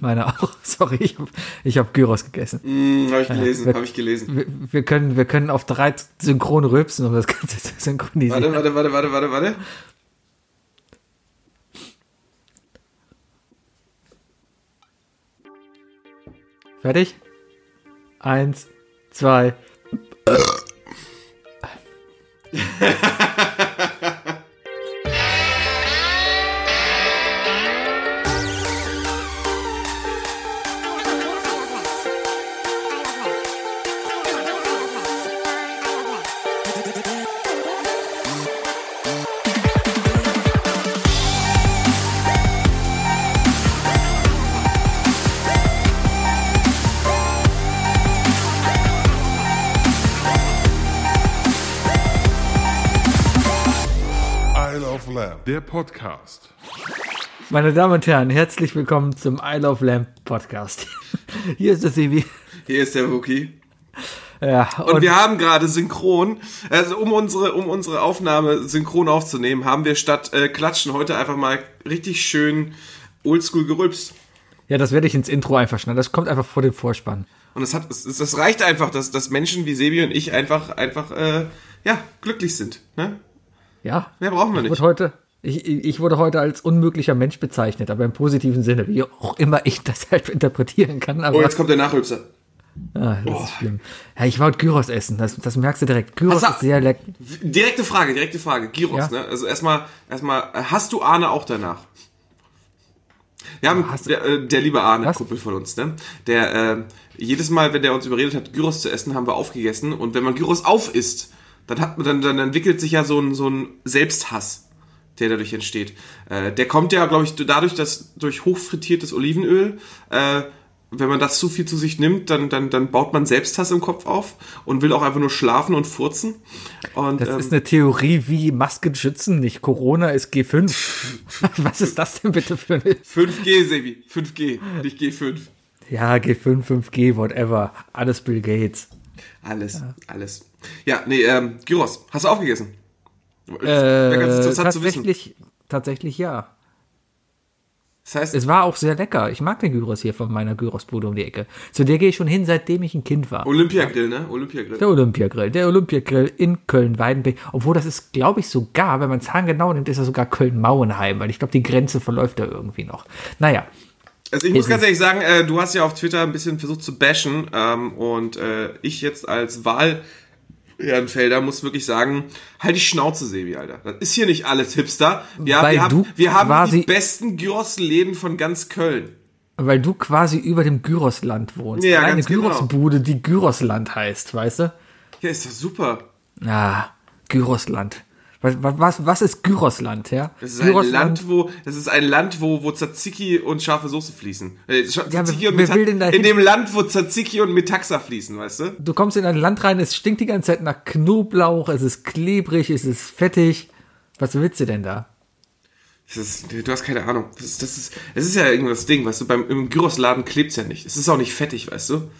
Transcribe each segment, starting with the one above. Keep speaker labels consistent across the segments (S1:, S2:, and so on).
S1: Meine auch. Sorry, ich habe ich hab Gyros gegessen.
S2: Mm, habe ich gelesen, habe ich gelesen.
S1: Wir, wir, können, wir können auf drei synchron rülpsen, um das Ganze zu synchronisieren.
S2: Warte, warte, warte, warte, warte, warte.
S1: Fertig? Eins, zwei.
S3: Podcast.
S1: Meine Damen und Herren, herzlich willkommen zum I Love Lamp Podcast. Hier ist der Sebi.
S2: Hier ist der Wookie.
S1: Ja,
S2: und, und, wir haben gerade synchron, also um unsere, um unsere Aufnahme synchron aufzunehmen, haben wir statt äh, Klatschen heute einfach mal richtig schön oldschool gerülpst.
S1: Ja, das werde ich ins Intro einfach schneiden. Das kommt einfach vor dem Vorspann.
S2: Und es hat, es, das reicht einfach, dass, dass Menschen wie Sebi und ich einfach, einfach, äh, ja, glücklich sind. Ne?
S1: Ja.
S2: Mehr brauchen wir nicht.
S1: Heute, ich, ich wurde heute als unmöglicher Mensch bezeichnet, aber im positiven Sinne, wie auch immer ich das halt interpretieren kann. Aber,
S2: oh, jetzt kommt der Nachhülpser.
S1: Ah, das oh. ist schlimm. Ja, ich war heute Gyros essen, das, das merkst du direkt. Gyros ist sehr lecker.
S2: Direkte Frage, direkte Frage. Gyros, ja? ne? Also erstmal, erstmal, hast du Arne auch danach? Wir haben, der, äh, der liebe Arne, Was? Kumpel von uns, ne? Der, äh, jedes Mal, wenn der uns überredet hat, Gyros zu essen, haben wir aufgegessen. Und wenn man Gyros aufisst, dann hat man, dann, dann entwickelt sich ja so ein, so ein Selbsthass der dadurch entsteht. Äh, der kommt ja, glaube ich, dadurch, dass durch hochfrittiertes Olivenöl, äh, wenn man das zu viel zu sich nimmt, dann, dann, dann baut man Selbsthass im Kopf auf und will auch einfach nur schlafen und furzen. Und,
S1: das ähm, ist eine Theorie wie Masken schützen, nicht Corona ist G5. Was ist das denn bitte für eine...
S2: 5G, Sebi, 5G, nicht G5.
S1: Ja, G5, 5G, whatever. Alles Bill Gates.
S2: Alles, ja. alles. Ja, nee, ähm, Gyros, hast du aufgegessen?
S1: Äh, tatsächlich, tatsächlich ja. Das heißt, es war auch sehr lecker. Ich mag den Gyros hier von meiner Gyrosbude um die Ecke. Zu der gehe ich schon hin, seitdem ich ein Kind war.
S2: Olympiagrill, ne? Olympiagrill.
S1: Der Olympiagrill. Der Olympiagrill in Köln-Weidenbeck. Obwohl das ist, glaube ich, sogar, wenn man es genau nimmt, ist das sogar Köln-Mauenheim, weil ich glaube, die Grenze verläuft da irgendwie noch. Naja.
S2: Also ich muss ganz ehrlich sagen, äh, du hast ja auf Twitter ein bisschen versucht zu bashen ähm, und äh, ich jetzt als Wahl Ehrenfelder muss wirklich sagen, halt die Schnauze, Sebi, Alter. Das ist hier nicht alles Hipster. Wir,
S1: Weil
S2: wir haben,
S1: wir
S2: haben die besten Gyros-Läden von ganz Köln.
S1: Weil du quasi über dem Gyrosland wohnst.
S2: Ja,
S1: Eine
S2: genau.
S1: Gyrosbude, die Gyrosland heißt, weißt du?
S2: Ja, ist das super.
S1: Ja, Gyrosland. Was, was, was ist Gyrosland, ja?
S2: Das ist Gyrosland. ein Land, wo, das ist ein Land, wo, wo Tzatziki und scharfe Soße fließen. Äh, Tzatziki ja, wer, wer will in dem Land, wo Tzatziki und Metaxa fließen, weißt du?
S1: Du kommst in ein Land rein, es stinkt die ganze Zeit nach Knoblauch, es ist klebrig, es ist fettig. Was willst du denn da?
S2: Ist, du hast keine Ahnung. Das ist, das ist, es ist ja irgendwas Ding, weißt du, beim, im Gyrosladen klebt's ja nicht. Es ist auch nicht fettig, weißt du?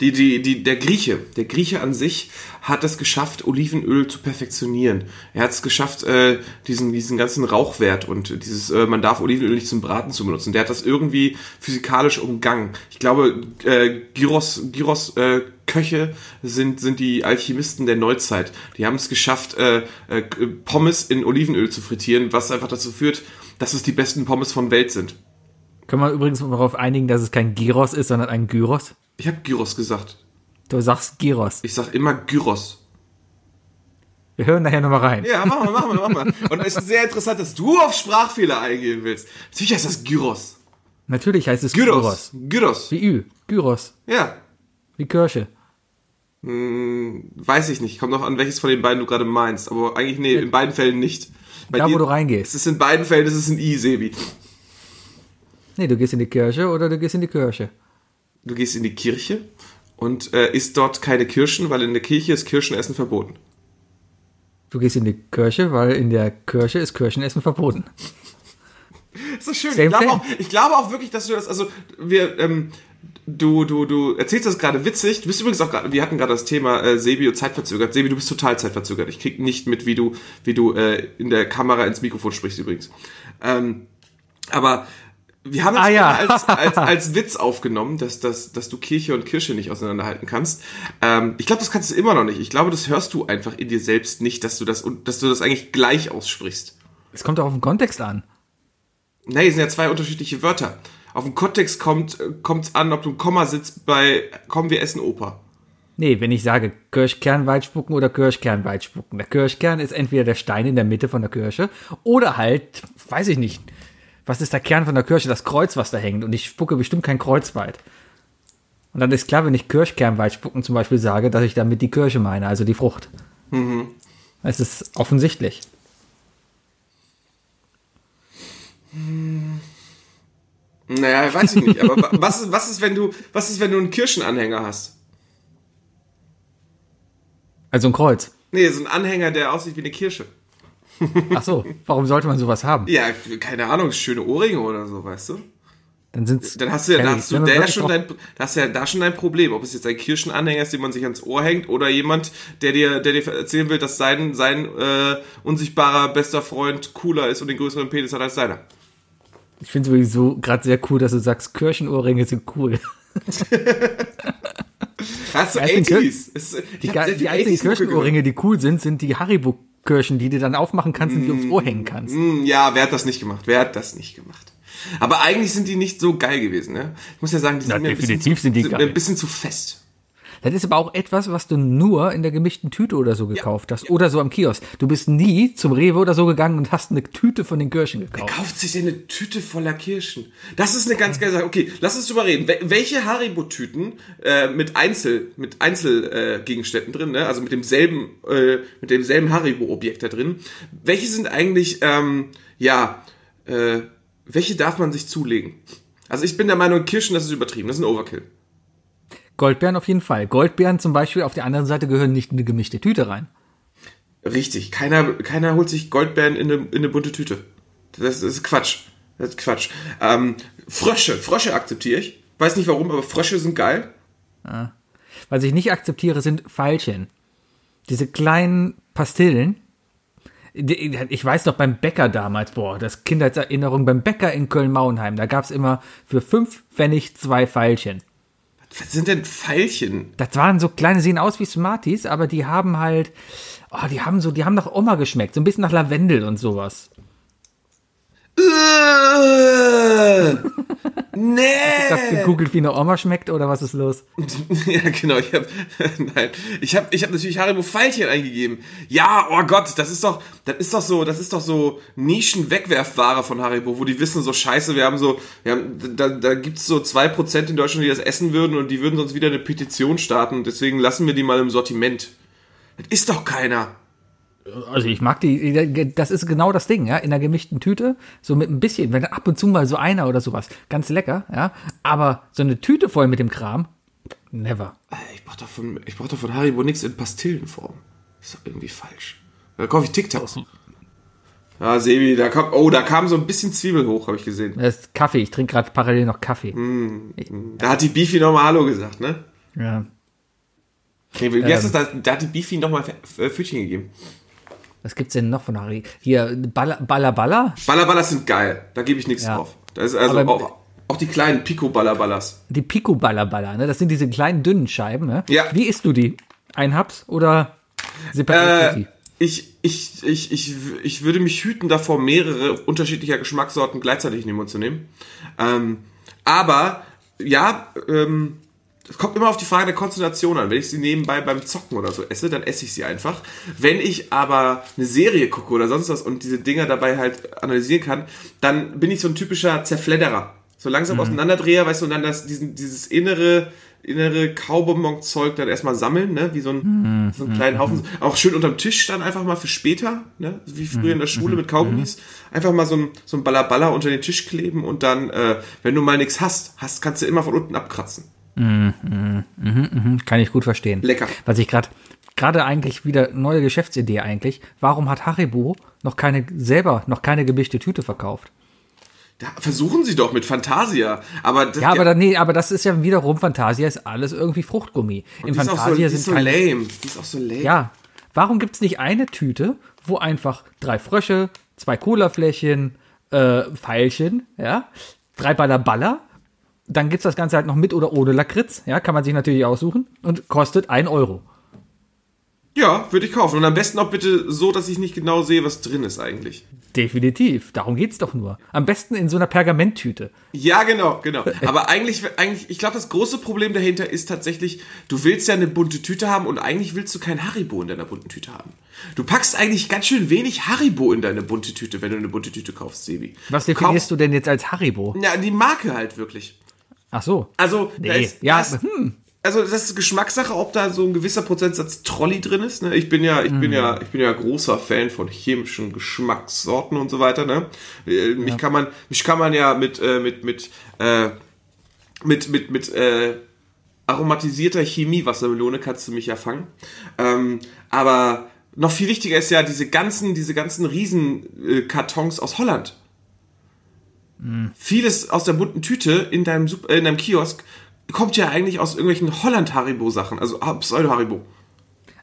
S2: Die, die, die, der Grieche, der Grieche an sich hat es geschafft, Olivenöl zu perfektionieren. Er hat es geschafft, äh, diesen, diesen ganzen Rauchwert und dieses, äh, man darf Olivenöl nicht zum Braten zu benutzen. Der hat das irgendwie physikalisch umgangen. Ich glaube, äh, Gyros, Gyros äh, Köche sind, sind die Alchemisten der Neuzeit. Die haben es geschafft, äh, äh, Pommes in Olivenöl zu frittieren, was einfach dazu führt, dass es die besten Pommes von Welt sind.
S1: Können wir übrigens darauf einigen, dass es kein Gyros ist, sondern ein Gyros?
S2: Ich habe Gyros gesagt.
S1: Du sagst Gyros.
S2: Ich sag immer Gyros.
S1: Wir hören nachher nochmal rein.
S2: Ja, machen wir, machen wir, machen wir. Und es ist sehr interessant, dass du auf Sprachfehler eingehen willst. Natürlich heißt das Gyros.
S1: Natürlich heißt es
S2: Gyros. Gyros. Gyros.
S1: Wie Ü. Gyros.
S2: Ja.
S1: Wie Kirsche.
S2: Hm, weiß ich nicht. Kommt noch an, welches von den beiden du gerade meinst. Aber eigentlich, nee, in beiden Fällen nicht.
S1: Bei da, dir, wo du reingehst.
S2: Es ist in beiden Fällen, es ist ein I, Sebi.
S1: Nee, du gehst in die Kirche oder du gehst in die Kirche.
S2: Du gehst in die Kirche und äh, isst dort keine Kirschen, weil in der Kirche ist Kirschenessen verboten.
S1: Du gehst in die Kirche, weil in der Kirche ist Kirschenessen verboten.
S2: Das ist schön. ich glaube, auch, ich glaube auch wirklich, dass du das, also wir, ähm, du, du, du erzählst das gerade witzig. Du bist übrigens auch gerade, wir hatten gerade das Thema äh, Sebi und zeitverzögert. Sebi, du bist total zeitverzögert. Ich krieg nicht mit, wie du, wie du äh, in der Kamera ins Mikrofon sprichst übrigens. Ähm, aber Wir haben es ah, ja. als, als, als Witz aufgenommen, dass, dass, dass du Kirche und Kirsche nicht auseinanderhalten kannst. Ähm, ich glaube, das kannst du immer noch nicht. Ich glaube, das hörst du einfach in dir selbst nicht, dass du das, dass du das eigentlich gleich aussprichst.
S1: Es kommt auch auf den Kontext an.
S2: Nee, es sind ja zwei unterschiedliche Wörter. Auf den Kontext kommt es an, ob du ein Komma sitzt bei Komm, wir essen Opa.
S1: Nee, wenn ich sage Kirschkern weitspucken oder Kirschkern weitspucken. Der Kirschkern ist entweder der Stein in der Mitte von der Kirsche oder halt, weiß ich nicht, was ist der Kern von der Kirsche? Das Kreuz, was da hängt. Und ich spucke bestimmt kein Kreuz weit. Und dann ist klar, wenn ich Kirschkern weitspucken zum Beispiel sage, dass ich damit die Kirsche meine, also die Frucht. Mhm. Es ist offensichtlich.
S2: Hm. Naja, weiß ich nicht. Aber was, was, ist, wenn du, was ist, wenn du einen Kirschenanhänger hast?
S1: Also ein Kreuz?
S2: Nee, so ein Anhänger, der aussieht wie eine Kirsche.
S1: Ach so, warum sollte man sowas haben?
S2: Ja, keine Ahnung, schöne Ohrringe oder so, weißt du?
S1: Dann sind's.
S2: Dann hast du ja, dann hast du da schon dein, hast ja da schon dein Problem, ob es jetzt ein Kirschenanhänger ist, den man sich ans Ohr hängt, oder jemand, der dir, der dir erzählen will, dass sein, sein äh, unsichtbarer bester Freund cooler ist und den größeren Penis hat als seiner.
S1: Ich finde es sowieso gerade sehr cool, dass du sagst, Kirschenohrringe sind cool.
S2: Hast du 80s?
S1: Die, die, die einzigen Kirschenohrringe, die cool sind, sind die Haribo-Kirschen, die du dann aufmachen kannst und die aufs Ohr hängen kannst.
S2: Mm, ja, wer hat das nicht gemacht? Wer hat das nicht gemacht? Aber eigentlich sind die nicht so geil gewesen, ne? Ich muss ja sagen, die sind, Na, mir, ein bisschen, zu, sind die ein bisschen zu fest.
S1: Das ist aber auch etwas, was du nur in der gemischten Tüte oder so gekauft ja. hast. Oder so am Kiosk. Du bist nie zum Rewe oder so gegangen und hast eine Tüte von den Kirschen gekauft.
S2: Wer kauft sich denn eine Tüte voller Kirschen? Das ist eine ganz geile Sache. Okay, lass uns drüber reden. Welche Haribo-Tüten äh, mit Einzel, mit Einzelgegenständen äh, drin, ne? also mit demselben, äh, mit demselben Haribo-Objekt da drin, welche sind eigentlich, ähm, ja, äh, welche darf man sich zulegen? Also ich bin der Meinung, Kirschen, das ist übertrieben, das ist ein Overkill.
S1: Goldbeeren auf jeden Fall. Goldbeeren zum Beispiel auf der anderen Seite gehören nicht in eine gemischte Tüte rein.
S2: Richtig. Keiner, keiner holt sich Goldbeeren in eine, in eine bunte Tüte. Das ist Quatsch. Das ist Quatsch. Ähm, Frösche. Frösche akzeptiere ich. Weiß nicht warum, aber Frösche sind geil.
S1: Ja. Was ich nicht akzeptiere, sind Pfeilchen. Diese kleinen Pastillen. Ich weiß noch beim Bäcker damals, boah, das Kindheitserinnerung beim Bäcker in Köln-Mauenheim, da gab es immer für fünf Pfennig zwei Pfeilchen.
S2: Was sind denn Pfeilchen?
S1: Das waren so kleine, sehen aus wie Smarties, aber die haben halt, oh, die haben so, die haben nach Oma geschmeckt, so ein bisschen nach Lavendel und sowas.
S2: Äh, nee.
S1: Ich hab gegoogelt, wie eine Oma schmeckt oder was ist los?
S2: ja, genau. Ich habe nein, ich habe ich habe natürlich Haribo Pfeilchen eingegeben. Ja, oh Gott, das ist doch das ist doch so, das ist doch so Nischen Wegwerfware von Haribo, wo die wissen so Scheiße, wir haben so wir haben da da gibt's so zwei Prozent in Deutschland, die das essen würden und die würden sonst wieder eine Petition starten, deswegen lassen wir die mal im Sortiment. Das ist doch keiner.
S1: Also ich mag die, das ist genau das Ding, ja, in der gemischten Tüte, so mit ein bisschen, wenn ab und zu mal so einer oder sowas, ganz lecker, ja, aber so eine Tüte voll mit dem Kram, never.
S2: Ich brauch doch von, ich brauch doch von Haribo nichts in Pastillenform. Ist doch irgendwie falsch. Da kaufe ich TikToks. Ja, Sebi, da kam, oh, da kam so ein bisschen Zwiebel hoch, habe ich gesehen.
S1: Das ist Kaffee, ich trinke gerade parallel noch Kaffee.
S2: Mm, mm. Da hat die Beefy nochmal Hallo gesagt, ne?
S1: Ja.
S2: Okay, wie ähm, heißt das? Da, da hat die Beefy nochmal Pfötchen gegeben.
S1: Was gibt's denn noch von Harry? Hier, Baller Baller? Baller
S2: Baller sind geil. Da gebe ich nichts ja. drauf. Da ist also auch, auch, die kleinen Pico Ballerballas.
S1: Die Pico Ballerballer, ne? Das sind diese kleinen dünnen Scheiben, ne?
S2: Ja.
S1: Wie isst du die? Ein Haps oder
S2: separat? Äh, ich, ich, ich, ich, ich würde mich hüten davor, mehrere unterschiedlicher Geschmackssorten gleichzeitig in den Mund zu nehmen. Ähm, aber ja, ähm, es kommt immer auf die Frage der Konzentration an. Wenn ich sie nebenbei beim Zocken oder so esse, dann esse ich sie einfach. Wenn ich aber eine Serie gucke oder sonst was und diese Dinger dabei halt analysieren kann, dann bin ich so ein typischer Zerfledderer. So langsam mhm. auseinanderdreher, weißt du, und dann das, diesen, dieses innere, innere Kaubonbon-Zeug dann erstmal sammeln, ne, wie so ein, mhm. so einen kleinen Haufen. Mhm. Auch schön unterm Tisch dann einfach mal für später, ne, wie früher in der Schule mhm. mit Kaugummis. Einfach mal so ein, so ein Ballerballer unter den Tisch kleben und dann, äh, wenn du mal nichts hast, hast, kannst du immer von unten abkratzen.
S1: Mhm, mh, mh, kann ich gut verstehen.
S2: Lecker.
S1: Was ich gerade gerade eigentlich wieder neue Geschäftsidee eigentlich. Warum hat Haribo noch keine selber noch keine gemischte Tüte verkauft?
S2: Da versuchen sie doch mit Fantasia, aber
S1: das, ja, aber ja, nee, aber das ist ja wiederum Fantasia ist alles irgendwie Fruchtgummi.
S2: In Fantasia so, sind so keine, lame. Die ist auch so lame.
S1: Ja, warum gibt's nicht eine Tüte, wo einfach drei Frösche, zwei Colafläschchen, äh, Pfeilchen, ja, drei Baller Dann gibt's das Ganze halt noch mit oder ohne Lakritz. Ja, kann man sich natürlich aussuchen. Und kostet ein Euro.
S2: Ja, würde ich kaufen. Und am besten auch bitte so, dass ich nicht genau sehe, was drin ist eigentlich.
S1: Definitiv. Darum geht's doch nur. Am besten in so einer Pergamenttüte.
S2: Ja, genau, genau. Aber eigentlich, eigentlich, ich glaube, das große Problem dahinter ist tatsächlich, du willst ja eine bunte Tüte haben und eigentlich willst du kein Haribo in deiner bunten Tüte haben. Du packst eigentlich ganz schön wenig Haribo in deine bunte Tüte, wenn du eine bunte Tüte kaufst, Sebi.
S1: Was definierst du denn jetzt als Haribo?
S2: Ja, die Marke halt wirklich.
S1: Ach so.
S2: Also, da
S1: Nee.
S2: ist,
S1: Ja,
S2: da ist,
S1: hm.
S2: also das ist Geschmackssache, ob da so ein gewisser Prozentsatz Trolli drin ist. Ne? Ich bin ja, ich bin ja, ich bin ja großer Fan von chemischen Geschmackssorten und so weiter. Ne? Äh, Mich kann man, mich kann man ja mit, äh, mit, mit, äh, mit, mit, mit äh, aromatisierter Chemie Wassermelone kannst du mich ja fangen. Ähm, aber noch viel wichtiger ist ja diese ganzen, diese ganzen Riesenkartons aus Holland. Vieles aus der bunten Tüte in deinem, Sup- äh, in deinem Kiosk kommt ja eigentlich aus irgendwelchen Holland-Haribo-Sachen, also Pseudo-Haribo.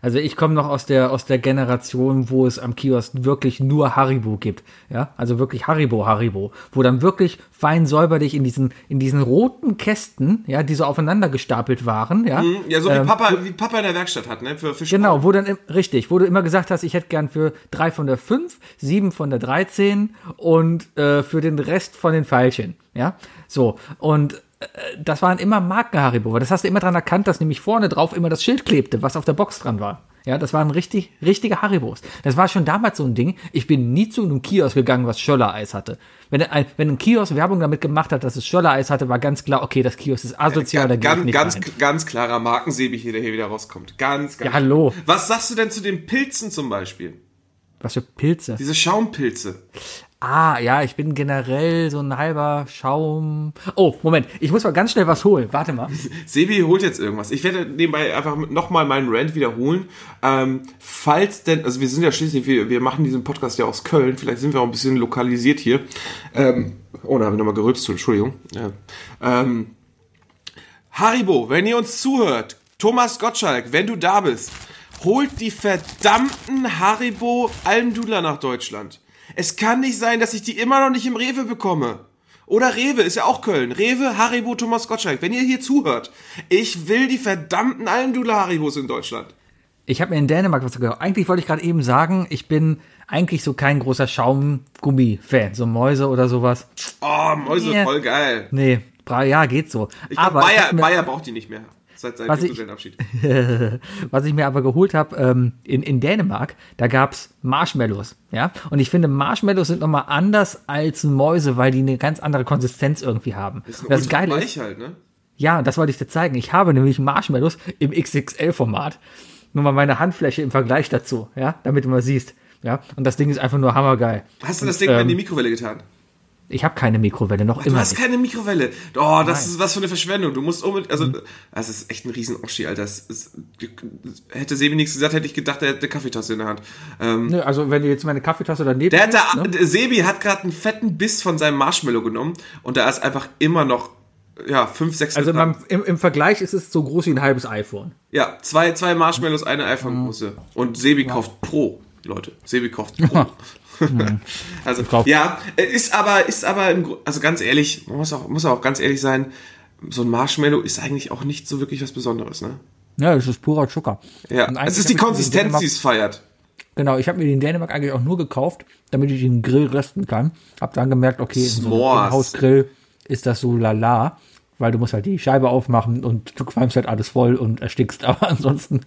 S1: Also ich komme noch aus der aus der Generation, wo es am Kiosk wirklich nur Haribo gibt, ja, also wirklich Haribo Haribo, wo dann wirklich fein säuberlich in diesen in diesen roten Kästen, ja, die so aufeinander gestapelt waren, ja,
S2: Ja, so wie
S1: ähm,
S2: Papa, wie Papa in der Werkstatt hat, ne? Für Fisch.
S1: Genau, wo dann richtig, wo du immer gesagt hast, ich hätte gern für drei von der fünf, sieben von der 13 und äh, für den Rest von den Pfeilchen. Ja, so. Und das waren immer Marken Haribo, das hast du immer dran erkannt, dass nämlich vorne drauf immer das Schild klebte, was auf der Box dran war. Ja, das waren richtig, richtige Haribos. Das war schon damals so ein Ding. Ich bin nie zu einem Kiosk gegangen, was Schöller-Eis hatte. Wenn ein, wenn ein Kiosk Werbung damit gemacht hat, dass es Schöller-Eis hatte, war ganz klar, okay, das Kiosk ist asozial, da
S2: ganz,
S1: nicht
S2: ganz,
S1: rein.
S2: ganz klarer Markensebi hier, der hier wieder rauskommt. Ganz, ganz.
S1: Ja, hallo.
S2: Was sagst du denn zu den Pilzen zum Beispiel?
S1: Was für Pilze.
S2: Diese Schaumpilze.
S1: Ah, ja, ich bin generell so ein halber Schaum. Oh, Moment, ich muss mal ganz schnell was holen. Warte mal.
S2: Sebi holt jetzt irgendwas. Ich werde nebenbei einfach nochmal meinen Rant wiederholen. Ähm, falls denn, also wir sind ja schließlich, wir, wir machen diesen Podcast ja aus Köln, vielleicht sind wir auch ein bisschen lokalisiert hier. Ähm, oh, da habe ich nochmal gerülpst, Entschuldigung. Ja. Ähm, Haribo, wenn ihr uns zuhört, Thomas Gottschalk, wenn du da bist, holt die verdammten Haribo Almdudler nach Deutschland. Es kann nicht sein, dass ich die immer noch nicht im Rewe bekomme. Oder Rewe, ist ja auch Köln. Rewe, Haribo, Thomas Gottschalk. Wenn ihr hier zuhört, ich will die verdammten Almdudler Haribos in Deutschland.
S1: Ich habe mir in Dänemark was gehört. Eigentlich wollte ich gerade eben sagen, ich bin eigentlich so kein großer Schaumgummi-Fan. So Mäuse oder sowas.
S2: Oh, Mäuse,
S1: Ja.
S2: voll geil.
S1: Nee, ja, geht so.
S2: Ich glaub,
S1: aber
S2: Bayer, Bayer braucht die nicht mehr. Seit seinem
S1: Was ich-
S2: Junggesellenabschied.
S1: was ich mir aber geholt habe, ähm, in, in Dänemark, da gab's Marshmallows. Ja, und ich finde, Marshmallows sind nochmal anders als Mäuse, weil die eine ganz andere Konsistenz irgendwie haben.
S2: Ist
S1: das ist,
S2: weich halt, ne?
S1: Ja, das wollte ich dir zeigen. Ich habe nämlich Marshmallows im XXL-Format. Nur mal meine Handfläche im Vergleich dazu, ja, damit du mal siehst. Ja, und das Ding ist einfach nur hammergeil.
S2: Hast du das
S1: Und,
S2: Ding mal in
S1: ähm,
S2: die Mikrowelle getan?
S1: Ich habe keine Mikrowelle, noch
S2: Du
S1: immer
S2: hast
S1: nicht.
S2: keine Mikrowelle. Oh, das ist was für eine Verschwendung. Du musst unbedingt, also, das ist echt ein riesen Oschi, Alter. Das ist, hätte Sebi nichts gesagt, hätte ich gedacht, er hätte eine Kaffeetasse in der Hand. Ähm,
S1: Nö, also wenn du jetzt meine Kaffeetasse daneben
S2: der hat da,
S1: ne?
S2: der Sebi hat gerade einen fetten Biss von seinem Marshmallow genommen und da ist einfach immer noch, ja, fünf, sechs
S1: Also im, im, im Vergleich ist es so groß wie ein halbes iPhone.
S2: Ja, zwei, zwei Marshmallows, eine iPhone-Größe. Und Sebi kauft Pro, Leute. Sebi kauft Pro. also,
S1: glaub-
S2: ja, äh, ist aber, ist aber, im, also ganz ehrlich, man muss auch, muss auch ganz ehrlich sein, so ein Marshmallow ist eigentlich auch nicht so wirklich was Besonderes, ne?
S1: Ja, das ist purer Zucker.
S2: Ja, es ist die Konsistenz, die es feiert.
S1: Genau, ich habe mir den Dänemark eigentlich auch nur gekauft, damit ich den Grill rösten kann. Hab dann gemerkt, okay, so
S2: S'mores.
S1: Hausgrill ist das so lala, weil du musst halt die Scheibe aufmachen und du qualmst halt alles voll und erstickst. Aber ansonsten,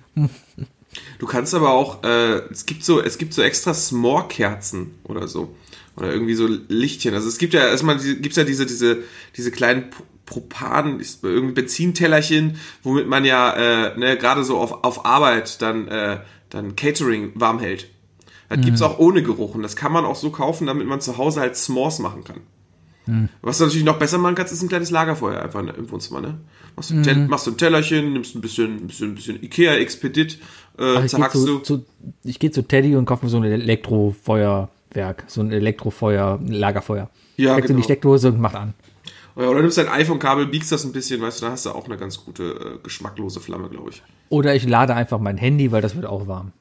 S2: Du kannst aber auch, äh, es gibt so, es gibt so extra S'more-Kerzen oder so. Oder irgendwie so Lichtchen. Also es gibt ja erstmal, diese- gibt's ja diese, diese, diese kleinen Propan, irgendwie Benzintellerchen, womit man ja, äh, ne, gerade so auf, auf Arbeit dann, äh, dann Catering warm hält. Das gibt's auch ohne Geruch und das kann man auch so kaufen, damit man zu Hause halt S'mores machen kann. Was du natürlich noch besser machen kannst, ist ein kleines Lagerfeuer einfach im Wohnzimmer, ne? Machst du, ein, Tel- machst du ein Tellerchen, nimmst ein bisschen, ein bisschen, ein bisschen Ikea Expedit, äh,
S1: gehe
S2: zerhackst
S1: zu,
S2: du.
S1: zu, ich geh zu Teddy und kaufe mir so ein Elektrofeuerwerk, so ein Elektrofeuer, ein Lagerfeuer.
S2: Ja,
S1: Steckst in die
S2: genau.
S1: Steckdose und macht an.
S2: Oder oder nimmst dein iPhone-Kabel, biegst das ein bisschen, weißt du, da hast du auch eine ganz gute, äh, geschmacklose Flamme, glaube ich.
S1: Oder ich lade einfach mein Handy, weil das wird auch warm.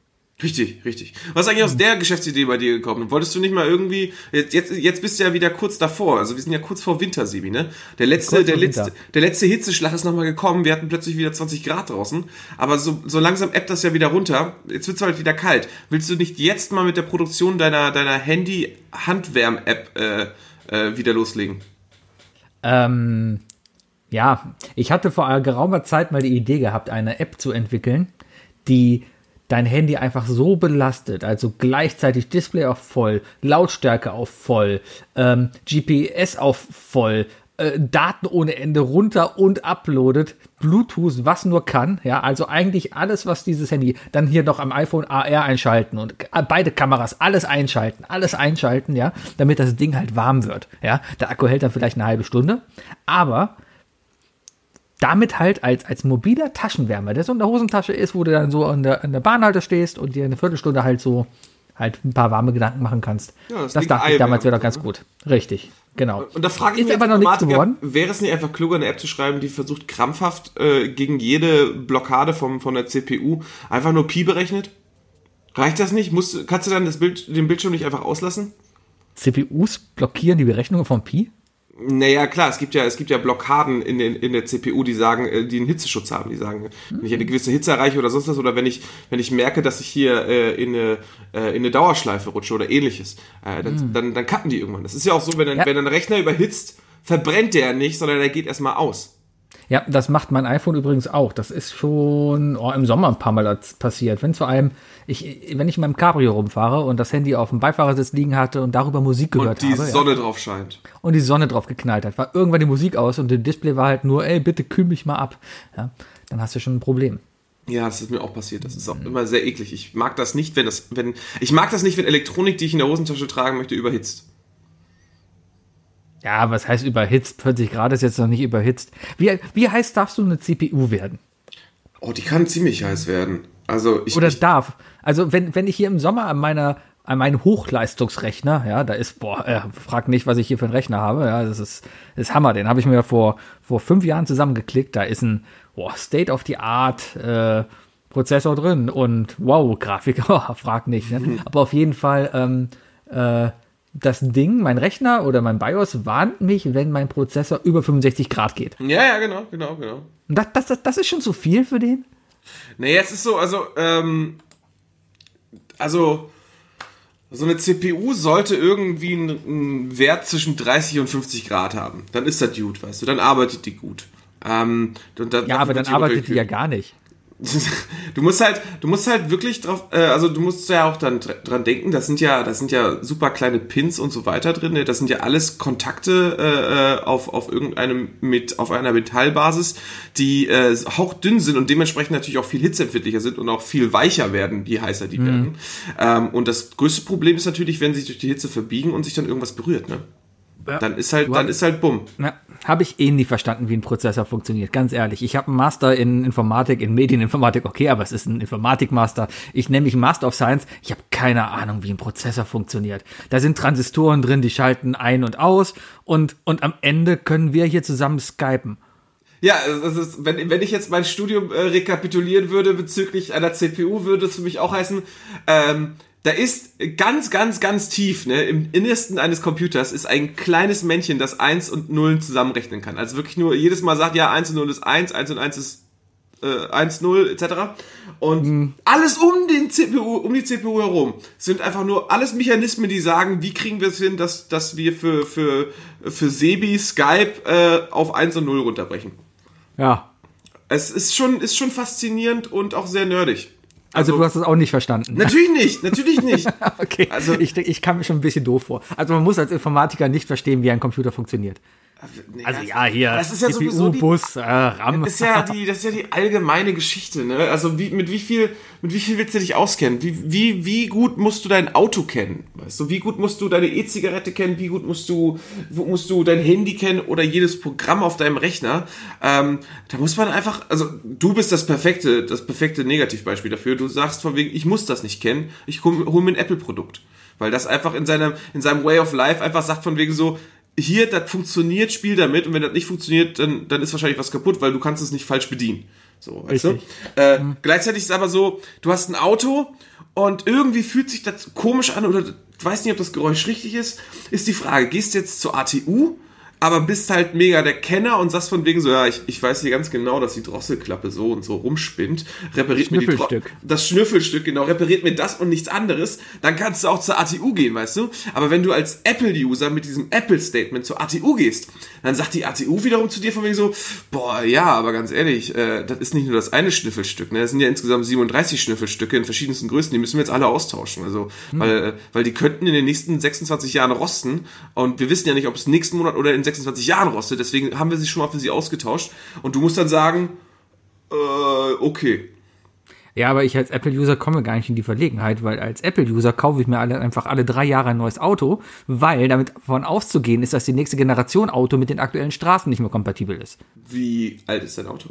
S2: Richtig, richtig. Was ist eigentlich aus der Geschäftsidee bei dir gekommen? Wolltest du nicht mal irgendwie, jetzt, jetzt, jetzt bist du ja wieder kurz davor, also wir sind ja kurz vor Winter, Sebi, ne? Der letzte, der letzte,
S1: Winter.
S2: der letzte Hitzeschlag ist nochmal gekommen, wir hatten plötzlich wieder 20 Grad draußen, aber so, so langsam ebbt das ja wieder runter, jetzt wird's halt wieder kalt. Willst du nicht jetzt mal mit der Produktion deiner, deiner Handy-Handwärm-App äh, äh, wieder loslegen?
S1: Ähm, ja, ich hatte vor geraumer Zeit mal die Idee gehabt, eine App zu entwickeln, die dein Handy einfach so belastet, also gleichzeitig Display auf voll, Lautstärke auf voll, ähm, GPS auf voll, äh, Daten ohne Ende runter und uploadet, Bluetooth, was nur kann, ja, also eigentlich alles, was dieses Handy, dann hier noch am iPhone AR einschalten und äh, beide Kameras, alles einschalten, alles einschalten, ja, damit das Ding halt warm wird, ja. Der Akku hält dann vielleicht eine halbe Stunde, aber damit halt als, als mobiler Taschenwärmer, der so in der Hosentasche ist, wo du dann so an der, an der Bahnhalte stehst und dir eine Viertelstunde halt so halt ein paar warme Gedanken machen kannst.
S2: Ja, das
S1: das dachte ich damals wäre doch ganz
S2: ne?
S1: gut. Richtig, genau.
S2: Und da frage ich
S1: ist
S2: mich
S1: aber noch nichts geworden.
S2: Wäre es nicht einfach kluger, eine App zu schreiben, die versucht krampfhaft äh, gegen jede Blockade vom, von der CPU einfach nur Pi berechnet? Reicht das nicht? Musst, kannst du dann das Bild, den Bildschirm nicht einfach auslassen?
S1: CPUs blockieren die Berechnungen von Pi?
S2: Naja, klar, es gibt ja, es gibt ja Blockaden in, den, in der CPU, die sagen, äh, die einen Hitzeschutz haben. Die sagen, wenn ich eine gewisse Hitze erreiche oder sonst was, oder wenn ich, wenn ich merke, dass ich hier äh, in, eine, äh, in eine Dauerschleife rutsche oder ähnliches, äh, dann, dann, dann cutten die irgendwann. Das ist ja auch so, wenn ein,
S1: Ja.
S2: wenn ein Rechner überhitzt, verbrennt der nicht, sondern der geht erstmal aus.
S1: Ja, das macht mein iPhone übrigens auch. Das ist schon oh, im Sommer ein paar Mal passiert. Wenn zu einem, ich, wenn ich in meinem Cabrio rumfahre und das Handy auf dem Beifahrersitz liegen hatte und darüber Musik gehört
S2: Und die
S1: habe ja,
S2: Sonne drauf scheint.
S1: und die Sonne drauf geknallt hat, war irgendwann die Musik aus und das Display war halt nur, ey, bitte kühl mich mal ab. Ja, dann hast du schon ein Problem.
S2: Ja, das ist mir auch passiert. Das ist auch immer sehr eklig. Ich mag das nicht, wenn das, wenn, ich mag das nicht, wenn Elektronik, die ich in der Hosentasche tragen möchte, überhitzt.
S1: Ja, was heißt überhitzt? 40 Grad ist jetzt noch nicht überhitzt. Wie, wie heiß darfst du eine CPU werden?
S2: Oh, die kann ziemlich heiß werden. Also ich,
S1: Oder
S2: ich
S1: darf? Also wenn, wenn ich hier im Sommer an meiner an meinen Hochleistungsrechner, ja, da ist, boah, äh, frag nicht, was ich hier für einen Rechner habe, ja, das ist, das ist Hammer, den habe ich mir vor, vor fünf Jahren zusammengeklickt, da ist ein, boah, State-of-the-Art, äh, Prozessor drin und wow, Grafik, oh, frag nicht, ne? aber auf jeden Fall, ähm, äh, das Ding, mein Rechner oder mein BIOS warnt mich, wenn mein Prozessor über 65 Grad geht.
S2: ja, ja, genau, genau, genau.
S1: Und das, das, das, das ist schon zu viel für den?
S2: Nee, es ist so, also, ähm, also, so eine CPU sollte irgendwie einen, einen Wert zwischen 30 und 50 Grad haben. Dann ist das gut, weißt du, dann arbeitet die gut. Ähm, und da-
S1: Ja, aber dann arbeitet die ja gar nicht.
S2: Du musst halt, du musst halt wirklich drauf, äh, also du musst ja auch dann dr- dran denken, das sind ja, das sind ja super kleine Pins und so weiter drin. ne? Das sind ja alles Kontakte äh, äh, auf, auf irgendeinem mit, auf einer Metallbasis, die äh, hauchdünn sind und dementsprechend natürlich auch viel hitzeempfindlicher sind und auch viel weicher werden, je heißer die werden. Ähm, und das größte Problem ist natürlich, wenn sie sich durch die Hitze verbiegen und sich dann irgendwas berührt, ne? Dann ist halt, dann
S1: hast-
S2: ist halt bumm.
S1: Ja, habe ich eh nie verstanden, wie ein Prozessor funktioniert, ganz ehrlich. Ich habe einen Master in Informatik, in Medieninformatik, okay, aber es ist ein Informatikmaster. Ich nenne mich Master of Science, ich habe keine Ahnung, wie ein Prozessor funktioniert. Da sind Transistoren drin, die schalten ein und aus und, und am Ende können wir hier zusammen skypen.
S2: Ja, es ist, wenn, wenn ich jetzt mein Studium äh, rekapitulieren würde bezüglich einer CPU, würde es für mich auch heißen, ähm, da ist ganz, ganz, ganz tief, ne, im Innersten eines Computers ist ein kleines Männchen, das 1 und 0 zusammenrechnen kann. Also wirklich nur jedes Mal sagt, ja, 1 und 0 ist 1, 1 und 1 ist äh, 1, 0, etc. Und alles um den CPU, um die CPU herum sind einfach nur alles Mechanismen, die sagen, wie kriegen wir es hin, dass, dass wir für, für, für Sebi Skype äh, auf 1 und 0 runterbrechen.
S1: Ja.
S2: Es ist schon, ist schon faszinierend und auch sehr nerdig.
S1: Also, du hast es auch nicht verstanden.
S2: Natürlich nicht, natürlich nicht.
S1: Okay,
S2: Also-
S1: also ich, ich kam mir schon ein bisschen doof vor. Also man muss als Informatiker nicht verstehen, wie ein Computer funktioniert.
S2: Nee,
S1: Also ja, hier
S2: Das ist ja sowieso die,
S1: CPU-Bus, äh, RAM.
S2: Das ist ja die, das ist ja die allgemeine Geschichte, ne? Also wie, mit wie viel, mit wie viel willst du dich auskennen? Wie, wie, wie gut musst du dein Auto kennen? Weißt du, wie gut musst du deine E-Zigarette kennen? Wie gut musst du, wo musst du dein Handy kennen oder jedes Programm auf deinem Rechner? Ähm, da muss man einfach, also du bist das perfekte, das perfekte Negativbeispiel dafür. Du sagst von wegen, ich muss das nicht kennen, ich hol, hol mir ein Apple-Produkt. Weil das einfach in seinem, in seinem Way of Life einfach sagt von wegen so, hier, das funktioniert, spiel damit und wenn das nicht funktioniert, dann, dann ist wahrscheinlich was kaputt, weil du kannst es nicht falsch bedienen. So, weißt
S1: Richtig.
S2: du? Äh, Gleichzeitig ist aber so, du hast ein Auto und irgendwie fühlt sich das komisch an oder weiß nicht, ob das Geräusch richtig ist, ist die Frage, gehst du jetzt zur ATU aber bist halt mega der Kenner und sagst von wegen so, ja, ich, ich weiß hier ganz genau, dass die Drosselklappe so und so rumspinnt. Repariert mir die Dro das Schnüffelstück, genau, repariert mir das und nichts anderes, dann kannst du auch zur ATU gehen, weißt du? Aber wenn du als Apple-User mit diesem Apple-Statement zur ATU gehst, dann sagt die ATU wiederum zu dir von wegen so, boah, ja, aber ganz ehrlich, äh, das ist nicht nur das eine Schnüffelstück, ne? Das sind ja insgesamt 37 Schnüffelstücke in verschiedensten Größen, die müssen wir jetzt alle austauschen. Also, hm. weil, äh, weil die könnten in den nächsten 26 Jahren rosten und wir wissen ja nicht, ob es nächsten Monat oder in 26 Jahren rostet. Deswegen haben wir sie schon mal für sie ausgetauscht. Und du musst dann sagen, äh, okay.
S1: Ja, aber ich als Apple-User komme gar nicht in die Verlegenheit, weil als Apple-User kaufe ich mir alle, einfach alle drei Jahre ein neues Auto, weil damit davon auszugehen ist, dass die nächste Generation Auto mit den aktuellen Straßen nicht mehr kompatibel ist.
S2: Wie alt ist dein Auto?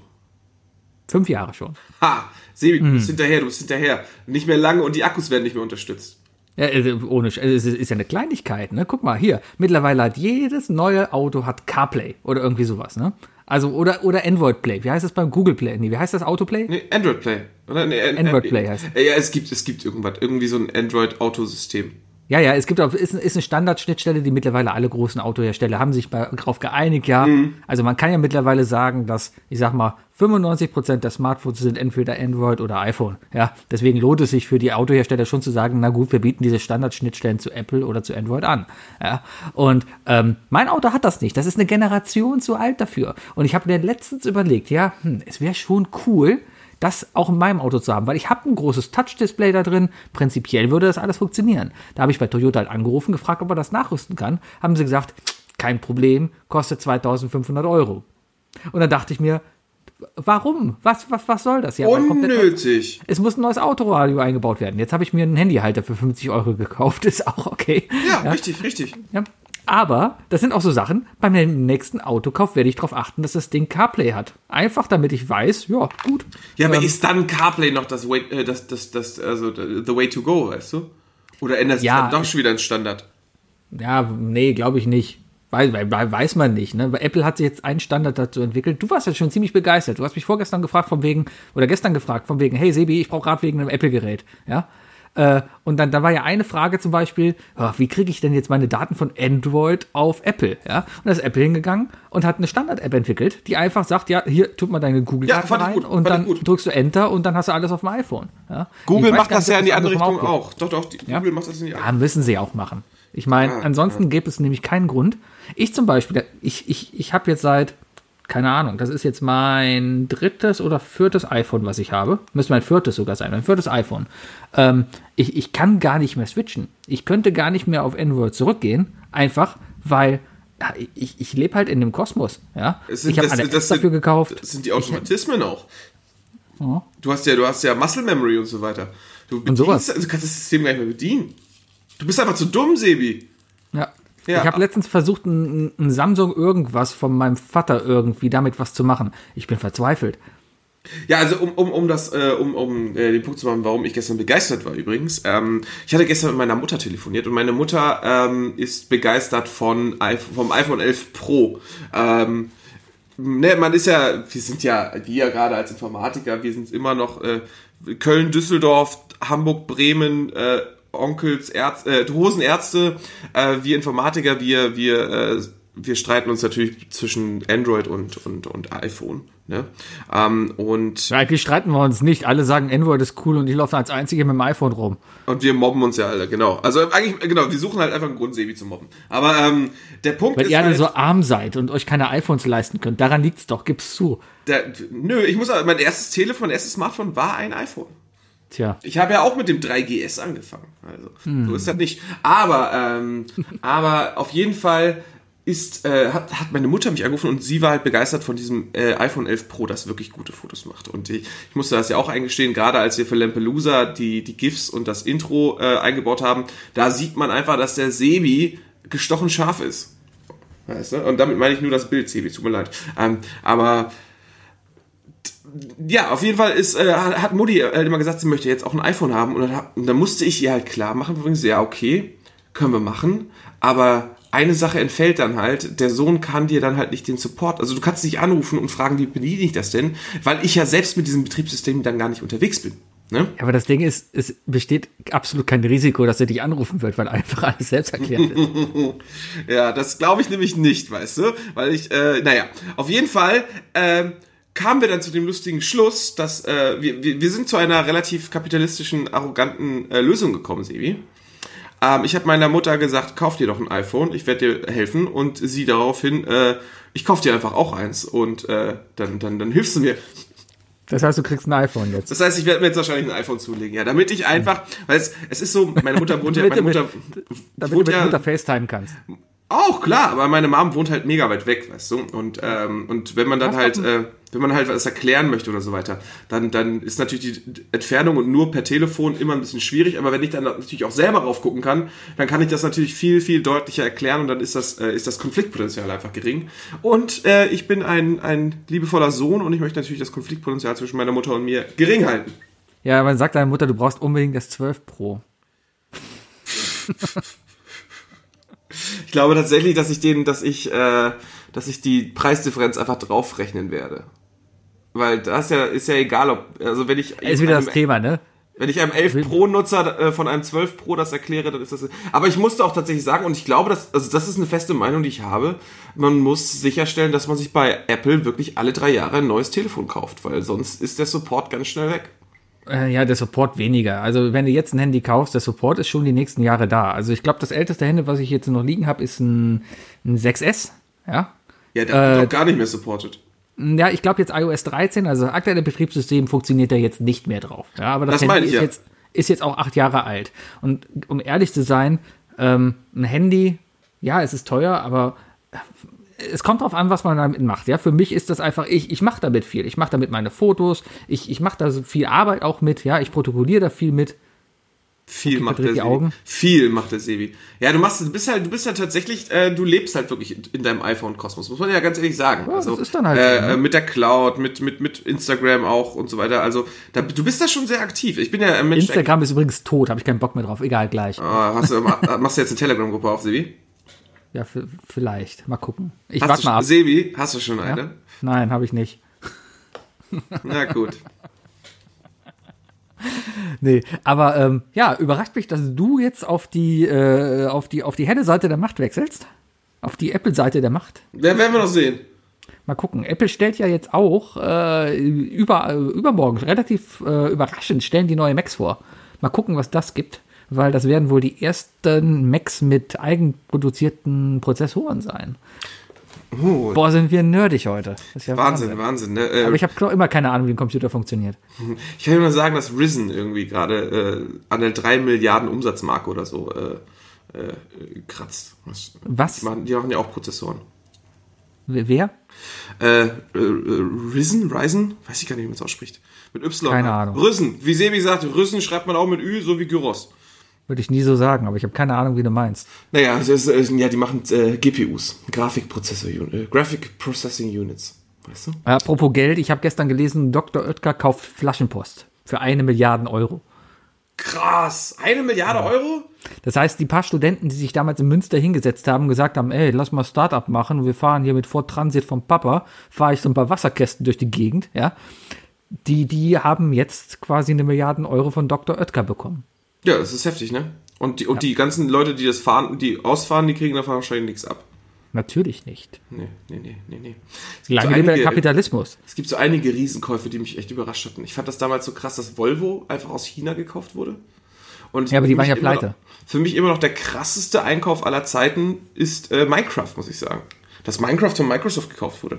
S1: Fünf Jahre schon.
S2: Ha, Sebi, du bist hm. hinterher, du bist hinterher. Nicht mehr lange und die Akkus werden nicht mehr unterstützt.
S1: Ja, also ohne, also es ist ja eine Kleinigkeit, ne? Guck mal, hier, mittlerweile hat jedes neue Auto hat CarPlay oder irgendwie sowas, ne? Also, oder, oder Android Play. Wie heißt das beim Google Play? Nee, wie heißt das Autoplay?
S2: Nee, Android Play. Oder, nee,
S1: Android Play heißt
S2: es. Ja, es gibt, es gibt irgendwas, irgendwie so ein Android-Autosystem.
S1: Ja, ja, es gibt auch, ist, ist eine Standardschnittstelle, die mittlerweile alle großen Autohersteller haben sich darauf geeinigt, ja. Mhm. Also man kann ja mittlerweile sagen, dass, ich sag mal, 95% der Smartphones sind entweder Android oder iPhone. Ja, deswegen lohnt es sich für die Autohersteller schon zu sagen, na gut, wir bieten diese Standardschnittstellen zu Apple oder zu Android an. Ja, und ähm, mein Auto hat das nicht. Das ist eine Generation zu alt dafür. Und ich habe mir letztens überlegt, ja, hm, es wäre schon cool, das auch in meinem Auto zu haben, weil ich habe ein großes Touch-Display da drin. Prinzipiell würde das alles funktionieren. Da habe ich bei Toyota halt angerufen, gefragt, ob er das nachrüsten kann. Haben sie gesagt, kein Problem, kostet 2500 Euro. Und dann dachte ich mir, warum? Was, was, was soll das?
S2: Ja, Unnötig.
S1: Es muss ein neues Autoradio eingebaut werden. Jetzt habe ich mir einen Handyhalter für 50 Euro gekauft. Ist auch okay.
S2: Ja, ja. richtig, richtig.
S1: Ja. Aber das sind auch so Sachen, beim nächsten Autokauf werde ich darauf achten, dass das Ding CarPlay hat. Einfach damit ich weiß, ja, gut.
S2: Ja, aber ähm, ist dann CarPlay noch das way, äh, das, das, das, also the way to go, weißt du? Oder ändert sich ja, dann doch schon wieder ein Standard?
S1: Ja, nee, glaube ich nicht. Weil, weil, weiß man nicht, ne? Weil Apple hat sich jetzt einen Standard dazu entwickelt. Du warst ja schon ziemlich begeistert. Du hast mich vorgestern gefragt von wegen, oder gestern gefragt von wegen, hey Sebi, ich brauche gerade wegen einem Apple-Gerät. Ja. Äh, und dann da war ja eine Frage zum Beispiel, oh, wie kriege ich denn jetzt meine Daten von Android auf Apple? Ja? Und da ist Apple hingegangen und hat eine Standard-App entwickelt, die einfach sagt, ja, hier tut mal deine Google-Daten ja, rein gut, und dann drückst du Enter und dann hast du alles auf dem iPhone. Ja?
S2: Google macht das ja in die andere Richtung auch. auch. Doch, doch,
S1: ja? Google macht das in die andere Ja, müssen sie auch machen. Ich meine, ah, ansonsten ja. gibt es nämlich keinen Grund. Ich zum Beispiel, ich, ich, ich habe jetzt seit keine Ahnung, das ist jetzt mein drittes oder viertes iPhone, was ich habe. Müsste mein viertes sogar sein, mein viertes iPhone. Ähm, ich, ich kann gar nicht mehr switchen. Ich könnte gar nicht mehr auf Android zurückgehen, einfach weil ich, ich lebe halt in dem Kosmos. Ja?
S2: Sind,
S1: ich habe
S2: eine
S1: das dafür gekauft.
S2: Das sind die Automatismen ich, auch. Ja. Du hast ja, du hast ja Muscle Memory und so weiter. Du, bedienst, und sowas. du kannst das System gar nicht mehr bedienen. Du bist einfach zu dumm, Sebi.
S1: Ja, ja. Ich habe letztens versucht, ein, ein, Samsung irgendwas von meinem Vater irgendwie damit was zu machen. Ich bin verzweifelt.
S2: Ja, also um, um, um das, äh, um, um äh, den Punkt zu machen, warum ich gestern begeistert war übrigens. Ähm, ich hatte gestern mit meiner Mutter telefoniert und meine Mutter ähm, ist begeistert von vom iPhone 11 Pro. Ähm, ne, man ist ja, wir sind ja, wir ja gerade als Informatiker, wir sind immer noch äh, Köln, Düsseldorf, Hamburg, Bremen, äh, Onkels, Ärz, äh, Hosenärzte, äh, wir Informatiker, wir, wir, äh, wir streiten uns natürlich zwischen Android und, und, und iPhone. Ne? Ähm, und
S1: ja, eigentlich streiten wir uns nicht. Alle sagen, Android ist cool und ich laufe als Einzige mit dem iPhone rum.
S2: Und wir mobben uns ja alle, genau. Also eigentlich, genau, wir suchen halt einfach einen Grund, Sebi zu mobben. Aber ähm, der Punkt
S1: Weil
S2: ist.
S1: Weil ihr alle halt, so arm seid und euch keine iPhones leisten könnt. Daran liegt's doch, gib's zu.
S2: Der, nö, ich muss mein erstes Telefon, erstes Smartphone war ein iPhone.
S1: Tja.
S2: Ich habe ja auch mit dem 3GS angefangen. Also, hm. so ist das nicht. Aber, ähm, aber auf jeden Fall ist, äh, hat, hat meine Mutter mich angerufen und sie war halt begeistert von diesem äh, iPhone 11 Pro, das wirklich gute Fotos macht. Und ich, ich musste das ja auch eingestehen, gerade als wir für Lampelusa die, die GIFs und das Intro äh, eingebaut haben, da sieht man einfach, dass der Sebi gestochen scharf ist. Weißt du? Und damit meine ich nur das Bild, Sebi, tut mir leid. Ähm, aber ja, auf jeden Fall ist, äh, hat Mutti halt immer gesagt, sie möchte jetzt auch ein iPhone haben. Und dann, und dann musste ich ihr halt klar machen, übrigens, ja, okay, können wir machen. Aber eine Sache entfällt dann halt, der Sohn kann dir dann halt nicht den Support. Also du kannst dich anrufen und fragen, wie bediene ich das denn? Weil ich ja selbst mit diesem Betriebssystem dann gar nicht unterwegs bin. Ne?
S1: Ja, aber das Ding ist, es besteht absolut kein Risiko, dass er dich anrufen wird, weil einfach alles selbst erklärt ist.
S2: Ja, das glaube ich nämlich nicht, weißt du? Weil ich, äh, naja, auf jeden Fall äh, kamen wir dann zu dem lustigen Schluss, dass äh, wir, wir, wir sind zu einer relativ kapitalistischen, arroganten äh, Lösung gekommen, Sebi. Ähm, ich habe meiner Mutter gesagt, kauf dir doch ein iPhone, ich werde dir helfen. Und sie daraufhin, äh, ich kauf dir einfach auch eins und äh, dann, dann, dann hilfst du mir.
S1: Das heißt, du kriegst ein iPhone jetzt.
S2: Das heißt, ich werde mir jetzt wahrscheinlich ein iPhone zulegen, ja, damit ich einfach, weil es, es ist so, meine Mutter wohnt ja, meine
S1: Damit du
S2: Mutter
S1: Damit
S2: wohnt
S1: du mit
S2: ja,
S1: Mutter FaceTime kannst.
S2: Auch klar, aber meine Mom wohnt halt mega weit weg, weißt du, und ähm, und wenn man dann halt, äh, wenn man halt was erklären möchte oder so weiter, dann dann ist natürlich die Entfernung und nur per Telefon immer ein bisschen schwierig, aber wenn ich dann natürlich auch selber drauf gucken kann, dann kann ich das natürlich viel viel deutlicher erklären und dann ist das äh, ist das Konfliktpotenzial einfach gering. Und äh, ich bin ein ein liebevoller Sohn und ich möchte natürlich das Konfliktpotenzial zwischen meiner Mutter und mir gering halten.
S1: Ja, man sagt deiner Mutter, du brauchst unbedingt das 12 Pro.
S2: Ich glaube tatsächlich, dass ich den, dass ich, äh, dass ich die Preisdifferenz einfach draufrechnen werde. Weil das ja ist ja egal, ob also wenn ich
S1: Ist wieder das
S2: einem,
S1: Thema, ne?
S2: wenn ich einem 11 Pro Nutzer äh, von einem 12 Pro das erkläre, dann ist das. Aber ich musste auch tatsächlich sagen und ich glaube, dass also das ist eine feste Meinung, die ich habe. Man muss sicherstellen, dass man sich bei Apple wirklich alle drei Jahre ein neues Telefon kauft, weil sonst ist der Support ganz schnell weg.
S1: Äh, ja, der Support weniger. Also wenn du jetzt ein Handy kaufst, der Support ist schon die nächsten Jahre da. Also ich glaube, das älteste Handy, was ich jetzt noch liegen habe, ist ein, ein 6S. Ja.
S2: Ja, der
S1: Äh,
S2: wird doch gar nicht mehr supported.
S1: Ja, ich glaube jetzt iOS 13, also das aktuelle Betriebssystem funktioniert da jetzt nicht mehr drauf. Ja, aber das,
S2: Das
S1: Handy
S2: meine ich,
S1: ist,
S2: ja.
S1: jetzt, ist jetzt auch acht Jahre alt. Und um ehrlich zu sein, ähm, ein Handy, ja, es ist teuer, aber es kommt darauf an, was man damit macht. Ja, für mich ist das einfach, ich, ich mache damit viel. Ich mache damit meine Fotos, ich, ich mache da so viel Arbeit auch mit, ja, ich protokolliere da viel mit.
S2: Viel macht
S1: verdreht
S2: der Sevi.
S1: Augen.
S2: Viel macht der Sevi. Ja, du machst, du bist halt, du bist halt tatsächlich, äh, du lebst halt wirklich in, in deinem iPhone-Kosmos, muss man ja ganz ehrlich sagen.
S1: Ja,
S2: also,
S1: das ist dann halt
S2: äh,
S1: so, ne?
S2: mit der Cloud, mit, mit, mit Instagram auch und so weiter. Also, da, du bist da schon sehr aktiv. Ich bin ja Mensch,
S1: Instagram ist übrigens tot, habe ich keinen Bock mehr drauf. Egal, gleich.
S2: Ah, hast du, ma- machst du jetzt eine Telegram-Gruppe auf, Sevi?
S1: Ja, vielleicht. Mal gucken. Ich warte mal ab.
S2: Sevi, hast du schon eine?
S1: Nein, habe ich nicht.
S2: Na gut.
S1: Nee, aber ähm, ja, überrascht mich, dass du jetzt auf die, äh, auf die, auf die Henne-Seite der Macht wechselst. Auf die Apple-Seite der Macht.
S2: Wer werden wir noch sehen?
S1: Mal gucken. Apple stellt ja jetzt auch äh, über, äh, übermorgen, relativ äh, überraschend, stellen die neue Macs vor. Mal gucken, was das gibt, weil das werden wohl die ersten Macs mit eigenproduzierten Prozessoren sein.
S2: Oh,
S1: Boah, sind wir nerdig heute. Ja
S2: Wahnsinn, Wahnsinn. Ne? Äh,
S1: Aber ich habe noch immer keine Ahnung, wie ein Computer funktioniert.
S2: Ich kann nur sagen, dass Risen irgendwie gerade äh, an der 3 Milliarden Umsatzmarke oder so äh, äh, kratzt. Was?
S1: Was?
S2: Die machen, die machen ja auch Prozessoren.
S1: Wer?
S2: Äh, äh, Risen? Ryzen? Weiß ich gar nicht, wie man es ausspricht. Mit Y.
S1: Keine Ahnung.
S2: Risen. Wie Sebi sagt, Risen schreibt man auch mit Ü, so wie Gyros.
S1: Würde ich nie so sagen, aber ich habe keine Ahnung, wie du meinst.
S2: Naja, das ist, ja, die machen äh, GPUs. Grafikprozessor äh, Graphic Processing Units. Weißt du?
S1: Apropos Geld, ich habe gestern gelesen, Dr. Oetker kauft Flaschenpost für eine Milliarde Euro.
S2: Krass. Eine Milliarde Euro?
S1: Das heißt, die paar Studenten, die sich damals in Münster hingesetzt haben, gesagt haben, ey, lass mal Startup machen, wir fahren hier mit Ford Transit vom Papa, fahre ich so ein paar Wasserkästen durch die Gegend, ja. Die, die haben jetzt quasi eine Milliarde Euro von Dr. Oetker bekommen.
S2: Ja, das ist heftig, ne? Und die, und die ganzen Leute, die das fahren, die ausfahren, die kriegen davon wahrscheinlich nichts ab.
S1: Natürlich nicht.
S2: Nee, nee, nee, nee, nee. Es gibt,
S1: Lange
S2: so
S1: der
S2: einige,
S1: Kapitalismus.
S2: es gibt so einige Riesenkäufe, die mich echt überrascht hatten. Ich fand das damals so krass, dass Volvo einfach aus China gekauft wurde. Und
S1: Ja, aber die waren ja pleite.
S2: Noch, für mich immer noch der krasseste Einkauf aller Zeiten ist äh, Minecraft, muss ich sagen. Dass Minecraft von Microsoft gekauft wurde.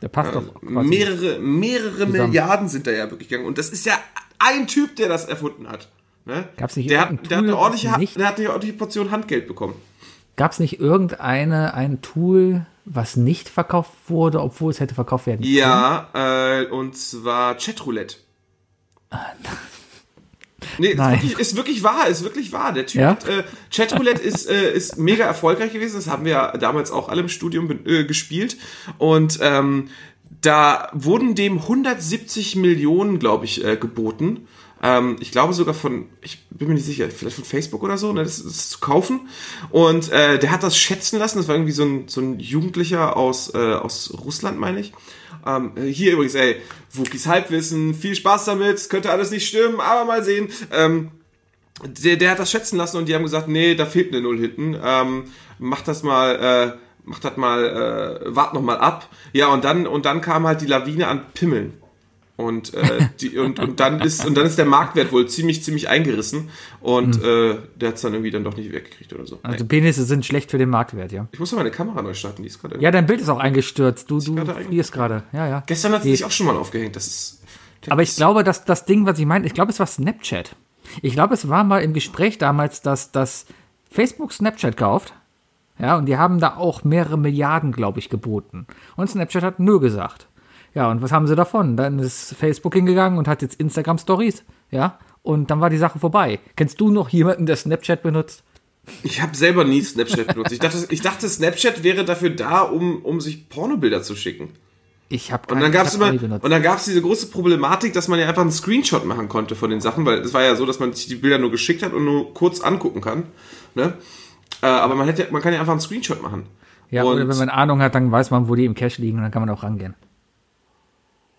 S1: Der passt doch quasi.
S2: Mehrere, mehrere Milliarden sind da ja wirklich gegangen. Und das ist ja ein Typ, der das erfunden hat. Ne?
S1: Gab's nicht
S2: der, hat, der, hat eine ordentliche,
S1: nicht-
S2: der hat eine ordentliche Portion Handgeld bekommen.
S1: Gab es nicht irgendeine ein Tool, was nicht verkauft wurde, obwohl es hätte verkauft werden können?
S2: Ja, äh, und zwar Chatroulette. Nee, ist
S1: Nein.
S2: wirklich, ist wirklich wahr, ist wirklich wahr. Der Typ
S1: Ja?
S2: hat, äh, Chatroulette ist, äh, ist mega erfolgreich gewesen. Das haben wir ja damals auch alle im Studium äh, gespielt. Und ähm, da wurden dem 170 Millionen, glaube ich, äh, geboten. Ähm, ich glaube sogar von, ich bin mir nicht sicher, vielleicht von Facebook oder so, ne, das, ist zu kaufen. Und äh, der hat das schätzen lassen, das war irgendwie so ein, so ein Jugendlicher aus, äh, aus Russland, meine ich. Ähm, hier übrigens, ey, Wookies Halbwissen, viel Spaß damit, könnte alles nicht stimmen, aber mal sehen. Ähm, der, der hat das schätzen lassen und die haben gesagt, nee, da fehlt eine Null hinten. Ähm, mach das mal, äh, mach das mal, äh, wart noch mal ab. Ja, und dann, und dann kam halt die Lawine an Pimmeln. Und, äh, die, und, und, dann ist, und dann ist der Marktwert wohl ziemlich, ziemlich eingerissen. Und mhm. äh, der hat es dann irgendwie dann doch nicht weggekriegt oder so.
S1: Also Penisse sind schlecht für den Marktwert, ja.
S2: Ich muss mal meine Kamera neu starten, die ist gerade.
S1: Ja, dein Bild ist auch eingestürzt. Du, du frierst gerade. Ja, ja.
S2: Gestern hat es sich auch schon mal aufgehängt. Das ist.
S1: Aber ich glaube, dass das Ding, was ich meine, ich glaube, es war Snapchat. Ich glaube, es war mal im Gespräch damals, dass das Facebook Snapchat kauft. Ja, und die haben da auch mehrere Milliarden, glaube ich, geboten. Und Snapchat hat nur gesagt. Ja, und was haben sie davon? Dann ist Facebook hingegangen und hat jetzt Instagram Stories, ja, und dann war die Sache vorbei. Kennst du noch jemanden, der Snapchat benutzt?
S2: Ich habe selber nie Snapchat benutzt. Ich dachte, ich dachte, Snapchat wäre dafür da, um, um sich Pornobilder zu schicken.
S1: Ich habe
S2: und dann gab es immer und dann gab es diese große Problematik, dass man ja einfach einen Screenshot machen konnte von den Sachen, weil es war ja so, dass man sich die Bilder nur geschickt hat und nur kurz angucken kann. Ne? Äh, aber man hätte, man kann ja einfach einen Screenshot machen.
S1: Ja, und oder wenn man Ahnung hat, dann weiß man, wo die im Cache liegen und dann kann man auch rangehen.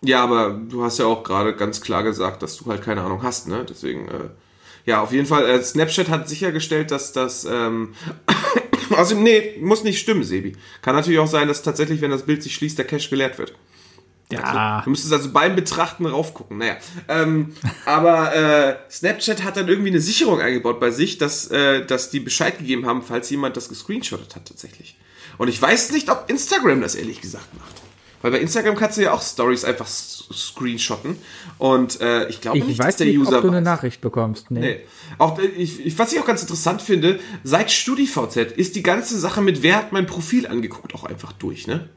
S2: Ja, aber du hast ja auch gerade ganz klar gesagt, dass du halt keine Ahnung hast, ne? Deswegen, äh, ja, auf jeden Fall, äh, Snapchat hat sichergestellt, dass das, ähm, also, nee, muss nicht stimmen, Sebi. Kann natürlich auch sein, dass tatsächlich, wenn das Bild sich schließt, der Cache geleert wird. Ja. Also, du müsstest also beim Betrachten raufgucken. Naja. Ähm, aber äh, Snapchat hat dann irgendwie eine Sicherung eingebaut bei sich, dass, äh, dass die Bescheid gegeben haben, falls jemand das gescreenshottet hat tatsächlich. Und ich weiß nicht, ob Instagram das ehrlich gesagt macht. Weil bei Instagram kannst du ja auch Stories einfach screenshotten. Und äh, ich glaube
S1: nicht,
S2: ich
S1: weiß dass der nicht, User. Ob du eine Nachricht bekommst. Nee. nee.
S2: Auch, äh, ich, was ich auch ganz interessant finde, seit StudiVZ ist die ganze Sache mit wer hat mein Profil angeguckt auch einfach durch, ne?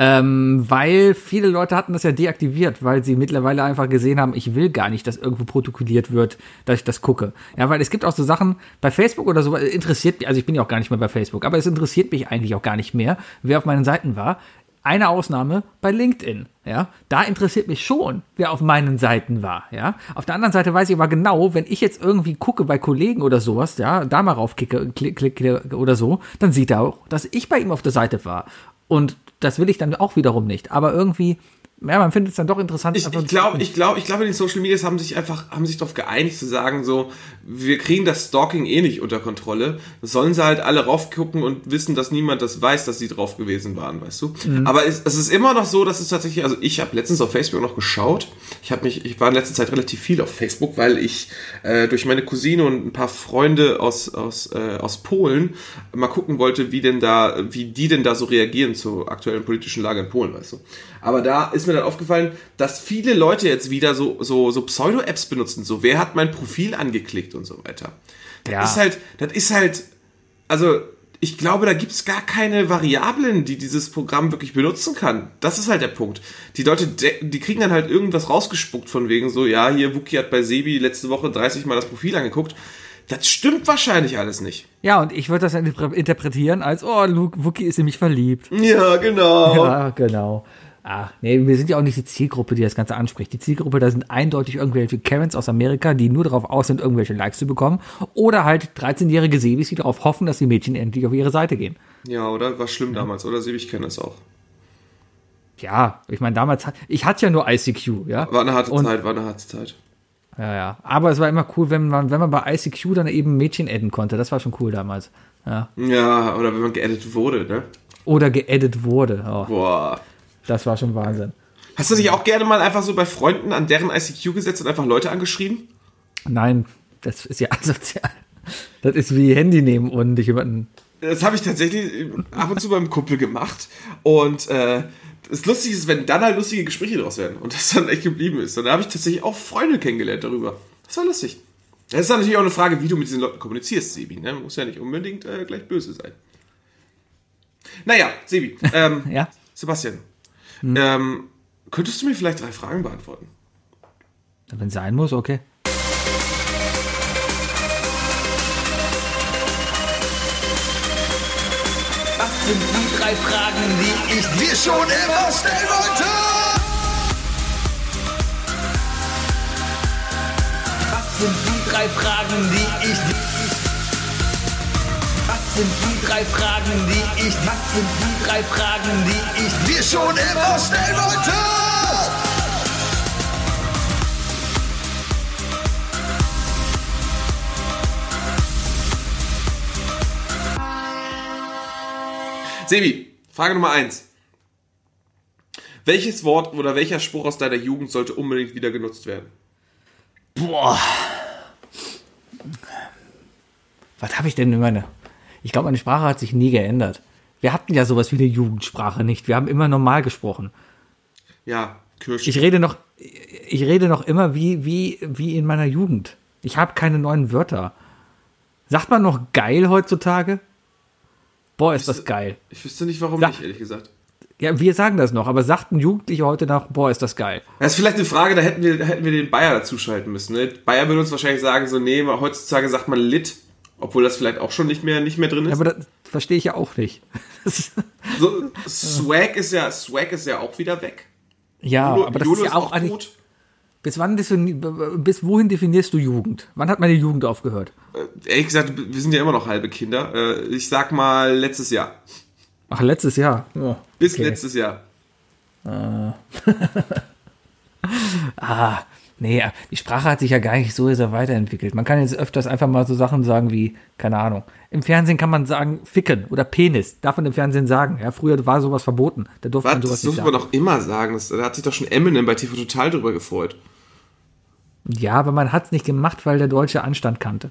S1: Ähm, weil viele Leute hatten das ja deaktiviert, weil sie mittlerweile einfach gesehen haben, ich will gar nicht, dass irgendwo protokolliert wird, dass ich das gucke. Ja, weil es gibt auch so Sachen bei Facebook oder so, interessiert mich, also ich bin ja auch gar nicht mehr bei Facebook, aber es interessiert mich eigentlich auch gar nicht mehr, wer auf meinen Seiten war. Eine Ausnahme bei LinkedIn, ja. Da interessiert mich schon, wer auf meinen Seiten war, ja. Auf der anderen Seite weiß ich aber genau, wenn ich jetzt irgendwie gucke bei Kollegen oder sowas, ja, da mal raufklicke klick, klick, oder so, dann sieht er auch, dass ich bei ihm auf der Seite war. Und das will ich dann auch wiederum nicht. Aber irgendwie ja, man findet es dann doch interessant.
S2: Ich, ich glaube, ich glaube, ich glaube, die Social Medias haben sich einfach, haben sich darauf geeinigt zu sagen, so, wir kriegen das Stalking eh nicht unter Kontrolle. sollen sie halt alle raufgucken und wissen, dass niemand das weiß, dass sie drauf gewesen waren, weißt du? Mhm. Aber es, es, ist immer noch so, dass es tatsächlich, also ich habe letztens auf Facebook noch geschaut. Ich habe mich, ich war in letzter Zeit relativ viel auf Facebook, weil ich äh, durch meine Cousine und ein paar Freunde aus aus äh, aus Polen mal gucken wollte, wie denn da, wie die denn da so reagieren zur aktuellen politischen Lage in Polen, weißt du? Aber da ist mir dann aufgefallen, dass viele Leute jetzt wieder so, so, so Pseudo-Apps benutzen. So, wer hat mein Profil angeklickt und so weiter. Das ja. ist halt, das ist halt, also ich glaube, da gibt es gar keine Variablen, die dieses Programm wirklich benutzen kann. Das ist halt der Punkt. Die Leute, die kriegen dann halt irgendwas rausgespuckt von wegen so, ja, hier Wookie hat bei Sebi letzte Woche 30 Mal das Profil angeguckt. Das stimmt wahrscheinlich alles nicht.
S1: Ja, und ich würde das interpretieren als, oh, Luke, Wookie ist in mich verliebt.
S2: Ja, genau.
S1: Ja, genau. Ach, nee, wir sind ja auch nicht die Zielgruppe, die das Ganze anspricht. Die Zielgruppe, da sind eindeutig irgendwelche Karens aus Amerika, die nur darauf aus sind, irgendwelche Likes zu bekommen. Oder halt 13-jährige Sebis, die darauf hoffen, dass die Mädchen endlich auf ihre Seite gehen.
S2: Ja, oder? War schlimm ja. damals, oder? Sebi, ich kenne das auch.
S1: Ja, ich meine, damals, ich hatte ja nur ICQ, ja.
S2: War eine harte Und, Zeit, war eine harte Zeit.
S1: Ja, ja. Aber es war immer cool, wenn man, wenn man bei ICQ dann eben Mädchen adden konnte. Das war schon cool damals. Ja,
S2: ja oder wenn man geaddet wurde, ne?
S1: Oder geaddet wurde. Oh.
S2: Boah.
S1: Das war schon Wahnsinn.
S2: Hast du dich auch gerne mal einfach so bei Freunden an deren ICQ gesetzt und einfach Leute angeschrieben?
S1: Nein, das ist ja asozial. Das ist wie Handy nehmen und dich jemanden.
S2: Das habe ich tatsächlich ab und zu beim Kumpel gemacht. Und äh, das Lustige ist, wenn dann halt lustige Gespräche draus werden und das dann echt geblieben ist. Und da habe ich tatsächlich auch Freunde kennengelernt darüber. Das war lustig. Das ist dann natürlich auch eine Frage, wie du mit diesen Leuten kommunizierst, Sebi. Ne? Muss ja nicht unbedingt äh, gleich böse sein. Naja, Sebi. Ähm, ja? Sebastian, hm. Ähm, könntest du mir vielleicht drei Fragen beantworten?
S1: Wenn es sein muss, okay.
S3: Was sind die drei Fragen, die ich dir schon immer stellen wollte? Was sind die drei Fragen, die ich... Was sind die drei Fragen, die ich... Was sind die drei Fragen, die ich dir schon immer stellen wollte?
S2: Sebi, Frage Nummer eins. Welches Wort oder welcher Spruch aus deiner Jugend sollte unbedingt wieder genutzt werden?
S1: Boah. Was habe ich denn in meiner. Ich glaube, meine Sprache hat sich nie geändert. Wir hatten ja sowas wie eine Jugendsprache nicht. Wir haben immer normal gesprochen.
S2: Ja, Kirsch.
S1: Ich rede noch, ich rede noch immer wie, wie, wie in meiner Jugend. Ich habe keine neuen Wörter. Sagt man noch geil heutzutage? Boah, ist das geil.
S2: Ich wüsste nicht, warum
S1: Ja.
S2: nicht, ehrlich gesagt.
S1: Ja, wir sagen das noch, aber sagten Jugendliche heute noch, boah, ist das geil.
S2: Das ist vielleicht eine Frage, da hätten wir, hätten wir den Bayer dazuschalten müssen. Ne? Bayer würde uns wahrscheinlich sagen, so, nee, heutzutage sagt man Lit, obwohl das vielleicht auch schon nicht mehr, nicht mehr drin ist.
S1: Aber das verstehe ich ja auch nicht.
S2: So, Swag ist ja, Swag ist ja auch wieder weg.
S1: ja,
S2: Jolo-
S1: aber das
S2: Jolo
S1: ist ja auch eigentlich.
S2: tot.
S1: Bis wann bis wohin definierst du Jugend? Wann hat meine Jugend aufgehört?
S2: Äh, Ehrlich gesagt, wir sind ja immer noch halbe Kinder. Äh, Ich sag mal letztes Jahr.
S1: Ach, letztes Jahr. Ja,
S2: Bis
S1: okay.
S2: letztes Jahr.
S1: Ah, nee, die Sprache hat sich ja gar nicht so sehr weiterentwickelt. Man kann jetzt öfters einfach mal so Sachen sagen wie, keine Ahnung. Im Fernsehen kann man sagen Ficken oder Penis. Darf man im Fernsehen sagen. Ja, früher war sowas verboten. Da durfte
S2: Was?
S1: man sowas
S2: Das
S1: nicht
S2: durfte man
S1: sagen.
S2: doch immer sagen. Das, da hat sich doch schon Eminem bei TV Total drüber gefreut.
S1: Ja, aber man hat es nicht gemacht, weil der Deutsche Anstand kannte.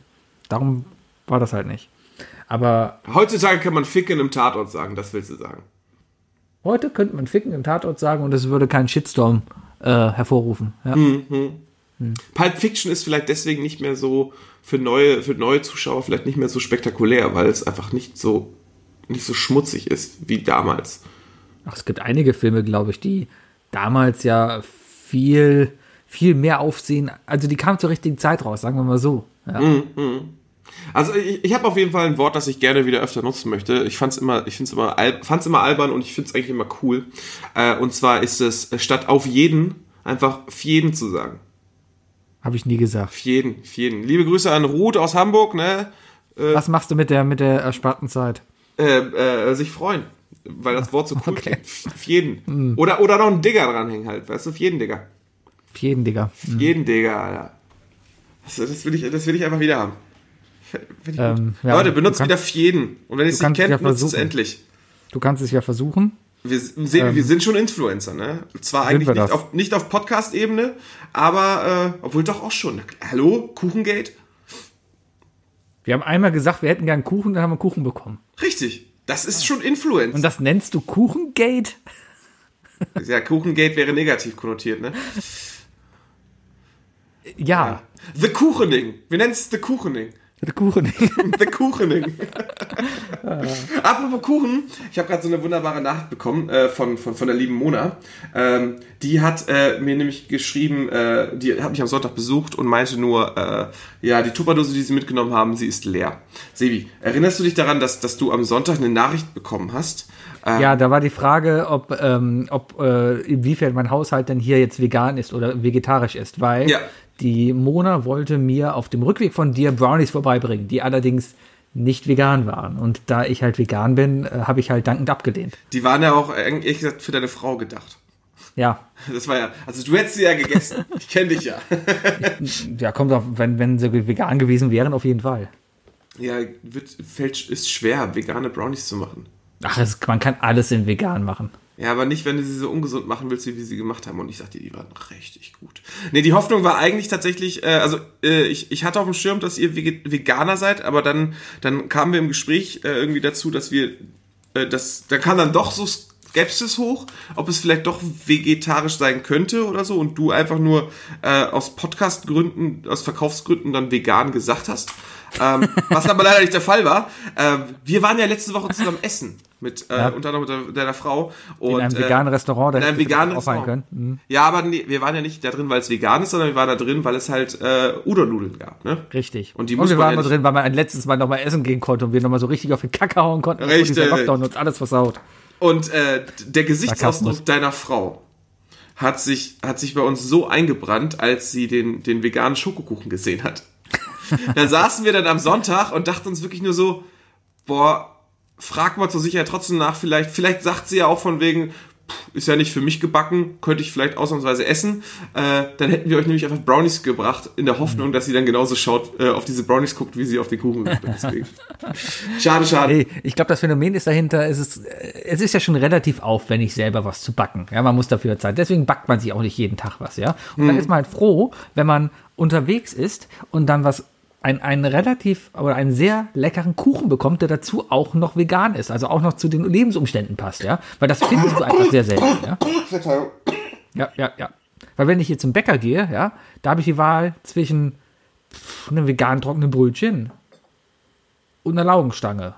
S1: Darum war das halt nicht. Aber
S2: Heutzutage kann man Ficken im Tatort sagen, das willst du sagen.
S1: heute könnte man Ficken im Tatort sagen und es würde keinen Shitstorm äh, hervorrufen. Ja.
S2: Pulp Fiction ist vielleicht deswegen nicht mehr so für neue, für neue Zuschauer vielleicht nicht mehr so spektakulär, weil es einfach nicht so, nicht so schmutzig ist wie damals.
S1: Ach, es gibt einige Filme, glaube ich, die damals ja viel, viel mehr aufsehen. Also die kamen zur richtigen Zeit raus, sagen wir mal so. Ja.
S2: Also ich, ich habe auf jeden Fall ein Wort, das ich gerne wieder öfter nutzen möchte. Ich fand's immer, ich find's immer, al- fand's immer albern und ich find's eigentlich immer cool. Äh, und zwar ist es äh, statt auf jeden einfach auf jeden zu sagen.
S1: Habe ich nie gesagt.
S2: Auf jeden, auf jeden. Liebe Grüße an Ruth aus Hamburg, ne?
S1: Was machst du mit der, mit der ersparten Zeit?
S2: Äh, äh, sich freuen, weil das Wort so cool
S1: Okay.
S2: klingt. Auf jeden. Oder, oder noch ein Digger dranhängen halt, weißt du, auf jeden Digger.
S1: Auf jeden, Digga.
S2: Auf jeden Digger, Alter. Das, das, will ich, das will ich einfach wieder haben.
S1: Ähm, ja,
S2: Leute, benutzt
S1: kannst-
S2: wieder auf jeden. Und wenn ihr es nicht kennt,
S1: ja
S2: nutzt es endlich.
S1: Du kannst es ja versuchen.
S2: Wir, sehen, wir sind schon Influencer, ne? Zwar
S1: Ähm.
S2: Eigentlich nicht auf, nicht auf Podcast-Ebene, aber äh, obwohl doch auch schon. Hallo? Kuchengate?
S1: Wir haben einmal gesagt, wir hätten gern Kuchen, dann haben wir Kuchen bekommen.
S2: Richtig. Das ist schon Influencer.
S1: Und das nennst du Kuchengate?
S2: ja, Kuchengate wäre negativ konnotiert, ne?
S1: Ja.
S2: The Kuchening. Wir nennen es The Kuchening.
S1: Der Kuchen.
S2: The Kuchening. Apropos Kuchen, ich habe gerade so eine wunderbare Nachricht bekommen äh, von, von, von der lieben Mona. Ähm, die hat äh, mir nämlich geschrieben, äh, die hat mich am Sonntag besucht und meinte nur, äh, ja, die Tupperdose, die sie mitgenommen haben, sie ist leer. Sebi, erinnerst du dich daran, dass, dass du am Sonntag eine Nachricht bekommen hast? Äh,
S1: Ja, da war die Frage, ob, ähm, ob äh, inwiefern mein Haushalt denn hier jetzt vegan ist oder vegetarisch ist, weil
S2: Ja.
S1: Die Mona wollte mir auf dem Rückweg von dir Brownies vorbeibringen, die allerdings nicht vegan waren. Und da ich halt vegan bin, äh, habe ich halt dankend abgelehnt.
S2: Die waren ja auch, äh, ehrlich gesagt, für deine Frau gedacht.
S1: Ja,
S2: Das war ja, also du hättest sie ja gegessen. Ich kenne dich ja.
S1: ja, kommt auf, wenn, wenn sie vegan gewesen wären, auf jeden Fall.
S2: Ja, wird, fällt, ist schwer, vegane Brownies zu machen.
S1: Ach, es, man kann alles in vegan machen.
S2: Ja, aber nicht, wenn du sie so ungesund machen willst, wie wir sie gemacht haben. Und ich sagte, die waren richtig gut. Nee, die Hoffnung war eigentlich tatsächlich, äh, also äh, ich, ich hatte auf dem Schirm, dass ihr Veganer seid, aber dann, dann kamen wir im Gespräch äh, irgendwie dazu, dass wir, äh, das, da kam dann doch so Skepsis hoch, ob es vielleicht doch vegetarisch sein könnte oder so und du einfach nur äh, aus Podcast-Gründen, aus Verkaufsgründen dann vegan gesagt hast. Ähm, was aber leider nicht der Fall war. Ähm, wir waren ja letzte Woche zusammen essen mit, äh,
S1: Ja.
S2: unter anderem mit deiner Frau. Und,
S1: In einem
S2: äh,
S1: veganen Restaurant, da
S2: in einem veganen Restaurant.
S1: können. Mhm.
S2: Ja, aber nee, wir waren ja nicht da drin, weil es vegan ist, sondern wir waren da drin, weil es halt äh, Udon-Nudeln gab. Ne?
S1: Richtig.
S2: Und die
S1: und wir waren
S2: ja nicht-
S1: drin, weil man ein letztes Mal noch mal essen gehen konnte und wir noch mal so richtig auf den Kacke hauen konnten.
S2: Richtig.
S1: dieser Lockdown uns alles versaut.
S2: Und äh, der. Gesichtsausdruck deiner Frau hat sich, hat sich bei uns so eingebrannt, als sie den, den veganen Schokokuchen gesehen hat. dann saßen wir dann am Sonntag und dachten uns wirklich nur so, boah, frag mal zur Sicherheit trotzdem nach, vielleicht, vielleicht sagt sie ja auch von wegen, ist ja nicht für mich gebacken, könnte ich vielleicht ausnahmsweise essen. Äh, dann hätten wir euch nämlich einfach Brownies gebracht, in der Hoffnung, dass sie dann genauso schaut, äh, auf diese Brownies guckt, wie sie auf den Kuchen guckt. Schade, schade.
S1: Nee, ich glaube, das Phänomen ist dahinter, es ist, es ist ja schon relativ aufwendig, selber was zu backen. Ja, man muss dafür Zeit. Deswegen backt man sich auch nicht jeden Tag was, ja. Und dann ist man halt froh, wenn man unterwegs ist und dann was ein, einen relativ oder einen sehr leckeren Kuchen bekommt, der dazu auch noch vegan ist, also auch noch zu den Lebensumständen passt, ja. Weil das findest du einfach sehr selten, ja. Ja, ja, ja. Weil wenn ich hier zum Bäcker gehe, ja, da habe ich die Wahl zwischen einem veganen trockenen Brötchen und einer Laugenstange.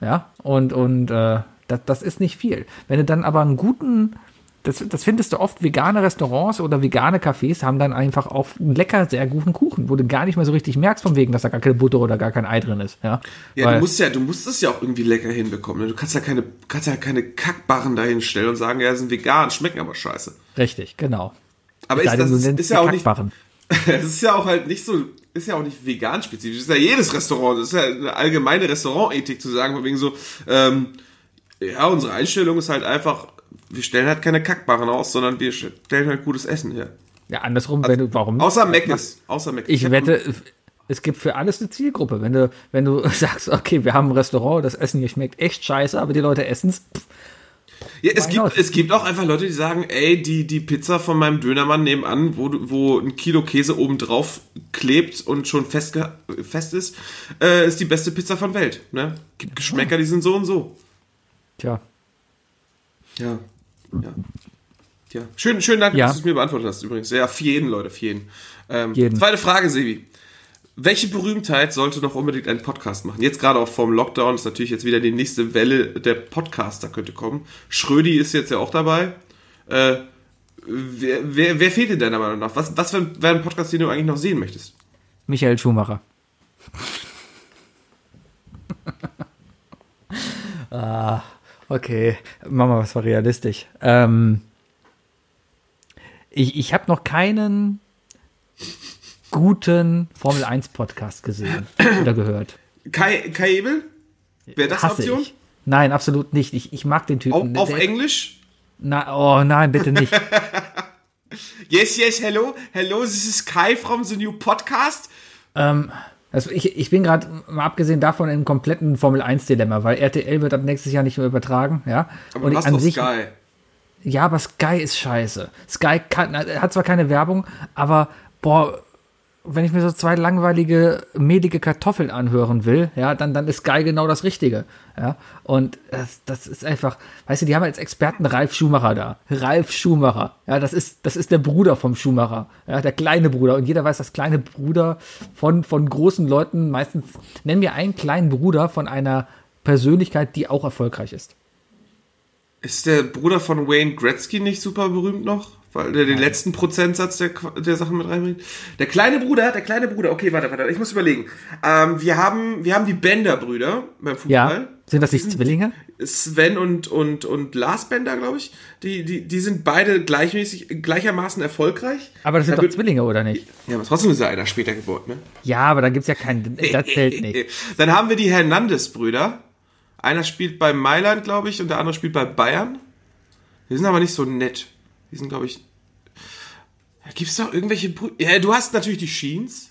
S1: Ja, und, und äh, das, das ist nicht viel. Wenn du dann aber einen guten, das, das findest du oft, vegane Restaurants oder vegane Cafés haben dann einfach auch einen lecker, sehr guten Kuchen, wo du gar nicht mehr so richtig merkst, von wegen, dass da gar keine Butter oder gar kein Ei drin ist. Ja,
S2: Ja,
S1: Weil-
S2: du musst ja, du musst es ja auch irgendwie lecker hinbekommen. ne? Du kannst ja keine, kannst ja keine Kackbarren dahin stellen und sagen, ja, sind vegan, schmecken aber scheiße.
S1: Richtig, genau.
S2: Aber
S1: Es
S2: ist, das ist, ist ja auch nicht, das ist ja auch halt nicht so, ist ja auch nicht vegan spezifisch. Das ist ja jedes Restaurant. Das ist ja eine allgemeine Restaurantethik zu sagen, von wegen so, ähm, ja, unsere Einstellung ist halt einfach, wir stellen halt keine Kackbarren aus, sondern wir stellen halt gutes Essen her.
S1: Ja, andersrum, wenn du, warum?
S2: Außer Mc's. Außer Mc's.
S1: Ich wette, es gibt für alles eine Zielgruppe. Wenn du, wenn du sagst, okay, wir haben ein Restaurant, das Essen hier schmeckt echt scheiße, aber die Leute essen es.
S2: Ja, es
S1: not?
S2: gibt, es gibt auch einfach Leute, die sagen, ey, die, die Pizza von meinem Dönermann nebenan, wo, wo ein Kilo Käse oben drauf klebt und schon fest, fest ist, äh, ist die beste Pizza von Welt. Ne? Gibt Geschmäcker, die sind so und so.
S1: Tja,
S2: Ja. Ja. ja. Schön, schön danke,
S1: Ja.
S2: dass du es mir beantwortet hast übrigens. Ja, für jeden, Leute, für jeden. Ähm,
S1: Jeden.
S2: Zweite Frage, Sebi. Welche Berühmtheit sollte noch unbedingt einen Podcast machen? Jetzt gerade auch vorm Lockdown ist natürlich jetzt wieder die nächste Welle der Podcaster könnte kommen. Schrödi ist jetzt ja auch dabei. Äh, wer, wer, wer fehlt dir deiner Meinung nach? Was, was wäre wär ein Podcast, den du eigentlich noch sehen möchtest?
S1: Michael Schumacher. ah, okay. Machen wir was war realistisch. Ähm, ich ich habe noch keinen guten Formel 1 Podcast gesehen oder gehört.
S2: Kai, Kai Ebel? Wäre das
S1: Hasse
S2: Option?
S1: ich. Nein, absolut nicht. Ich, ich mag den Typen.
S2: Auf, auf Englisch?
S1: Na, oh nein, bitte nicht.
S2: Yes, yes, hello. Hello, this is Kai from the new podcast.
S1: Also ich, ich bin gerade, mal abgesehen davon, im kompletten Formel 1-Dilemma, weil RTL wird ab nächstes Jahr nicht mehr übertragen, ja.
S2: Aber du hast doch Sky.
S1: Ja, aber Sky ist scheiße. Sky kann, hat zwar keine Werbung, aber boah, wenn ich mir so zwei langweilige, mehlige Kartoffeln anhören will, ja, dann, dann ist Sky genau das Richtige. Ja, und das, das ist einfach, weißt du, die haben als Experten Ralf Schumacher da. Ralf Schumacher. Ja, das ist, das ist der Bruder vom Schumacher. Ja, der kleine Bruder. Und jeder weiß, das kleine Bruder von, von großen Leuten meistens, nenn mir einen kleinen Bruder von einer Persönlichkeit, die auch erfolgreich ist.
S2: Ist der Bruder von Wayne Gretzky nicht super berühmt noch? Weil der den letzten Prozentsatz der, der Sachen mit reinbringt. Der kleine Bruder, der kleine Bruder, okay, warte, warte, ich muss überlegen. Ähm, wir, haben, wir haben die Bender-Brüder beim
S1: Ja.
S2: Fußball.
S1: Sind das nicht Zwillinge?
S2: Sven und, und, und Lars Bender, glaube ich. Die, die, die sind beide gleichmäßig, gleichermaßen erfolgreich.
S1: Aber das sind
S2: Da
S1: doch Zwillinge, oder nicht?
S2: Ja, aber trotzdem ist ja einer später geboren, ne?
S1: Ja, aber da gibt's ja keinen, das zählt nicht.
S2: Dann haben wir die Hernandez-Brüder. Einer spielt bei Mailand, glaube ich, und der andere spielt bei Bayern. Die sind aber nicht so nett. Die sind, glaube ich. Ja, gibt's doch irgendwelche Brüder? Ja, du hast natürlich die Sheens.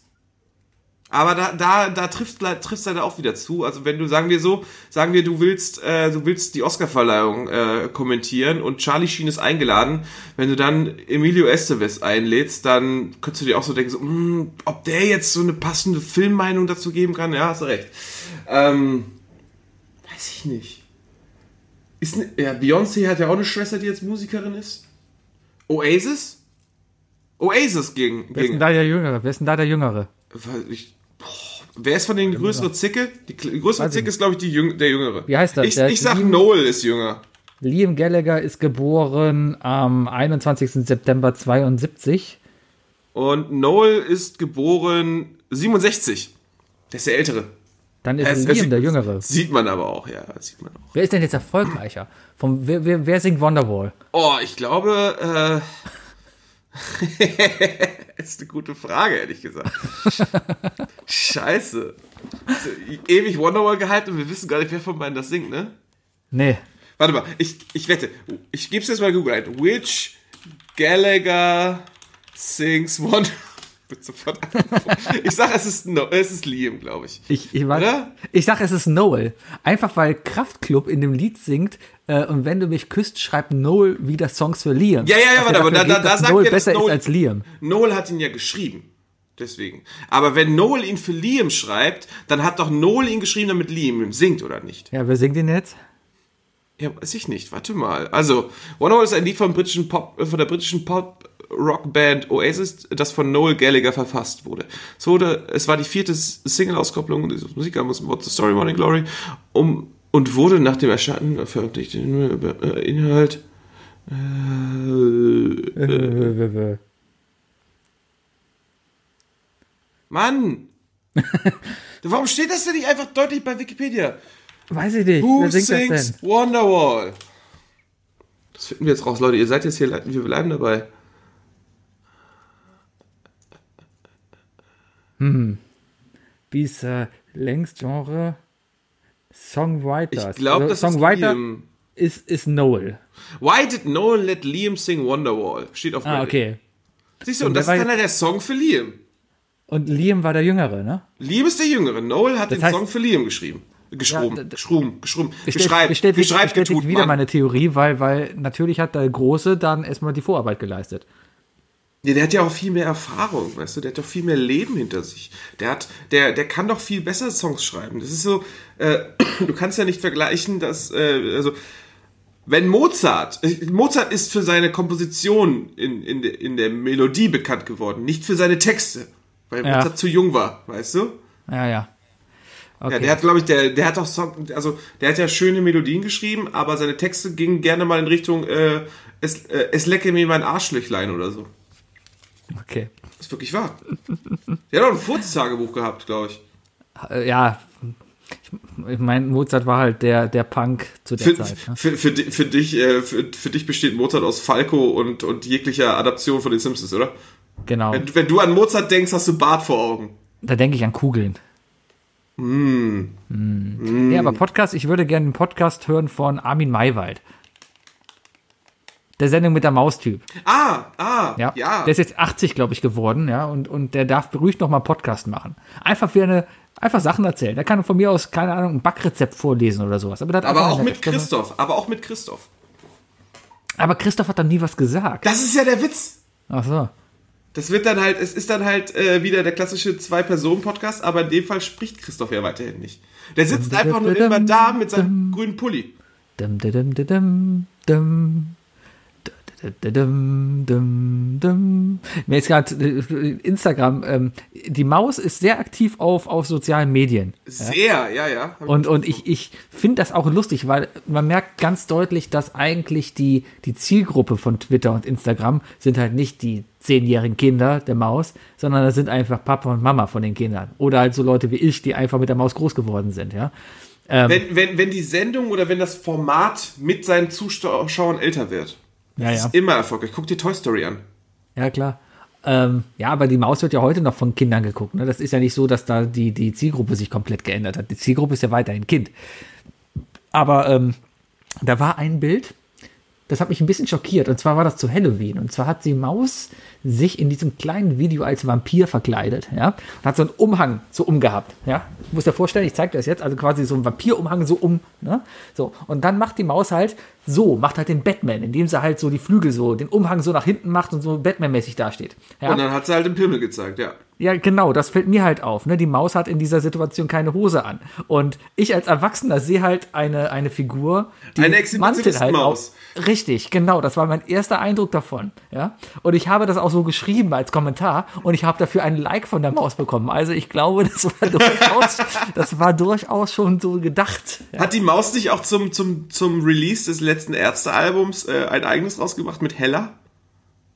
S2: Aber da, da, da trifft trifft leider auch wieder zu. Also wenn du, sagen wir so, sagen wir, du willst, äh, du willst die Oscarverleihung äh, kommentieren und Charlie Sheen ist eingeladen. Wenn du dann Emilio Estevez einlädst, dann könntest du dir auch so denken, so, hm, ob der jetzt so eine passende Filmmeinung dazu geben kann. Ja, hast du recht. Ähm, weiß ich nicht. Ist ne, ja, Beyoncé hat ja auch eine Schwester, die jetzt Musikerin ist. Oasis? Oasis gegen,
S1: Wer ist denn da der Jüngere? Wer ist denn da der Jüngere?
S2: ich, boah, wer ist von den die größere Zicke? Die kle- größere
S1: Weiß
S2: Zicke ist, glaube ich, die Jüng der Jüngere.
S1: Wie heißt das?
S2: Ich,
S1: Der
S2: ich sag,
S1: Liam-
S2: Noel ist jünger.
S1: Liam Gallagher ist geboren am 21. September 72.
S2: Und Noel ist geboren 67. Der ist der Ältere.
S1: Dann ist
S2: Es- es
S1: Liam
S2: sieht-
S1: der Jüngere.
S2: Sieht man aber auch, ja, sieht man auch.
S1: Wer ist denn jetzt erfolgreicher? Vom, wer, wer, wer singt Wonderwall?
S2: Oh, ich glaube, äh, ist eine gute Frage, ehrlich gesagt. Scheiße. So, ewig Wonderwall gehypt und wir wissen gar nicht, wer von beiden das singt, ne?
S1: Nee.
S2: Warte mal, ich, ich wette. Ich gebe es jetzt mal Google ein. Which Gallagher sings Wonder... Wird sofort ich sag, es ist, no, es ist Liam, glaube ich.
S1: Ich, ich, weiß-
S2: Oder?
S1: ich sag, es ist Noel. Einfach weil Kraftklub in dem Lied singt äh, und wenn du mich küsst, schreibt Noel wieder Songs für Liam.
S2: Ja, ja, ja, warte, aber da- da-
S1: geht,
S2: da sagt
S1: Noel besser
S2: Noel-
S1: ist als Liam.
S2: Noel hat ihn ja geschrieben. Deswegen. Aber wenn Noel ihn für Liam schreibt, dann hat doch Noel ihn geschrieben, damit Liam singt, oder nicht?
S1: Ja, wer singt den jetzt?
S2: Ja, weiß ich nicht. Warte mal. Also, Wonderwall ist ein Lied vom britischen Pop, äh, von der britischen Pop-Rock-Band Oasis, das von Noel Gallagher verfasst wurde. Es wurde, es war die vierte Single-Auskopplung dieses Musikalbums What's the Story, Morning Glory, um, und wurde nach dem Erscheinen veröffentlicht. Äh, Inhalt, äh, Mann! Warum steht das denn nicht einfach deutlich bei Wikipedia?
S1: Weiß ich nicht.
S2: Who sings? Wonderwall? Das finden wir jetzt raus, Leute. Ihr seid jetzt hier, wir bleiben dabei.
S1: Wie ist äh, längst Genre? Songwriters.
S2: Ich glaube,
S1: Also
S2: das
S1: Songwriter
S2: ist Liam.
S1: ist, ist Noel.
S2: Why did Noel let Liam sing Wonderwall? Steht auf
S1: Ah,
S2: Reddit.
S1: okay.
S2: Siehst du, und
S1: Und
S2: das ist dann der Song für Liam.
S1: Und Liam war der Jüngere, ne?
S2: Liam ist der Jüngere. Noel hat
S1: Das
S2: den
S1: heißt-
S2: Song für Liam geschrieben.
S1: Ja, d- d-
S2: geschruben, geschruben.
S1: Bestätigt,
S2: Geschreibt,
S1: bestätigt,
S2: geschreibt,
S1: bestätigt
S2: getut,
S1: wieder
S2: Mann.
S1: meine Theorie, weil, weil natürlich hat der Große dann erstmal die Vorarbeit geleistet.
S2: Ja, der hat ja auch viel mehr Erfahrung, weißt du, der hat doch viel mehr Leben hinter sich. Der hat, der, der kann doch viel besser Songs schreiben. Das ist so, äh, du kannst ja nicht vergleichen, dass, äh, also, wenn Mozart, äh, Mozart ist für seine Komposition in, in, in der Melodie bekannt geworden, nicht für seine Texte, weil
S1: Ja.
S2: Mozart zu jung war, weißt du?
S1: Ja, ja. Okay.
S2: Ja, der hat, glaube ich, der, der hat auch Song, also der hat ja schöne Melodien geschrieben, aber seine Texte gingen gerne mal in Richtung, äh, es, äh, es lecke mir mein Arschlöchlein oder so.
S1: Okay.
S2: Das ist wirklich wahr. Der hat auch ein Furztagebuch gehabt, glaube ich.
S1: Äh, ja. Ich, meine, Mozart war halt der, der Punk zu der
S2: Für,
S1: Zeit. Ne?
S2: für, für, für, dich, äh, für, für dich besteht Mozart aus Falco und, und jeglicher Adaption von den Simpsons, oder?
S1: Genau.
S2: Wenn, wenn du an Mozart denkst, hast du Bart vor Augen.
S1: Da denke ich an Kugeln. Mm. Nee, aber Podcast, ich würde gerne einen Podcast hören von Armin Maywald. Der Sendung mit der Maustyp.
S2: Ah, ah,
S1: Ja.
S2: ja.
S1: Der ist jetzt 80, glaube ich, geworden, ja, und, und der darf ruhig noch mal Podcast machen. Einfach wie eine, einfach Sachen erzählen. Der kann von mir aus, keine Ahnung, ein Backrezept vorlesen oder sowas. Aber,
S2: aber auch mit
S1: Stimme.
S2: Christoph, aber auch mit Christoph.
S1: Aber Christoph hat dann nie was gesagt.
S2: Das ist ja der Witz.
S1: Ach so.
S2: Das wird dann halt, es ist dann halt äh, wieder der klassische Zwei-Personen-Podcast, aber in dem Fall spricht Christoph ja weiterhin nicht. Der sitzt einfach nur immer da mit seinem grünen Pulli.
S1: Dum, dum, dum, dum, dum. Mir ist gerade äh, Instagram, ähm, die Maus ist sehr aktiv auf, auf sozialen Medien.
S2: Sehr, ja, ja.
S1: Und, und ich, ich finde das auch lustig, weil man merkt ganz deutlich, dass eigentlich die, die Zielgruppe von Twitter und Instagram sind halt nicht die zehnjährigen Kinder der Maus, sondern das sind einfach Papa und Mama von den Kindern. Oder halt so Leute wie ich, die einfach mit der Maus groß geworden sind, ja.
S2: wenn, wenn, wenn die Sendung oder wenn das Format mit seinen Zuschauern älter wird,
S1: Ja,
S2: das
S1: ja.
S2: ist immer erfolgreich. Guck dir Toy Story an.
S1: Ja, klar. Ähm, ja, aber die Maus wird ja heute noch von Kindern geguckt. Ne? Das ist ja nicht so, dass da die, die Zielgruppe sich komplett geändert hat. Die Zielgruppe ist ja weiterhin Kind. Aber ähm, da war ein Bild, das hat mich ein bisschen schockiert. Und zwar war das zu Halloween. Und zwar hat die Maus sich in diesem kleinen Video als Vampir verkleidet, ja, und hat so einen Umhang so umgehabt, ja. Du musst dir vorstellen, ich zeige dir das jetzt, also quasi so ein Vampirumhang so um, ne, so. Und dann macht die Maus halt so, macht halt den Batman, indem sie halt so die Flügel so, den Umhang so nach hinten macht und so Batman-mäßig dasteht. Ja?
S2: Und dann hat sie halt den Pimmel gezeigt, ja.
S1: Ja, genau, das fällt mir halt auf. Ne? Die Maus hat in dieser Situation keine Hose an. Und ich als Erwachsener sehe halt eine, eine Figur, die
S2: Eine
S1: Mantel halt
S2: Exhibitionistenmaus.
S1: auf. Richtig, genau, das war mein erster Eindruck davon. Ja? Und ich habe das auch so geschrieben als Kommentar und ich habe dafür einen Like von der Maus bekommen. Also ich glaube, das war durchaus, das war durchaus schon so gedacht. Ja?
S2: Hat die Maus nicht auch zum, zum, zum Release des letzten Ärztealbums äh, ein eigenes rausgemacht mit Hella?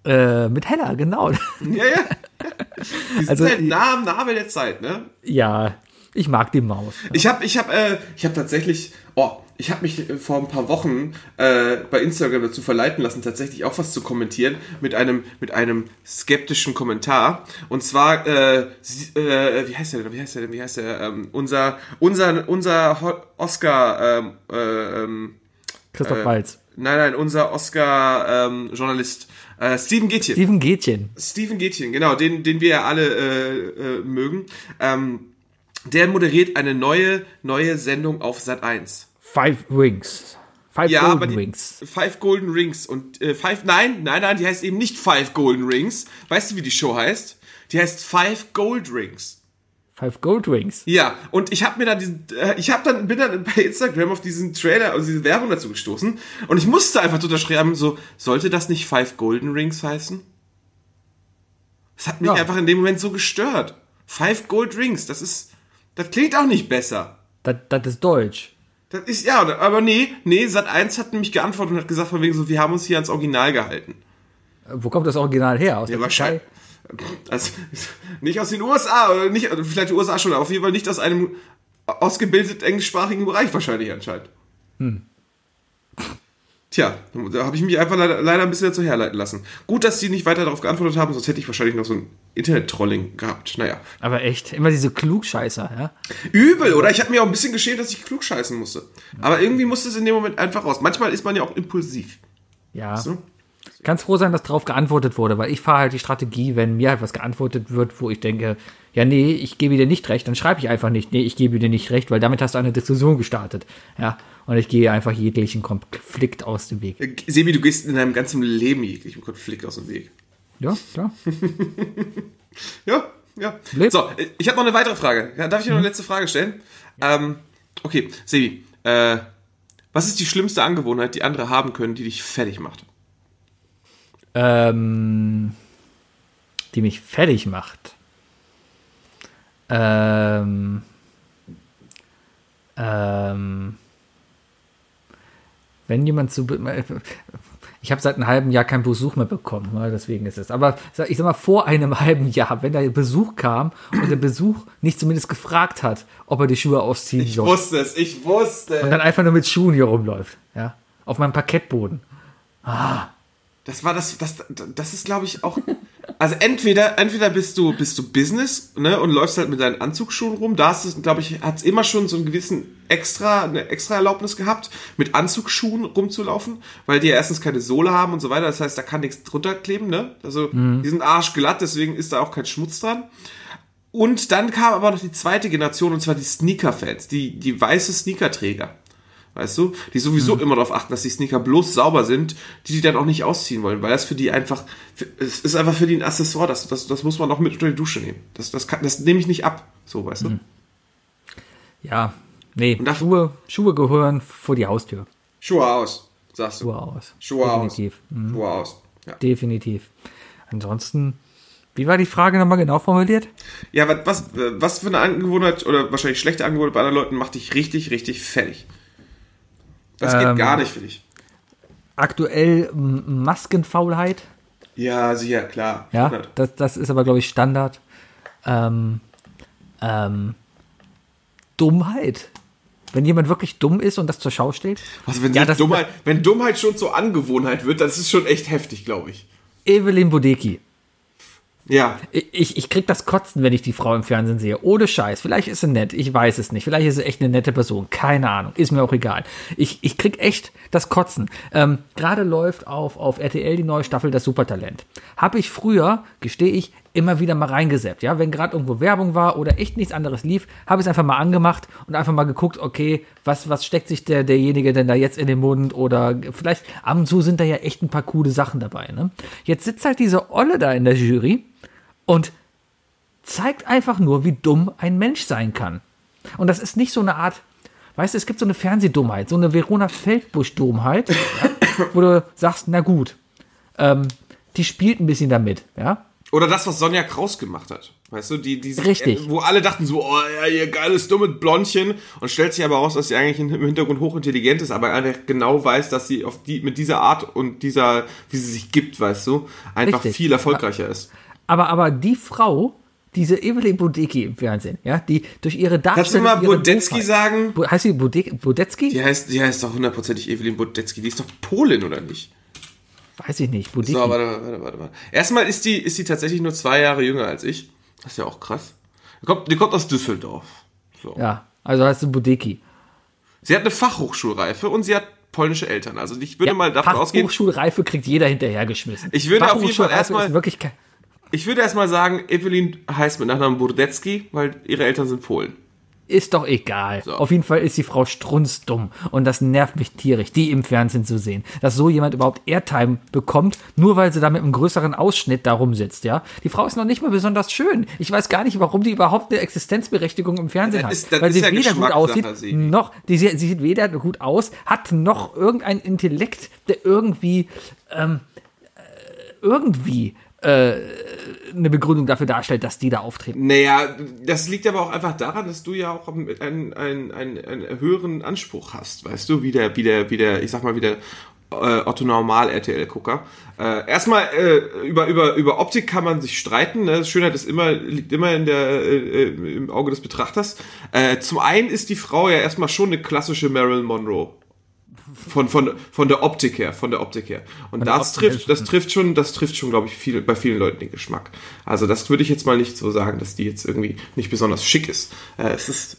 S1: Äh, mit Hella, genau.
S2: Ja, ja. Die
S1: Also-
S2: halt nah am Nabel der Zeit, ne?
S1: Ja, Ich mag die Maus.
S2: Ich habe ich hab, äh, ich hab tatsächlich, oh, ich habe mich äh, vor ein paar Wochen äh, bei Instagram dazu verleiten lassen, tatsächlich auch was zu kommentieren mit einem, mit einem skeptischen Kommentar. Und zwar, äh, äh, wie heißt der denn, wie heißt der denn, wie heißt der, ähm, unser, unser, unser Oscar, ähm, äh, ähm,
S1: Christoph Walz.
S2: nein, nein, unser Oscar-Journalist, äh, Steven Gätchen.
S1: Steven Gätchen.
S2: Steven Gätchen, genau, den, den wir ja alle äh, äh, mögen. Ähm, der moderiert eine neue, neue Sendung auf Sat 1.
S1: Five Rings. Five
S2: Ja,
S1: Golden
S2: die,
S1: Rings.
S2: Five Golden Rings und äh, Five, nein, nein, nein, die heißt eben nicht Five Golden Rings. Weißt du, wie die Show heißt? Die heißt Five Gold Rings.
S1: Five Gold Rings.
S2: Ja, und ich habe mir dann diesen, äh, ich habe dann bin dann bei Instagram auf diesen Trailer, also diese Werbung dazu gestoßen und ich musste einfach drunter schreiben, so sollte das nicht Five Golden Rings heißen? Das hat mich
S1: Ja.
S2: einfach in dem Moment so gestört. Five Gold Rings, das ist, das klingt auch nicht besser.
S1: Das, das ist Deutsch.
S2: Das ist ja, aber nee, nee, Sat 1 hat nämlich geantwortet und hat gesagt von wegen so, wir haben uns hier ans Original gehalten.
S1: Äh, Wo kommt das Original her? Aus
S2: Ja,
S1: der
S2: wahrscheinlich. Also, nicht aus den USA, oder nicht, oder vielleicht die USA schon, aber auf jeden Fall nicht aus einem ausgebildeten englischsprachigen Bereich wahrscheinlich anscheinend. Tja, da habe ich mich einfach leider, leider ein bisschen dazu herleiten lassen. Gut, dass die nicht weiter darauf geantwortet haben, sonst hätte ich wahrscheinlich noch so ein Internet-Trolling gehabt. Naja.
S1: Aber echt, immer diese Klugscheißer, ja?
S2: Übel, oder? Ich habe mir auch ein bisschen geschämt, dass ich klug scheißen musste. Aber irgendwie musste es in dem Moment einfach raus. Manchmal ist man ja auch impulsiv.
S1: Ja.
S2: So?
S1: Ganz froh sein, dass darauf geantwortet wurde, weil ich fahre halt die Strategie, wenn mir halt was geantwortet wird, wo ich denke, ja, nee, ich gebe dir nicht recht, dann schreibe ich einfach nicht, nee, ich gebe dir nicht recht, weil damit hast du eine Diskussion gestartet. Ja. Und ich gehe einfach jeglichen Konflikt aus dem Weg.
S2: Sebi, du gehst in deinem ganzen Leben jeglichem Konflikt aus dem Weg.
S1: Ja, klar.
S2: Ja, ja.
S1: Lebt.
S2: So, ich habe noch eine weitere Frage. Ja, darf ich noch eine letzte Frage stellen? Ähm, okay, Sebi, äh, was ist die schlimmste Angewohnheit, die andere haben können, die dich fertig macht?
S1: Ähm, die mich fertig macht. Ähm, ähm, wenn jemand zu. Ich habe seit einem halben Jahr keinen Besuch mehr bekommen, ne, deswegen ist es. Aber ich sag mal, vor einem halben Jahr, wenn der Besuch kam und der Besuch nicht zumindest gefragt hat, ob er die Schuhe ausziehen
S2: Ich
S1: soll.
S2: wusste es, ich wusste.
S1: Und dann einfach nur mit Schuhen hier rumläuft. Ja. Auf meinem Parkettboden.
S2: Das war das, das, das ist, glaube ich, auch. Also entweder, entweder bist du, bist du Business, ne, und läufst halt mit deinen Anzugsschuhen rum. Da ist es, glaube ich, hat es immer schon so einen gewissen extra, eine extra Erlaubnis gehabt, mit Anzugsschuhen rumzulaufen, weil die ja erstens keine Sohle haben und so weiter. Das heißt, da kann nichts drunter kleben, ne? Also, die sind arschglatt, deswegen ist da auch kein Schmutz dran. Und dann kam aber noch die zweite Generation, und zwar die Sneaker-Fans, die, die weiße Sneakerträger. Weißt du? Die sowieso immer darauf achten, dass die Sneaker bloß sauber sind, die die dann auch nicht ausziehen wollen, weil das für die einfach, es ist einfach für die ein Accessoire, das, das, das muss man auch mit unter die Dusche nehmen. Das, das, kann, das nehme ich nicht ab, so, weißt du?
S1: Ja. Nee,
S2: das-
S1: Schuhe, Schuhe gehören vor die Haustür.
S2: Schuhe aus, sagst du.
S1: Schuhe aus.
S2: Schuhe aus.
S1: Definitiv. Mhm.
S2: Schuhe aus. Ja,
S1: Definitiv. Ansonsten, wie war die Frage nochmal genau formuliert?
S2: ja was, was, was für eine Angewohnheit oder wahrscheinlich schlechte Angewohnheit bei anderen Leuten macht dich richtig, richtig fertig? Das geht
S1: Ähm,
S2: gar nicht für dich.
S1: Aktuell Maskenfaulheit.
S2: Ja, sicher, klar.
S1: Ja,
S2: 100.
S1: das, das ist aber, glaube ich, Standard. Ähm, ähm, Dummheit. Wenn jemand wirklich dumm ist und das zur Schau steht.
S2: Also wenn,
S1: Ja,
S2: Dummheit, wenn Dummheit schon zur Angewohnheit wird, das ist schon echt heftig, glaube ich.
S1: Evelyn Bodecki.
S2: Ja,
S1: Ich, ich krieg das Kotzen, wenn ich die Frau im Fernsehen sehe. Ohne Scheiß. Vielleicht ist sie nett. Ich weiß es nicht. Vielleicht ist sie echt eine nette Person. Keine Ahnung. Ist mir auch egal. Ich, ich krieg echt das Kotzen. Ähm, Gerade läuft auf, auf RTL die neue Staffel Das Supertalent. Habe ich früher, gestehe ich, immer wieder mal reingesäppt. Ja, wenn gerade irgendwo Werbung war oder echt nichts anderes lief, habe ich es einfach mal angemacht und einfach mal geguckt, okay, was, was steckt sich der, derjenige denn da jetzt in den Mund oder vielleicht ab und zu sind da ja echt ein paar coole Sachen dabei. Ne? Jetzt sitzt halt diese Olle da in der Jury und zeigt einfach nur, wie dumm ein Mensch sein kann. Und das ist nicht so eine Art, weißt du, es gibt so eine Fernsehdummheit, so eine Verona Feldbusch-Dummheit, ja, wo du sagst, na gut, ähm, die spielt ein bisschen damit, ja.
S2: Oder das, was Sonja Kraus gemacht hat. Weißt du, die, die sich-
S1: Richtig.
S2: Wo alle dachten so, oh ja, ihr geiles, dummes Blondchen. Und stellt sich aber raus, dass sie eigentlich im Hintergrund hochintelligent ist, aber einfach genau weiß, dass sie auf die, mit dieser Art und dieser, wie sie sich gibt, weißt du, einfach
S1: Richtig.
S2: viel erfolgreicher ist.
S1: Aber, aber die Frau diese Evelyn Bodecki im Fernsehen, ja, die durch ihre Darstellung.
S2: Kannst du mal
S1: Doofheit-
S2: sagen?
S1: Bo- Heißt sie Bode Bodecki?
S2: Die heißt, die heißt doch hundertprozentig Evelyn Bodecki. Die ist doch Polin, oder nicht?
S1: Weiß ich nicht. Bodecki.
S2: So, warte, warte, warte, warte. Erstmal ist die, ist die tatsächlich nur zwei Jahre jünger als ich. Das ist ja auch krass. Die kommt, die kommt aus Düsseldorf. So.
S1: ja, also heißt sie Bodecki.
S2: Sie hat eine Fachhochschulreife und sie hat polnische Eltern. Also ich würde mal davon ausgehen,
S1: Fachhochschulreife kriegt jeder hinterhergeschmissen.
S2: Ich würde auf jeden Fall erstmal-
S1: ist wirklich kein,
S2: ich würde erstmal sagen, Evelyn heißt mit Nachnamen Burdecki, weil ihre Eltern sind Polen.
S1: Ist doch egal.
S2: So.
S1: Auf jeden Fall ist die Frau strunzdumm. Und das nervt mich tierisch, die im Fernsehen zu sehen. Dass so jemand überhaupt Airtime bekommt, nur weil sie da mit einem größeren Ausschnitt da rumsitzt, ja. Die Frau ist noch nicht mal besonders schön. Ich weiß gar nicht, warum die überhaupt eine Existenzberechtigung im Fernsehen hat.
S2: ist- das
S1: weil sie
S2: ja
S1: weder gut aussieht,
S2: Sebi.
S1: noch, die, sie, sie sieht weder gut aus, hat noch irgendein Intellekt, der irgendwie, ähm, äh, irgendwie, eine Begründung dafür darstellt, dass die da auftreten.
S2: Naja, das liegt aber auch einfach daran, dass du ja auch einen, einen, einen, einen höheren Anspruch hast, weißt du, wie der, wie der, wie der, ich sag mal, wie der äh, Otto Normal RTL-Gucker. Äh, erstmal, äh, über, über, über Optik kann man sich streiten, ne? Schönheit ist immer, liegt immer in der, äh, äh, im Auge des Betrachters. Äh, zum einen ist die Frau ja erstmal schon eine klassische Marilyn Monroe. Von, von, von der Optik her, von der Optik her. Und
S1: der
S2: das trifft, das trifft schon, das trifft schon, glaube ich, viel, bei vielen Leuten den Geschmack. Also das würde ich jetzt mal nicht so sagen, dass die jetzt irgendwie nicht besonders schick ist. Äh, es ist,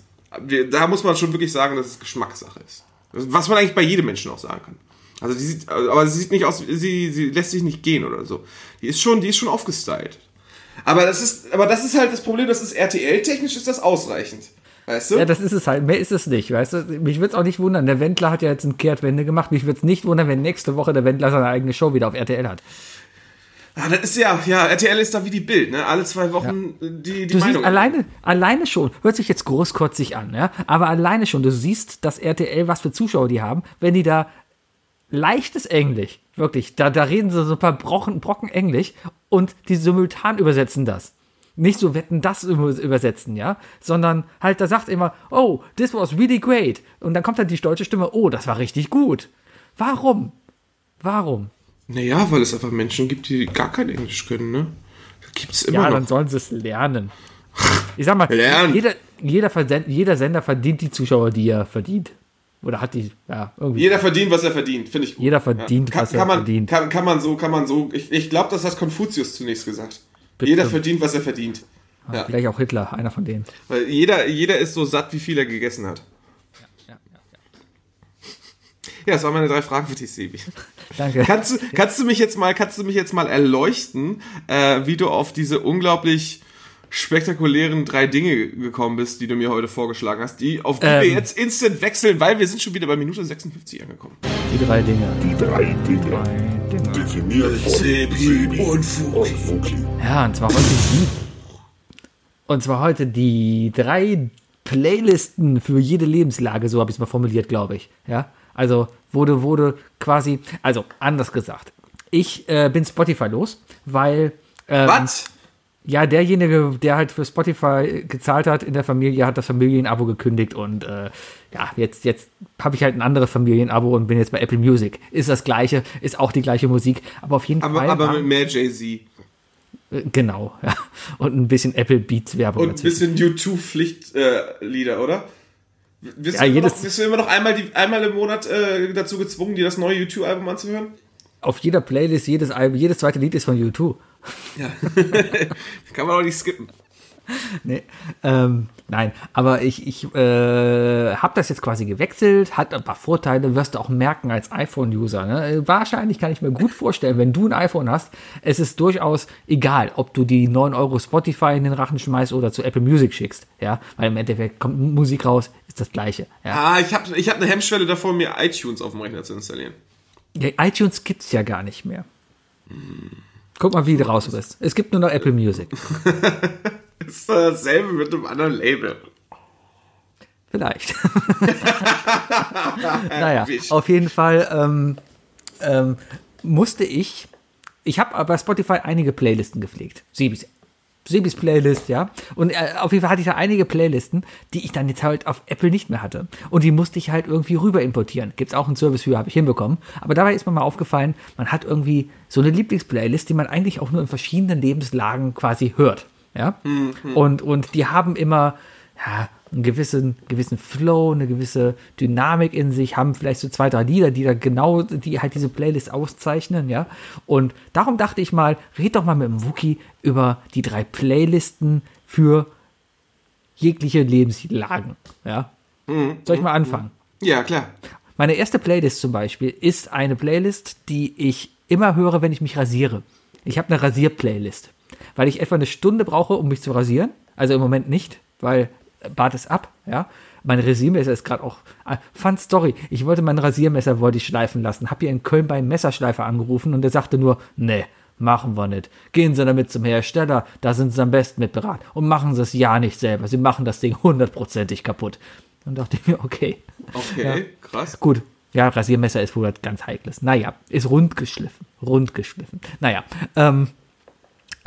S2: da muss man schon wirklich sagen, dass es Geschmackssache ist. Was man eigentlich bei jedem Menschen auch sagen kann. Also die sieht, aber sie sieht nicht aus, sie, sie lässt sich nicht gehen oder so. Die ist schon, die ist schon aufgestylt. Aber das ist, aber das ist halt das Problem, das ist RTL-technisch ist das ausreichend. Weißt du?
S1: Ja, das ist es halt. Mehr ist es nicht, weißt du? Mich würde es auch nicht wundern. Der Wendler hat ja jetzt eine Kehrtwende gemacht. Mich würde es nicht wundern, wenn nächste Woche der Wendler seine eigene Show wieder auf RTL hat.
S2: Ah, das ist ja, ja, RTL ist da wie die Bild, ne? Alle zwei Wochen die, die
S1: Du
S2: Meinung.
S1: siehst alleine, alleine schon, hört sich jetzt großkotzig an, ja, aber alleine schon, du siehst, dass RTL, was für Zuschauer die haben, wenn die da leichtes Englisch, wirklich, da, da reden sie so ein paar Brocken, Brocken Englisch und die simultan übersetzen das. Nicht so wetten das über- übersetzen, ja, sondern halt, da sagt immer, oh, this was really great. Und dann kommt dann die deutsche Stimme, oh, das war richtig gut. Warum? Warum?
S2: Naja, weil es einfach Menschen gibt, die gar kein Englisch können, ne? Gibt's immer
S1: Ja, dann
S2: noch.
S1: sollen sie es lernen. Ich sag mal,
S2: Lernen.
S1: jeder, jeder, jeder Sender verdient die Zuschauer, die er verdient. Oder hat die, ja, irgendwie.
S2: Jeder verdient, was er verdient, finde ich gut.
S1: Jeder verdient,
S2: kann,
S1: was er
S2: kann man,
S1: verdient.
S2: Kann, kann man so, kann man so. Ich, ich glaube, das hat Konfuzius zunächst gesagt.
S1: Bitte.
S2: Jeder verdient, was er verdient. Ja.
S1: Vielleicht auch Hitler, einer von denen.
S2: Weil jeder, jeder ist so satt, wie viel er gegessen hat. Ja, das waren meine drei Fragen für dich, Sebi.
S1: Danke.
S2: Kannst du, kannst du mich jetzt mal, kannst du mich jetzt mal erleuchten, äh, wie du auf diese unglaublich spektakulären drei Dinge gekommen bist, die du mir heute vorgeschlagen hast, die, auf die wir
S1: Ähm.
S2: jetzt instant wechseln, weil wir sind schon wieder bei Minute 56 angekommen.
S1: Die drei Dinge.
S4: Die drei Dinge. Definiert von Sebi und Fuki.
S1: Ja, und zwar heute die. Und zwar heute die drei Playlisten für jede Lebenslage, so habe ich es mal formuliert, glaube ich. Ja, also wurde, wurde quasi, also anders gesagt. Ich äh, bin Spotify los, weil. Ähm,
S2: Was?
S1: Ja, derjenige, der halt für Spotify gezahlt hat in der Familie, hat das Familienabo gekündigt und äh, ja, jetzt, jetzt habe ich halt ein anderes Familienabo und bin jetzt bei Apple Music. Ist das gleiche, ist auch die gleiche Musik, aber auf jeden
S2: Aber,
S1: Fall.
S2: aber mit mehr Jay-Z.
S1: äh, genau, ja. Und ein bisschen Apple Beats Werbung
S2: Und ein bisschen U2-Pflichtlieder, oder? Wirst,
S1: Ja,
S2: du immer
S1: jedes-
S2: noch, wirst du immer noch einmal, die, einmal im Monat äh, dazu gezwungen, dir das neue U2-Album anzuhören?
S1: Auf jeder Playlist, jedes Album, jedes zweite Lied ist von U2.
S2: Ja. Kann man auch nicht skippen.
S1: Nee, ähm, nein, aber ich, ich äh, habe das jetzt quasi gewechselt, hat ein paar Vorteile, wirst du auch merken als iPhone-User. Ne? Wahrscheinlich kann ich mir gut vorstellen, wenn du ein iPhone hast, es ist durchaus egal, ob du die 9 Euro Spotify in den Rachen schmeißt oder zu Apple Music schickst. Ja, weil im Endeffekt kommt Musik raus, ist das Gleiche. Ja?
S2: Ah, ich habe ich hab eine Hemmschwelle davor, mir iTunes auf dem Rechner zu installieren.
S1: Ja, iTunes gibt's ja gar nicht mehr. Guck mal, wie du raus bist. Es gibt nur noch Apple Music.
S2: Das ist doch dasselbe mit einem anderen Label.
S1: Vielleicht. naja, auf jeden Fall ähm, ähm, musste ich, ich habe bei Spotify einige Playlisten gepflegt. Sibis, Sibis Playlist, ja. Und äh, auf jeden Fall hatte ich da einige Playlisten, die ich dann jetzt halt auf Apple nicht mehr hatte. Und die musste ich halt irgendwie rüber importieren. Gibt es auch einen Service für, habe ich hinbekommen. Aber dabei ist mir mal aufgefallen, man hat irgendwie so eine Lieblingsplaylist, die man eigentlich auch nur in verschiedenen Lebenslagen quasi hört. Ja. Und, und die haben immer, ja, einen gewissen, gewissen Flow, eine gewisse Dynamik in sich, haben vielleicht so zwei, drei Lieder, die da genau, die halt diese Playlist auszeichnen, ja. Und darum dachte ich mal, red doch mal mit dem Wookie über die drei Playlisten für jegliche Lebenslagen, ja. Soll ich mal anfangen?
S2: Ja, klar.
S1: Meine erste Playlist zum Beispiel ist eine Playlist, die ich immer höre, wenn ich mich rasiere. Ich habe eine Rasier-Playlist, weil ich etwa eine Stunde brauche, um mich zu rasieren. Also im Moment nicht, weil Bart ist ab, ja. Mein Rasiermesser ist gerade auch. Ah, Fun Story. Ich wollte mein Rasiermesser wollte ich schleifen lassen. Hab hier in Köln beim Messerschleifer angerufen und der sagte nur, nee, machen wir nicht. Gehen Sie damit zum Hersteller, da sind Sie am besten mit beraten. Und machen Sie es ja nicht selber. Sie machen das Ding hundertprozentig kaputt. Dann dachte ich mir, okay.
S2: Okay, krass.
S1: Gut. Ja, Rasiermesser ist wohl was ganz Heikles. Naja, ist rund geschliffen. Rund geschliffen. Naja, ähm,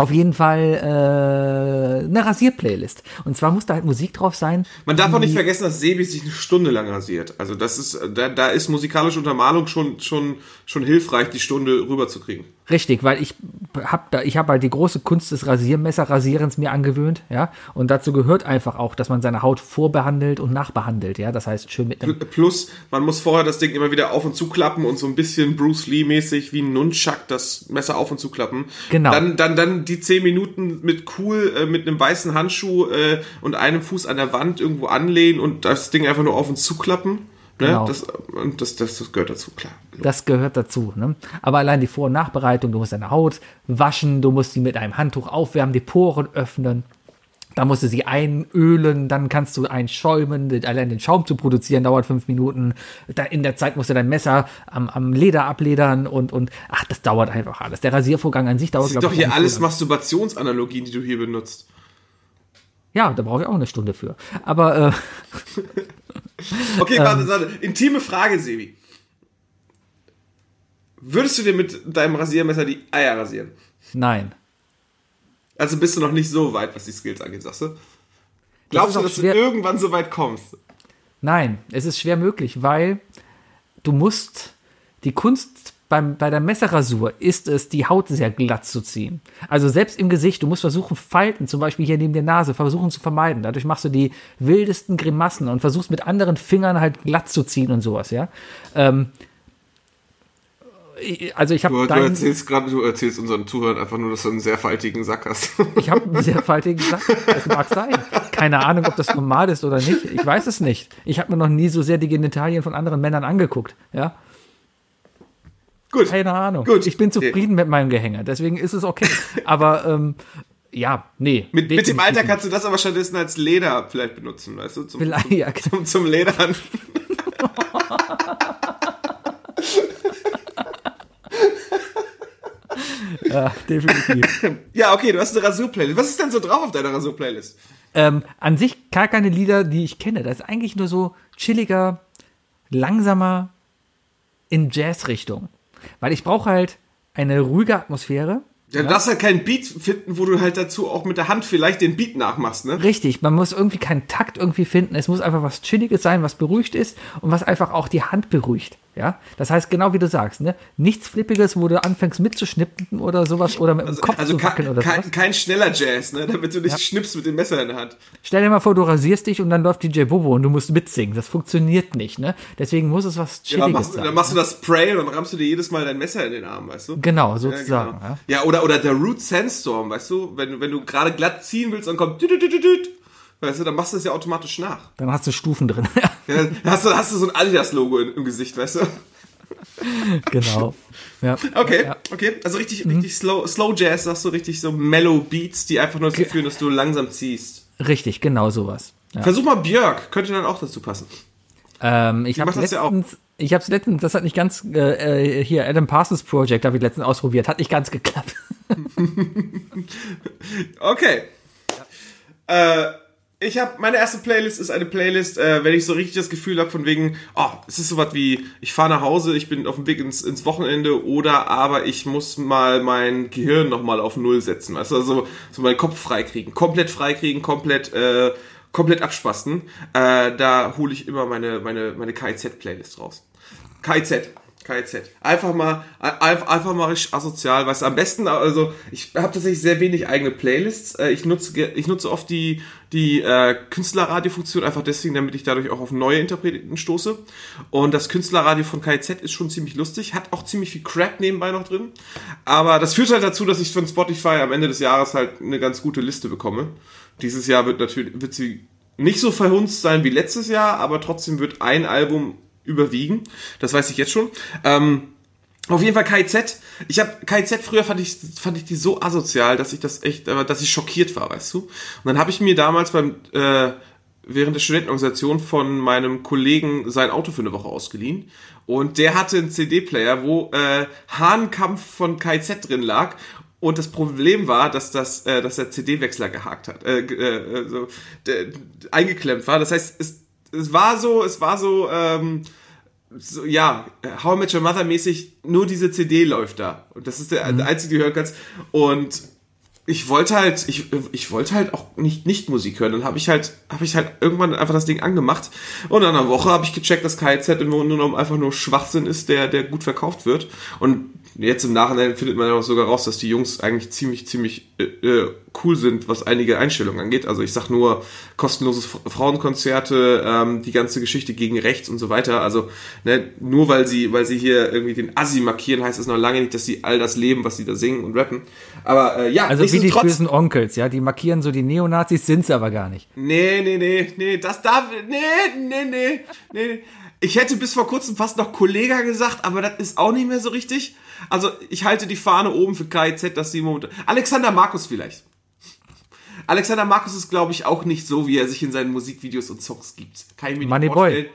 S1: auf jeden Fall äh, eine Rasierplaylist. Und zwar muss da halt Musik drauf sein.
S2: Man darf auch nicht vergessen, dass Sebi sich eine Stunde lang rasiert. Also das ist, da, da ist musikalische Untermalung schon, schon, schon hilfreich, die Stunde rüberzukriegen.
S1: Richtig, weil ich habe da, ich habe halt die große Kunst des Rasiermesserrasierens mir angewöhnt, ja. Und dazu gehört einfach auch, dass man seine Haut vorbehandelt und nachbehandelt, ja. Das heißt, schön mit einem
S2: Plus, man muss vorher das Ding immer wieder auf und zuklappen und so ein bisschen Bruce Lee-mäßig wie ein Nunchuck das Messer auf und zuklappen.
S1: Genau.
S2: Dann, dann, dann die zehn Minuten mit cool, äh, mit einem weißen Handschuh äh, und einem Fuß an der Wand irgendwo anlehnen und das Ding einfach nur auf und zuklappen. Ne?
S1: Genau.
S2: Das, und das, das, das gehört dazu, klar.
S1: Das gehört dazu. Ne? Aber allein die Vor- und Nachbereitung, du musst deine Haut waschen, du musst sie mit einem Handtuch aufwärmen, die Poren öffnen. Dann musst du sie einölen, dann kannst du einschäumen. Allein den Schaum zu produzieren dauert fünf Minuten. Da in der Zeit musst du dein Messer am, am Leder abledern und, und ach, das dauert einfach alles. Der Rasiervorgang an sich dauert,
S2: Das sind
S1: glaub
S2: doch hier alles. Masturbationsanalogien, die du hier benutzt.
S1: Ja, da brauche ich auch eine Stunde für. Aber äh,
S2: Okay,
S1: Ähm.
S2: warte, warte. Intime Frage, Sebi. Würdest du dir mit deinem Rasiermesser die Eier rasieren?
S1: nein.
S2: Also bist du noch nicht so weit, was die Skills angeht, sagst du? Glaubst
S1: ist
S2: du, dass
S1: schwer-
S2: du irgendwann so weit kommst?
S1: Nein, es ist schwer möglich, weil du musst die Kunst beim, bei der Messerrasur ist es, die Haut sehr glatt zu ziehen. Also selbst im Gesicht, du musst versuchen, Falten, zum Beispiel hier neben der Nase, versuchen zu vermeiden. Dadurch machst du die wildesten Grimassen und versuchst mit anderen Fingern halt glatt zu ziehen und sowas, ja. Ähm, also ich
S2: Du,
S1: habe
S2: du
S1: deinen,
S2: erzählst gerade, du erzählst unseren Zuhörern einfach nur, dass du einen sehr faltigen Sack hast.
S1: ich habe einen sehr faltigen Sack. Das mag sein. Keine Ahnung, ob das normal ist oder nicht. Ich weiß es nicht. Ich habe mir noch nie so sehr die Genitalien von anderen Männern angeguckt, ja.
S2: Gut.
S1: Keine Ahnung.
S2: Gut.
S1: Ich bin zufrieden mit meinem Gehänge, deswegen ist es okay. Aber ähm, ja, nee.
S2: Mit, mit dem Alter kannst du das aber stattdessen als Leder vielleicht benutzen, weißt du? Zum,
S1: Vielleicht, ja,
S2: zum, zum Ledern.
S1: ja, definitiv.
S2: Ja, okay, du hast eine Rasur-Playlist. Was ist denn so drauf auf deiner Rasur-Playlist?
S1: ähm, an sich gar keine Lieder, die ich kenne. Das ist eigentlich nur so chilliger, langsamer in Jazz-Richtung. Weil ich brauche halt eine ruhige Atmosphäre.
S2: Ja, du darfst halt keinen Beat finden, wo du halt dazu auch mit der Hand vielleicht den Beat nachmachst, ne?
S1: Richtig, man muss irgendwie keinen Takt irgendwie finden. Es muss einfach was Chilliges sein, was beruhigt ist und was einfach auch die Hand beruhigt. Ja, das heißt genau wie du sagst, ne? Nichts Flippiges, wo du anfängst mitzuschnippen oder sowas oder mit dem Kopf
S2: Also
S1: zu wackeln
S2: kein,
S1: oder sowas.
S2: kein, kein schneller Jazz, ne? Damit du nicht schnippst mit dem Messer in der Hand.
S1: Stell dir mal vor, du rasierst dich und dann läuft DJ Bobo und du musst mitsingen. Das funktioniert nicht, ne? Deswegen muss es was
S2: Ja, dann,
S1: Chilliges
S2: machst,
S1: sein.
S2: dann machst du das Spray und dann rammst du dir jedes Mal dein Messer in den Arm, weißt du?
S1: genau,
S2: Ja,
S1: sozusagen.
S2: genau.
S1: Ja,
S2: ja, oder, oder der Root Sandstorm, weißt du? Wenn, du- wenn du gerade glatt ziehen willst und kommt, düt, düt, düt, weißt du, dann machst du das ja automatisch nach.
S1: Dann hast du Stufen drin.
S2: Ja, dann hast du, hast du so ein Adidas-Logo im, Gesicht, weißt du?
S1: genau. Ja.
S2: Okay,
S1: Ja.
S2: okay. Also richtig, richtig slow, slow Jazz, sagst du, richtig so Mellow Beats, die einfach nur dazu führen, dass du langsam ziehst.
S1: Richtig, genau sowas. Ja.
S2: Versuch mal Björk, könnte dann auch dazu passen.
S1: Ähm, ich habe
S2: das ja
S1: letztens, ich habe letztens, das hat nicht ganz äh, äh, hier Adam Parsons Project habe ich letztens ausprobiert, hat nicht ganz geklappt.
S2: Okay. Äh, ich habe meine erste Playlist ist eine Playlist, äh, wenn ich so richtig das Gefühl habe von wegen, oh, es ist sowas wie, ich fahre nach Hause, ich bin auf dem Weg ins, ins Wochenende oder aber ich muss mal mein Gehirn nochmal auf Null setzen, weißt du, also so meinen Kopf freikriegen, komplett freikriegen, komplett äh, komplett abspasten. Äh, da hole ich immer meine meine meine KIZ Playlist raus. KIZ KZ. Einfach mal, einfach, mal richtig asozial, was am besten, also ich habe tatsächlich sehr wenig eigene Playlists. Äh, Ich nutze, ich nutze oft die, die äh, Künstlerradio-Funktion, einfach deswegen, damit ich dadurch auch auf neue Interpreten stoße. Und das Künstlerradio von KZ ist schon ziemlich lustig, hat auch ziemlich viel Crap nebenbei noch drin. Aber das führt halt dazu, dass ich von Spotify am Ende des Jahres halt eine ganz gute Liste bekomme. Dieses Jahr wird natürlich, wird sie nicht so verhunzt sein wie letztes Jahr, aber trotzdem wird ein Album überwiegen. Das weiß ich jetzt schon. Ähm, auf jeden Fall KIZ. Ich habe KIZ früher fand ich fand ich die so asozial, dass ich das echt, äh, dass ich schockiert war, weißt du. Und dann habe ich mir damals beim äh, während der Studentenorganisation von meinem Kollegen sein Auto für eine Woche ausgeliehen und der hatte einen CD-Player, wo äh, Hahnkampf von KIZ drin lag und das Problem war, dass das, äh, dass der CD-Wechsler gehakt hat, äh, g- äh, so, d- eingeklemmt war. Das heißt, es, es war so, es war so, ähm, so, ja, How I Met Your Mother mäßig, nur diese CD läuft da. Und das ist der, der einzige, die du hören kannst. Und ich wollte halt, ich, ich wollte halt auch nicht, nicht Musik hören. Dann habe ich halt, habe ich halt irgendwann einfach das Ding angemacht. Und nach einer Woche habe ich gecheckt, dass KZ im Grunde genommen einfach nur Schwachsinn ist, der, der gut verkauft wird. Und jetzt im Nachhinein findet man auch sogar raus, dass die Jungs eigentlich ziemlich, ziemlich äh, äh, cool sind, was einige Einstellungen angeht. Also ich sag nur kostenloses F- Frauenkonzerte, ähm, die ganze Geschichte gegen rechts und so weiter. Also ne, nur weil sie, weil sie hier irgendwie den Assi markieren, heißt es noch lange nicht, dass sie all das leben, was sie da singen und rappen. Aber äh, ja,
S1: Also wie die bösen Onkels, ja, die markieren so die Neonazis, sind sie aber gar nicht.
S2: Nee, nee, nee, nee, das darf, nee, nee, nee, nee. Ich hätte bis vor kurzem fast noch Kollega gesagt, aber das ist auch nicht mehr so richtig. Also ich halte die Fahne oben für KIZ, dass sie momentan... Alexander Markus vielleicht. Alexander Markus ist, glaube ich, auch nicht so, wie er sich in seinen Musikvideos und Songs gibt. Nicht
S1: Moneyboy.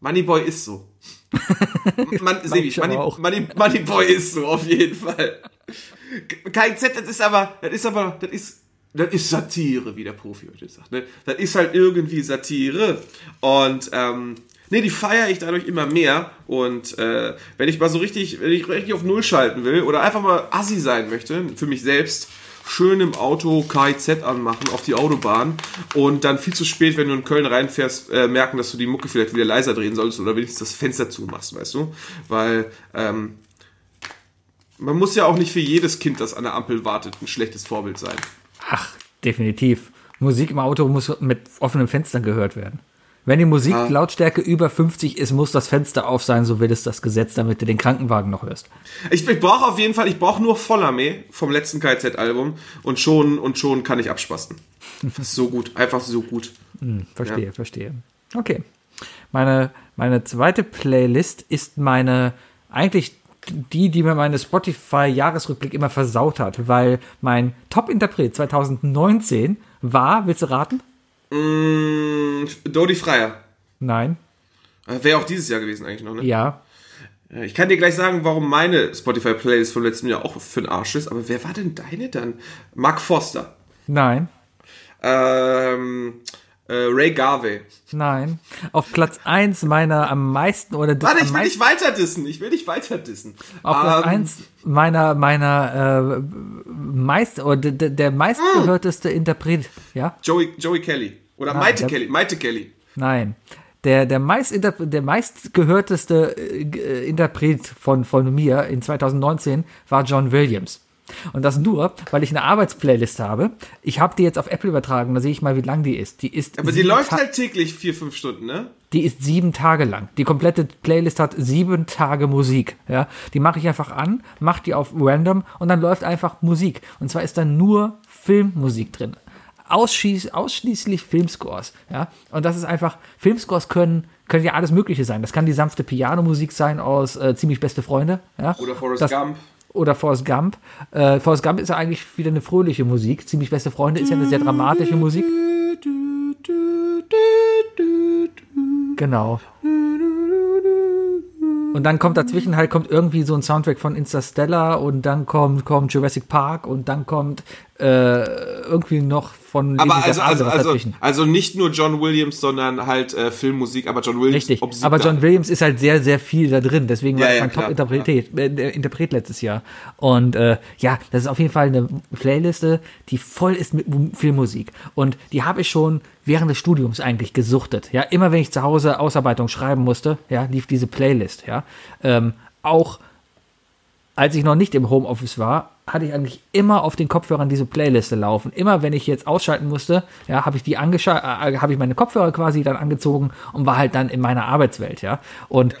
S2: Moneyboy ist so. Man,
S1: ich
S2: Money. Money, Moneyboy ist so, auf jeden Fall. KIZ, das ist aber, das ist aber, das ist, das ist Satire, wie der Profi heute sagt. Ne? Das ist halt irgendwie Satire. Und ähm, nee, die feiere ich dadurch immer mehr. Und äh, wenn ich mal so richtig, wenn ich richtig auf Null schalten will oder einfach mal assi sein möchte, für mich selbst, schön im Auto KIZ anmachen auf die Autobahn und dann viel zu spät, wenn du in Köln reinfährst, äh, merken, dass du die Mucke vielleicht wieder leiser drehen solltest oder wenigstens das Fenster zumachst, weißt du? Weil ähm, man muss ja auch nicht für jedes Kind, das an der Ampel wartet, ein schlechtes Vorbild sein.
S1: Ach, definitiv. Musik im Auto muss mit offenen Fenstern gehört werden. Wenn die Musiklautstärke über 50 ist, muss das Fenster auf sein, so will es das Gesetz, damit du den Krankenwagen noch hörst.
S2: Ich, ich brauche auf jeden Fall, ich brauche nur Vollarmee vom letzten KZ-Album und schon, und schon kann ich abspasten. Das ist so gut, einfach so gut.
S1: Verstehe, verstehe. Okay. Meine, meine zweite Playlist ist meine, eigentlich die, die mir meine Spotify-Jahresrückblick immer versaut hat, weil mein Top-Interpret 2019 war, willst du raten?
S2: Mm, Dodi Freier.
S1: Nein.
S2: Wäre auch dieses Jahr gewesen eigentlich noch, ne?
S1: Ja.
S2: Ich kann dir gleich sagen, warum meine Spotify-Playlist vom letzten Jahr auch für den Arsch ist, aber wer war denn deine dann? Mark Foster.
S1: Nein.
S2: Ähm, äh, Ray Garvey.
S1: Nein. Auf Platz 1 meiner am meisten oder
S2: Warte, ich will nicht weiter dissen. Ich will nicht weiter dissen.
S1: Auf Platz
S2: Ähm,
S1: 1 meiner, meiner äh, meist, oder der, meistgehörteste Interpret, ja?
S2: Joey, Joey Kelly. Oder
S1: Nein,
S2: Maite
S1: der-
S2: Kelly. Maite Kelly.
S1: Nein. Der, der, meist, der meistgehörteste äh, Interpret von, von mir in 2019 war John Williams. Und das nur, weil ich eine Arbeitsplaylist habe. Ich habe die jetzt auf Apple übertragen, da sehe ich mal, wie lang die ist. Die ist
S2: Aber die
S1: sieben
S2: läuft
S1: Ta-
S2: halt täglich vier, fünf Stunden, ne?
S1: die ist sieben Tage lang. Die komplette Playlist hat sieben Tage Musik. Ja, die mache ich einfach an, mache die auf random und dann läuft einfach Musik. Und zwar ist da nur Filmmusik drin. Ausschließ, ausschließlich Filmscores. Ja, und das ist einfach, Filmscores können, können ja alles Mögliche sein. Das kann die sanfte Pianomusik sein aus äh, Ziemlich beste Freunde. Ja?
S2: Oder Forrest
S1: das,
S2: Gump.
S1: Oder Forrest Gump. Äh, Forrest Gump ist ja eigentlich wieder eine fröhliche Musik. Ziemlich beste Freunde ist ja eine sehr dramatische Musik. Genau. Und dann kommt dazwischen halt kommt irgendwie so ein Soundtrack von Interstellar und dann kommt, kommt Jurassic Park und dann kommt äh, irgendwie noch von
S2: Aber also, also, also, also nicht nur John Williams, sondern halt äh, Filmmusik, aber John Williams
S1: Richtig, aber. John Williams ist halt sehr, sehr viel da drin. Deswegen war
S2: Ja,
S1: er
S2: ja,
S1: mein Top-Interpret äh, Interpret letztes Jahr. Und äh, ja, das ist auf jeden Fall eine Playliste, die voll ist mit Mu- Filmmusik. Und die habe ich schon während des Studiums eigentlich gesuchtet. Ja, immer wenn ich zu Hause Ausarbeitung schreiben musste, ja, lief diese Playlist. Ja, ähm, auch als ich noch nicht im Homeoffice war, hatte ich eigentlich immer auf den Kopfhörern diese Playliste laufen. Immer wenn ich jetzt ausschalten musste, ja, habe ich die äh, habe ich meine Kopfhörer quasi dann angezogen und war halt dann in meiner Arbeitswelt, ja. Und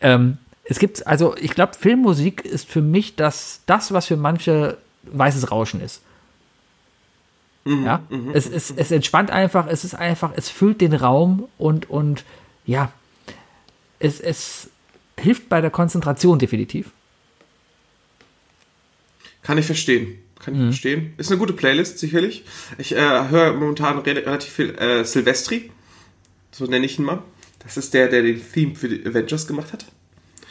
S1: ähm, es gibt, also ich glaube, Filmmusik ist für mich das, das, was für manche weißes Rauschen ist. ja, es, es, es entspannt einfach, es ist einfach, es füllt den Raum und, und ja, es, es hilft bei der Konzentration definitiv.
S2: Kann ich verstehen. Kann ich
S1: Mhm.
S2: verstehen. Ist eine gute Playlist, sicherlich. Ich äh, höre momentan re relativ viel äh, Silvestri. So nenne ich ihn mal. Das ist der, der den Theme für die Avengers gemacht hat.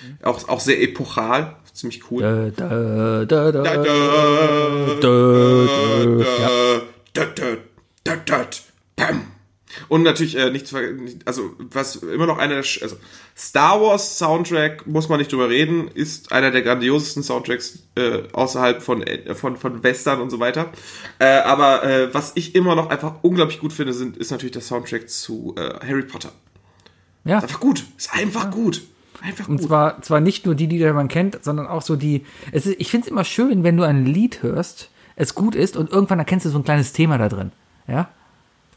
S1: Mhm.
S2: Auch, auch sehr epochal. Ziemlich cool.
S1: Da, da, da, ja.
S2: da, da, da, da, bam. Und natürlich äh, nicht also was immer noch einer der, also Star Wars Soundtrack muss man nicht drüber reden, ist einer der grandiosesten Soundtracks äh, außerhalb von äh, von von Western und so weiter. Äh, aber äh, was ich immer noch einfach unglaublich gut finde, sind ist natürlich der Soundtrack zu äh, Harry Potter.
S1: ja.
S2: Ist einfach gut, ist einfach gut, einfach
S1: Und
S2: gut.
S1: zwar, zwar nicht nur die, die man kennt, sondern auch so die. Es ist, ich finde es immer schön, wenn du ein Lied hörst, es gut ist und irgendwann erkennst du so ein kleines Thema da drin. Ja?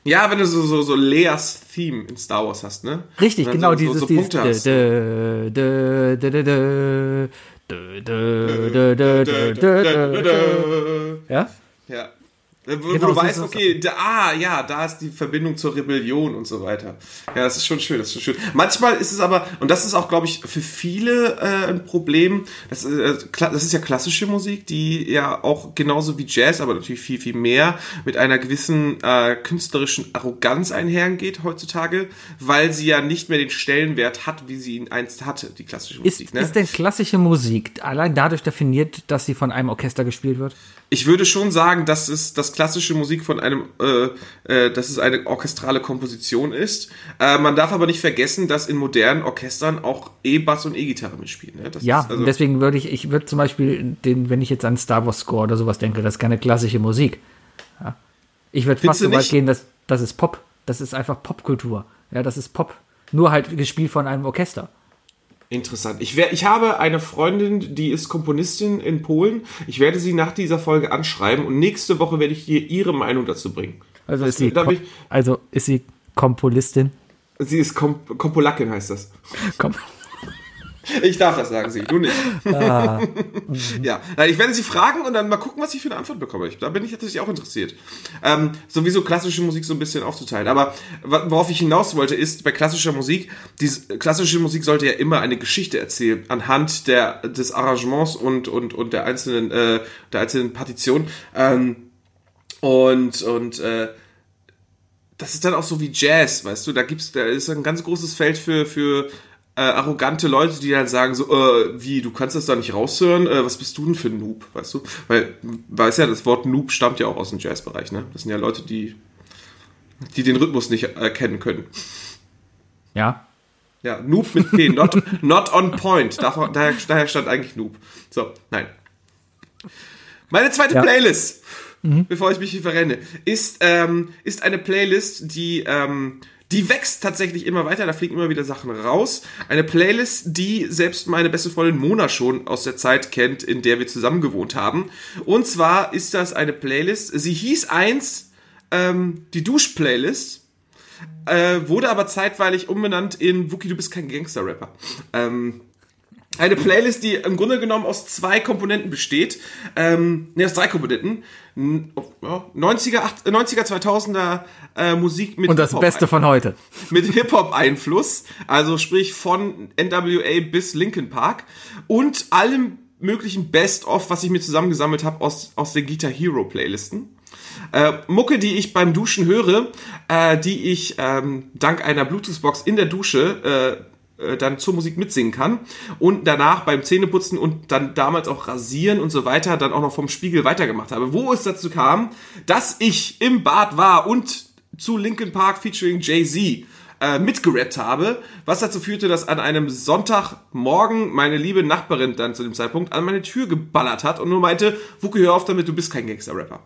S2: Ja, wenn du so so so Leas Theme in Star Wars hast, ne?
S1: Richtig, genau,
S2: so,
S1: dieses,
S2: so, so
S1: dieses
S2: Punkte hast.
S1: dö, dö, dö, dö, dö, dö, dö, dö, dö, dö, dö, dö, dö. Ja?
S2: Ja. Wo,
S1: Genau,
S2: du weißt,
S1: ist
S2: okay, da, ah, ja, da ist die Verbindung zur Rebellion und so weiter. Ja, das ist schon schön, das ist schon schön. Manchmal ist es aber, und das ist auch, glaube ich, für viele äh, ein Problem, das, ist, äh, das ist ja klassische Musik, die ja auch genauso wie Jazz, aber natürlich viel, viel mehr mit einer gewissen äh, künstlerischen Arroganz einhergeht heutzutage, weil sie ja nicht mehr den Stellenwert hat, wie sie ihn einst hatte, die klassische
S1: Ist,
S2: Musik. Ne?
S1: ist denn klassische Musik allein dadurch definiert, dass sie von einem Orchester gespielt wird?
S2: Ich würde schon sagen, dass es das klassische Musik von einem, äh, äh, dass es eine orchestrale Komposition ist. Äh, man darf aber nicht vergessen, dass in modernen Orchestern auch E-Bass und E-Gitarre mitspielen. Ne?
S1: Ja,
S2: ist also,
S1: und deswegen würde ich, ich würde zum Beispiel, den, wenn ich jetzt an Star Wars Score oder sowas denke, das ist keine klassische Musik. Ja. Ich würde fast so weit gehen, dass das ist Pop. Das ist einfach Popkultur. Ja, das ist Pop. Nur halt gespielt von einem Orchester.
S2: Interessant. Ich, wär, ich habe eine Freundin, die ist Komponistin in Polen. Ich werde sie nach dieser Folge anschreiben und nächste Woche werde ich ihr ihre Meinung dazu bringen.
S1: Also ist sie,
S2: ich-
S1: also ist sie Kompolistin.
S2: Sie ist Kom Kompolakin, heißt das.
S1: Kom
S2: Ich darf das sagen, Sie, du nicht.
S1: Ah.
S2: ja, ich werde Sie fragen und dann mal gucken, was ich für eine Antwort bekomme. Da bin ich natürlich auch interessiert. Ähm, sowieso klassische Musik so ein bisschen aufzuteilen. Aber worauf ich hinaus wollte, ist bei klassischer Musik, diese klassische Musik sollte ja immer eine Geschichte erzählen anhand der, des Arrangements und, und, und der einzelnen, äh, der einzelnen Partition. Ähm, und, und, äh, das ist dann auch so wie Jazz, weißt du, da gibt's, da ist ein ganz großes Feld für, für äh, arrogante Leute, die dann sagen so, äh, wie, du kannst das da nicht raushören, äh, was bist du denn für ein Noob, weißt du? Weil, weiß ja, das Wort Noob stammt ja auch aus dem Jazzbereich, ne? Das sind ja Leute, die, die den Rhythmus nicht erkennen können.
S1: ja.
S2: Ja, Noob mit P, not, not on point. Davon, daher, daher stand eigentlich Noob. So, nein. Meine zweite
S1: Ja.
S2: Playlist, bevor ich mich hier verrenne, ist, ähm, ist eine Playlist, die, ähm, die wächst tatsächlich immer weiter, da fliegen immer wieder Sachen raus. Eine Playlist, die selbst meine beste Freundin Mona schon aus der Zeit kennt, in der wir zusammen gewohnt haben. Und zwar ist das eine Playlist, sie hieß einst ähm, die Dusch-Playlist äh, wurde aber zeitweilig umbenannt in Wookie, du bist kein Gangster-Rapper. Ähm, eine Playlist, die im Grunde genommen aus zwei Komponenten besteht. Ähm, ne, aus drei Komponenten. N- oh, ja, 90er, 8, 90er, 2000er äh, Musik mit
S1: Und das Beste von heute.
S2: mit Hip-Hop-Einfluss, also sprich von NWA bis Linkin Park und allem möglichen Best-of, was ich mir zusammengesammelt habe aus, aus den Guitar Hero Playlisten. Äh, Mucke, die ich beim Duschen höre, äh, die ich ähm, dank einer Bluetooth-Box in der Dusche äh, dann zur Musik mitsingen kann und danach beim Zähneputzen und dann damals auch rasieren und so weiter dann auch noch vom Spiegel weitergemacht habe. Wo es dazu kam, dass ich im Bad war und zu Linkin Park featuring Jay-Z äh, mitgerappt habe, was dazu führte, dass an einem Sonntagmorgen meine liebe Nachbarin dann zu dem Zeitpunkt an meine Tür geballert hat und nur meinte, Wuki, hör auf damit, du bist kein Gangster-Rapper.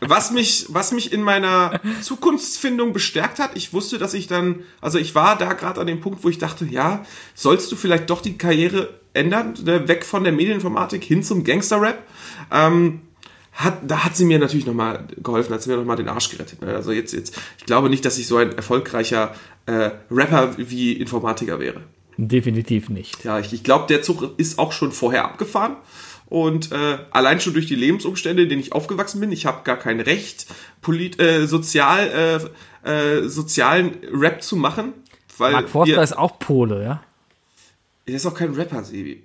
S2: Was mich, was mich in meiner Zukunftsfindung bestärkt hat, ich wusste, dass ich dann, also ich war da gerade an dem Punkt, wo ich dachte, ja, sollst du vielleicht doch die Karriere ändern, ne, weg von der Medieninformatik hin zum Gangster-Rap? Ähm, hat, da hat sie mir natürlich nochmal geholfen, hat sie mir nochmal den Arsch gerettet. Ne? Also jetzt, jetzt, ich glaube nicht, dass ich so ein erfolgreicher äh, Rapper wie Informatiker wäre.
S1: Definitiv nicht.
S2: Ja, ich, ich glaube, der Zug ist auch schon vorher abgefahren. Und äh, allein schon durch die Lebensumstände, in denen ich aufgewachsen bin, ich habe gar kein Recht, polit, äh, sozial, äh, äh, sozialen Rap zu machen. Weil
S1: Mark Forster
S2: wir,
S1: ist auch Pole, ja?
S2: Er ist auch kein Rapper, Sebi.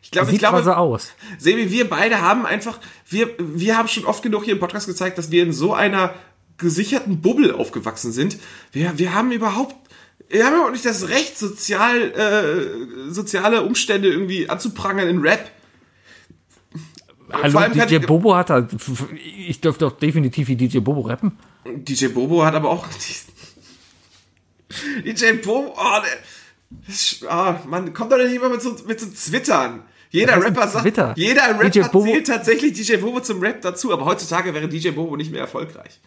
S2: Ich glaube,
S1: Sieht
S2: ich glaube,
S1: so aus.
S2: Sebi, wir beide haben einfach, wir, wir haben schon oft genug hier im Podcast gezeigt, dass wir in so einer gesicherten Bubble aufgewachsen sind. Wir, wir haben überhaupt, wir haben überhaupt nicht das Recht, sozial, äh, soziale Umstände irgendwie anzuprangern in Rap.
S1: Hallo, DJ Bobo hat da, ich dürfte doch definitiv wie DJ Bobo rappen.
S2: DJ Bobo hat aber auch. DJ Bobo, oh, der, ah, man kommt doch nicht immer mit so, mit so Twittern. Jeder Rapper sagt,
S1: Twitter?
S2: jeder Rapper zählt tatsächlich DJ Bobo zum Rap dazu, aber heutzutage wäre DJ Bobo nicht mehr erfolgreich.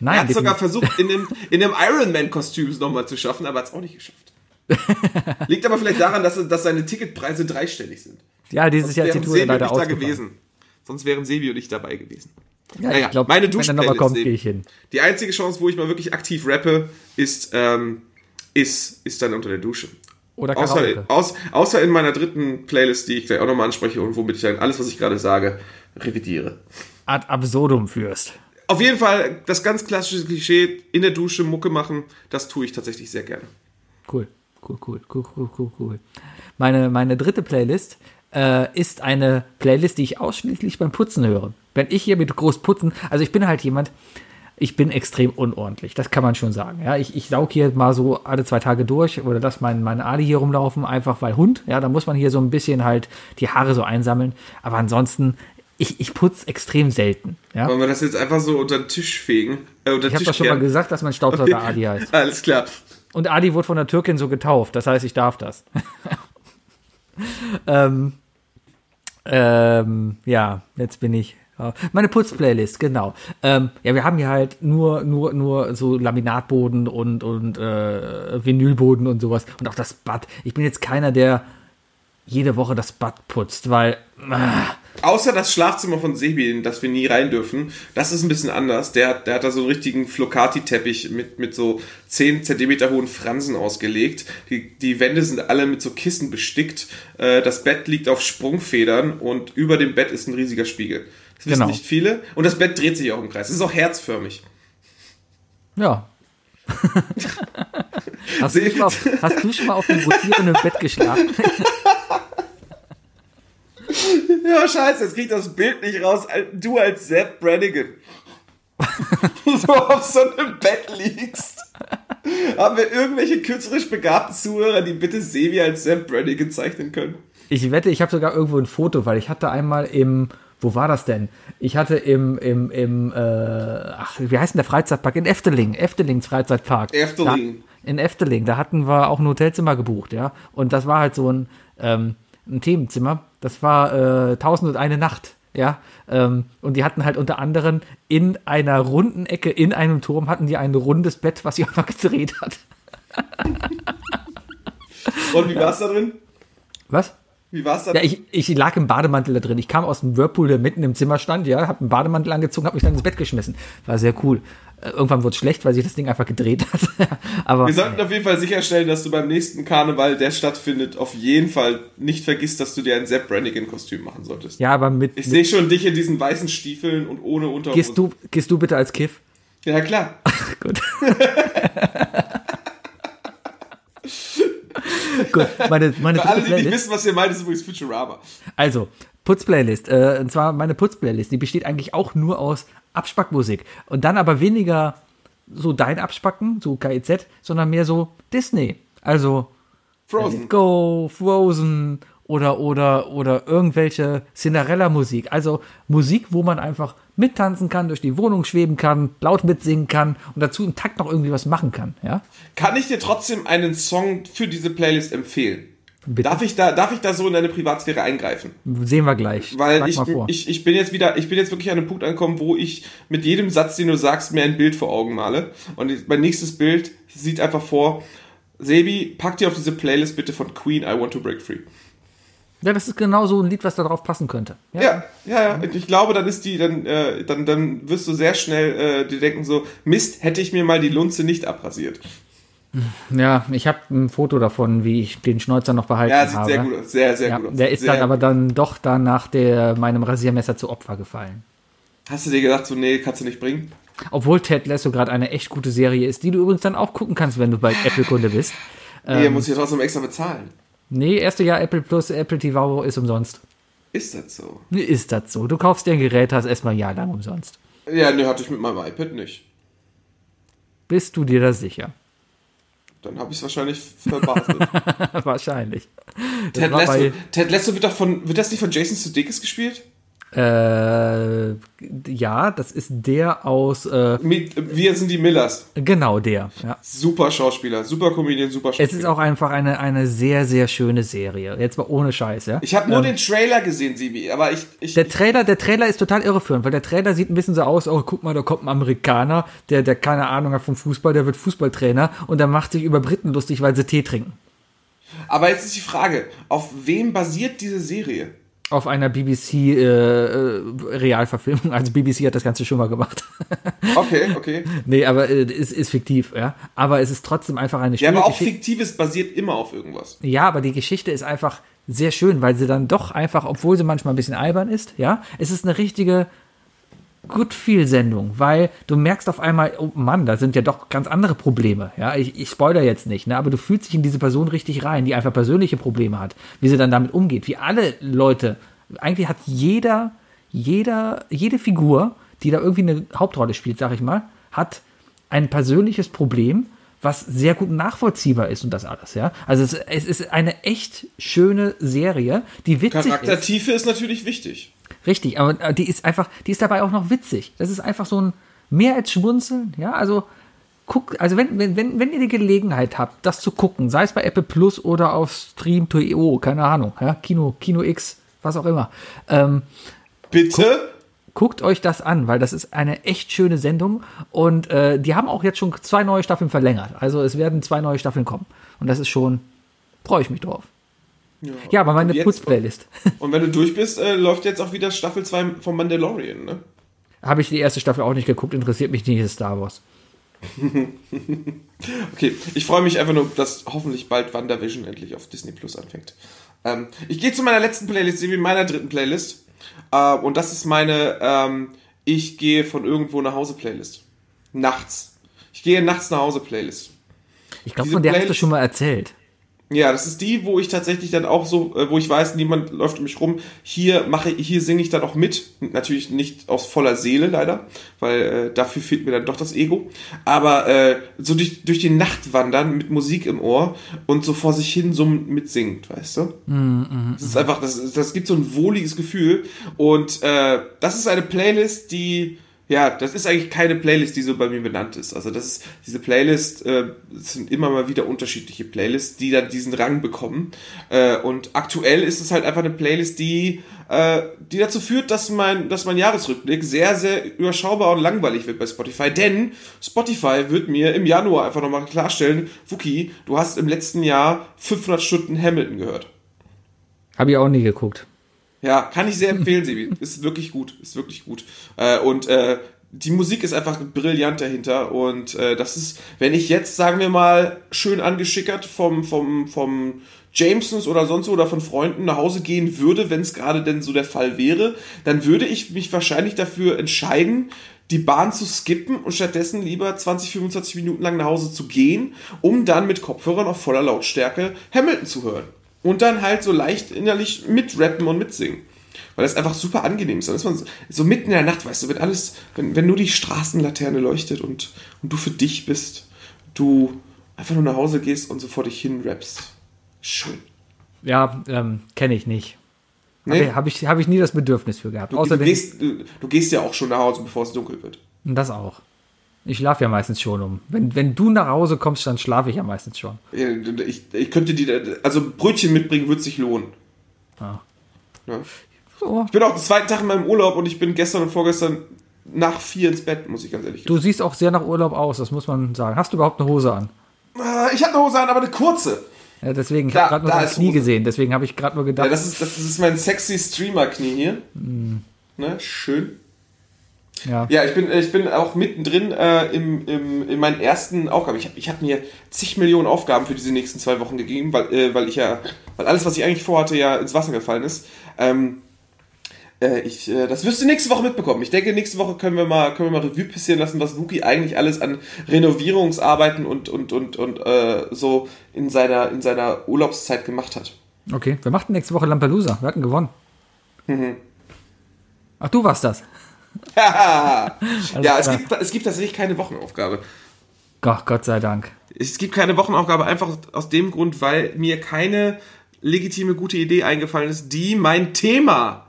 S1: Nein,
S2: Er hat sogar versucht, in dem, in dem Iron Man-Kostüm es nochmal zu schaffen, aber hat es auch nicht geschafft. Liegt aber vielleicht daran, dass, dass seine Ticketpreise dreistellig sind.
S1: Ja, dieses Jahr ist die Tour
S2: Sebi
S1: leider
S2: da gewesen. Sonst wären Sebi und ich dabei gewesen.
S1: Ja,
S2: Naja,
S1: ich glaube,
S2: meine
S1: wenn er kommt, gehe ich hin.
S2: Die einzige Chance, wo ich mal wirklich aktiv rappe, ist, ähm, ist, ist dann unter der Dusche.
S1: Oder
S2: Außer,
S1: Karaoke.
S2: aus, außer in meiner dritten Playlist, die ich gleich auch nochmal anspreche und womit ich dann alles, was ich gerade sage, revidiere.
S1: Ad absurdum führst.
S2: Auf jeden Fall, das ganz klassische Klischee, in der Dusche Mucke machen, das tue ich tatsächlich sehr gerne.
S1: Cool, cool, cool, cool, cool, cool, cool. Meine, meine dritte Playlist äh, ist eine Playlist, die ich ausschließlich beim Putzen höre. Wenn ich hier mit groß putzen, also ich bin halt jemand, ich bin extrem unordentlich, das kann man schon sagen. Ja, ich, ich saug hier mal so alle zwei Tage durch oder lass meinen mein Ali hier rumlaufen, einfach weil Hund, ja, da muss man hier so ein bisschen halt die Haare so einsammeln. Aber ansonsten, ich, ich putze extrem selten. Ja?
S2: Wollen wir das jetzt einfach so unter den Tisch fegen? Äh, unter
S1: Ich habe doch schon mal gesagt, dass mein Staubsauger Adi heißt.
S2: Alles klar.
S1: Und Adi wurde von der Türkin so getauft, das heißt, ich darf das. ähm, ähm, ja, jetzt bin ich. Meine Putzplaylist, genau. Ähm, ja, wir haben hier halt nur, nur, nur so Laminatboden und, und äh, Vinylboden und sowas. Und auch das Bad. Ich bin jetzt keiner, der jede Woche das Bad putzt, weil. Ah,
S2: Außer das Schlafzimmer von Sebi, in das wir nie rein dürfen, das ist ein bisschen anders. Der, hat- der hat da so einen richtigen Flocati-Teppich mit, mit so 10 cm hohen Fransen ausgelegt. Die, die Wände sind alle mit so Kissen bestickt. Äh, Das Bett liegt auf Sprungfedern und über dem Bett ist ein riesiger Spiegel. Das wissen
S1: Genau.
S2: nicht viele. Und das Bett dreht sich auch im Kreis. Es ist auch herzförmig.
S1: ja. hast, du schon mal auf, hast du schon mal auf dem rotierenden Bett geschlafen?
S2: Ja, scheiße, jetzt kriegt das Bild nicht raus. Du als Sepp Brannigan. Du auf so einem Bett liegst. Haben wir irgendwelche künstlerisch begabten Zuhörer, die bitte Sevi als Sepp Brannigan zeichnen können?
S1: Ich wette, ich habe sogar irgendwo ein Foto, weil ich hatte einmal im, wo war das denn? Ich hatte im, im, im, äh, ach, wie heißt denn der Freizeitpark? In Efteling, Eftelings Freizeitpark.
S2: Efteling.
S1: Da, in Efteling, da hatten wir auch ein Hotelzimmer gebucht, ja. Und das war halt so ein, ähm, ein Themenzimmer. Das war äh, Tausend und eine Nacht, ja. Ähm, und die hatten halt unter anderem in einer runden Ecke, in einem Turm, hatten die ein rundes Bett, was sie auch noch gedreht hat.
S2: Und wie war's da drin?
S1: Was?
S2: Wie war's da
S1: Ja,
S2: drin?
S1: ich, ich lag im Bademantel da drin. Ich kam aus dem Whirlpool, der mitten im Zimmer stand, ja, hab einen Bademantel angezogen, hab mich dann ins Bett geschmissen. War sehr cool. Irgendwann wurde es schlecht, weil sich das Ding einfach gedreht hat. Aber
S2: wir sollten auf jeden Fall sicherstellen, dass du beim nächsten Karneval, der stattfindet, auf jeden Fall nicht vergisst, dass du dir ein Sepp Brannigan-Kostüm machen solltest.
S1: ja, aber mit,
S2: Ich sehe schon dich in diesen weißen Stiefeln und ohne Unterhose.
S1: gehst du gehst du bitte als Kiff?
S2: Ja, klar.
S1: Gut. Gut, meine, meine
S2: Für alle, die nicht wissen, was ihr meint, ist übrigens Futurama.
S1: Also, Putzplaylist. Äh, und zwar meine Putzplaylist. Die besteht eigentlich auch nur aus Abspackmusik. Und dann aber weniger so dein Abspacken, so KIZ, sondern mehr so Disney. Also
S2: Frozen.
S1: Go, Frozen oder oder oder irgendwelche Cinderella-Musik. Also Musik, wo man einfach mittanzen kann, durch die Wohnung schweben kann, laut mitsingen kann und dazu im Takt noch irgendwie was machen kann. Ja,
S2: Kann ich dir trotzdem einen Song für diese Playlist empfehlen?
S1: Bitte?
S2: Darf ich da, darf ich da so in deine Privatsphäre eingreifen?
S1: sehen wir gleich.
S2: Weil ich, ich, ich bin jetzt wieder, ich bin jetzt wirklich an einem Punkt angekommen, wo ich mit jedem Satz, den du sagst, mir ein Bild vor Augen male. Und mein nächstes Bild sieht einfach vor, Sebi, pack dir auf diese Playlist bitte von Queen I Want to Break Free.
S1: ja, das ist genau so ein Lied, was da drauf passen könnte.
S2: Ja, ja, ja. Und Ich glaube, dann ist die, dann, äh, dann, dann wirst du sehr schnell äh, dir denken so, Mist, hätte ich mir mal die Lunze nicht abrasiert.
S1: Ja, ich habe ein Foto davon, wie ich den Schnäuzer noch behalten
S2: Ja, sieht
S1: habe.
S2: sehr gut aus. Sehr, sehr
S1: Ja,
S2: gut aus.
S1: der ist
S2: sehr
S1: dann aber dann doch dann nach der, meinem Rasiermesser zu Opfer gefallen.
S2: Hast du dir gedacht, so, nee, kannst du nicht bringen?
S1: Obwohl Ted Lasso gerade eine echt gute Serie ist, die du übrigens dann auch gucken kannst, wenn du bei Apple-Kunde bist.
S2: Nee,
S1: Ähm.
S2: muss ich ja trotzdem extra bezahlen.
S1: Nee, erste Jahr Apple Plus, Apple TV ist umsonst.
S2: Ist das so?
S1: Nee, Ist das so? Du kaufst dir ein Gerät, hast erstmal ein Jahr lang umsonst.
S2: Ja, nee, hatte ich mit meinem iPad nicht.
S1: Bist du dir da sicher?
S2: Dann habe ich es wahrscheinlich verbaselt.
S1: Wahrscheinlich.
S2: Ted Lasso,
S1: bei,
S2: Ted Lasso wird doch von, wird das nicht von Jason Sudeikis gespielt?
S1: Äh, ja, das ist der aus, äh,
S2: Mit, wir sind die Millers.
S1: genau der. Ja.
S2: Super Schauspieler, super Comedian, super Schauspieler.
S1: Es ist auch einfach eine, eine sehr, sehr schöne Serie. Jetzt mal ohne Scheiß, ja.
S2: ich habe nur den Trailer gesehen, Sibi, aber ich, ich
S1: Der Trailer, der Trailer ist total irreführend, weil der Trailer sieht ein bisschen so aus, oh, guck mal, da kommt ein Amerikaner, der, der keine Ahnung hat vom Fußball, der wird Fußballtrainer und der macht sich über Briten lustig, weil sie Tee trinken.
S2: aber jetzt ist die Frage, auf wem basiert diese Serie?
S1: Auf einer BBC äh, äh, Realverfilmung. Also BBC hat das Ganze schon mal gemacht.
S2: Okay, okay.
S1: nee, aber äh, es ist fiktiv, ja. Aber es ist trotzdem einfach eine
S2: Ja,
S1: schöne
S2: aber auch
S1: Geschichte.
S2: Fiktives basiert immer auf irgendwas.
S1: Ja, aber die Geschichte ist einfach sehr schön, weil sie dann doch einfach, obwohl sie manchmal ein bisschen albern ist, ja, es ist eine richtige Good Feel Sendung, weil du merkst auf einmal, oh Mann, da sind ja doch ganz andere Probleme. Ja, ich, ich spoiler jetzt nicht, ne, aber du fühlst dich in diese Person richtig rein, die einfach persönliche Probleme hat, wie sie dann damit umgeht, wie alle Leute. Eigentlich hat jeder, jeder, jede Figur, die da irgendwie eine Hauptrolle spielt, sag ich mal, hat ein persönliches Problem, was sehr gut nachvollziehbar ist und das alles, ja. Also es, es ist eine echt schöne Serie, die witzig ist.
S2: Charaktertiefe ist natürlich wichtig.
S1: Richtig, aber äh, die ist einfach, die ist dabei auch noch witzig. Das ist einfach so ein mehr als Schmunzeln, ja, also guckt, also wenn, wenn, wenn, wenn ihr die Gelegenheit habt, das zu gucken, sei es bei Apple Plus oder auf Stream.io, keine Ahnung, ja, Kino, Kino X, was auch immer, ähm,
S2: Bitte?
S1: guckt euch das an, weil das ist eine echt schöne Sendung und äh, die haben auch jetzt schon zwei neue Staffeln verlängert. Also es werden zwei neue Staffeln kommen und das ist schon, freue ich mich drauf. Ja, aber meine Putz-Playlist.
S2: Und wenn du durch bist, äh, läuft jetzt auch wieder Staffel 2 von Mandalorian, ne?
S1: Habe ich die erste Staffel auch nicht geguckt, interessiert mich nicht, ist Star Wars.
S2: Okay, ich freue mich einfach nur, dass hoffentlich bald WandaVision endlich auf Disney Plus anfängt. Ähm, ich gehe zu meiner letzten Playlist, wie meiner dritten Playlist. Äh, und das ist meine ähm, Ich gehe von irgendwo nach Hause Playlist. Nachts. Ich gehe nachts nach Hause Playlist.
S1: Ich glaube, von der hast du
S2: Playlist-
S1: schon mal erzählt.
S2: Ja, das ist die, wo ich tatsächlich dann auch so, äh, wo ich weiß, niemand läuft um mich rum. Hier mache, hier singe ich dann auch mit. Natürlich nicht aus voller Seele leider, weil äh, dafür fehlt mir dann doch das Ego. Aber äh, so durch, durch die Nacht wandern mit Musik im Ohr und so vor sich hin so mitsingt, weißt du? Das ist einfach, das, das gibt so ein wohliges Gefühl. Und äh, das ist eine Playlist, die, ja, das ist eigentlich keine Playlist, die so bei mir benannt ist. Also das ist, diese Playlist äh, sind immer mal wieder unterschiedliche Playlists, die dann diesen Rang bekommen. Äh, und aktuell ist es halt einfach eine Playlist, die, äh, die dazu führt, dass mein, dass mein Jahresrückblick sehr, sehr überschaubar und langweilig wird bei Spotify. Denn Spotify wird mir im Januar einfach nochmal klarstellen, Wookie, du hast im letzten Jahr 500 Stunden Hamilton gehört.
S1: Habe ich auch nie geguckt.
S2: Ja, kann ich sehr empfehlen, Sebi. Ist wirklich gut, ist wirklich gut. Äh, und äh, die Musik ist einfach brillant dahinter und äh, das ist, wenn ich jetzt, sagen wir mal, schön angeschickert vom, vom, vom Jamesons oder sonst wo oder von Freunden nach Hause gehen würde, wenn es gerade denn so der Fall wäre, dann würde ich mich wahrscheinlich dafür entscheiden, die Bahn zu skippen und stattdessen lieber 20, 25 Minuten lang nach Hause zu gehen, um dann mit Kopfhörern auf voller Lautstärke Hamilton zu hören. Und dann halt so leicht innerlich mitrappen und mitsingen. Weil das einfach super angenehm ist. Dann ist man so, so mitten in der Nacht, weißt du, wenn alles, wenn, wenn nur die Straßenlaterne leuchtet und, und du für dich bist, du einfach nur nach Hause gehst und so vor dich hin rappst. Schön.
S1: Ja, ähm, kenne ich nicht.
S2: Nee?
S1: Habe ich, hab ich nie das Bedürfnis für gehabt.
S2: Du,
S1: Außer
S2: du, gehst, du, du gehst ja auch schon nach Hause, bevor es dunkel wird.
S1: das auch. Ich schlafe ja meistens schon um. Wenn, wenn du nach Hause kommst, dann schlafe ich ja meistens schon.
S2: Ich, ich könnte dir, also Brötchen mitbringen würde sich lohnen.
S1: Ja.
S2: Ja.
S1: So.
S2: Ich bin auch den zweiten Tag in meinem Urlaub und ich bin gestern und vorgestern nach vier ins Bett, muss ich ganz ehrlich
S1: Du siehst auch sehr nach Urlaub aus, das muss man sagen. Hast du überhaupt eine Hose an?
S2: Äh, Ich habe eine Hose an, aber eine kurze.
S1: Ja, deswegen, ich habe gerade nur
S2: da
S1: dein
S2: ist
S1: Knie
S2: Hose.
S1: gesehen, deswegen habe ich gerade nur gedacht.
S2: Ja, das ist, das ist mein sexy Streamer-Knie hier. Ne, schön.
S1: Ja.
S2: Ja, ich bin, ich bin auch mittendrin äh, im, im, in meinen ersten Aufgaben. Ich habe ich hab mir zig Millionen Aufgaben für diese nächsten zwei Wochen gegeben, weil, äh, weil ich ja, weil alles, was ich eigentlich vorhatte, ja ins Wasser gefallen ist. Ähm, äh, ich, äh, das wirst du nächste Woche mitbekommen. Ich denke, nächste Woche können wir mal, können wir mal Revue passieren lassen, was Wookie eigentlich alles an Renovierungsarbeiten und, und, und, und äh, so in seiner, in seiner Urlaubszeit gemacht hat.
S1: Okay, wir machten nächste Woche Lampelusa. Wir hatten gewonnen.
S2: Mhm.
S1: Ach, du warst das.
S2: ja, es
S1: klar.
S2: gibt, es gibt tatsächlich keine Wochenaufgabe.
S1: Gott, Gott sei Dank.
S2: Es gibt keine Wochenaufgabe einfach aus dem Grund, weil mir keine legitime gute Idee eingefallen ist, die mein Thema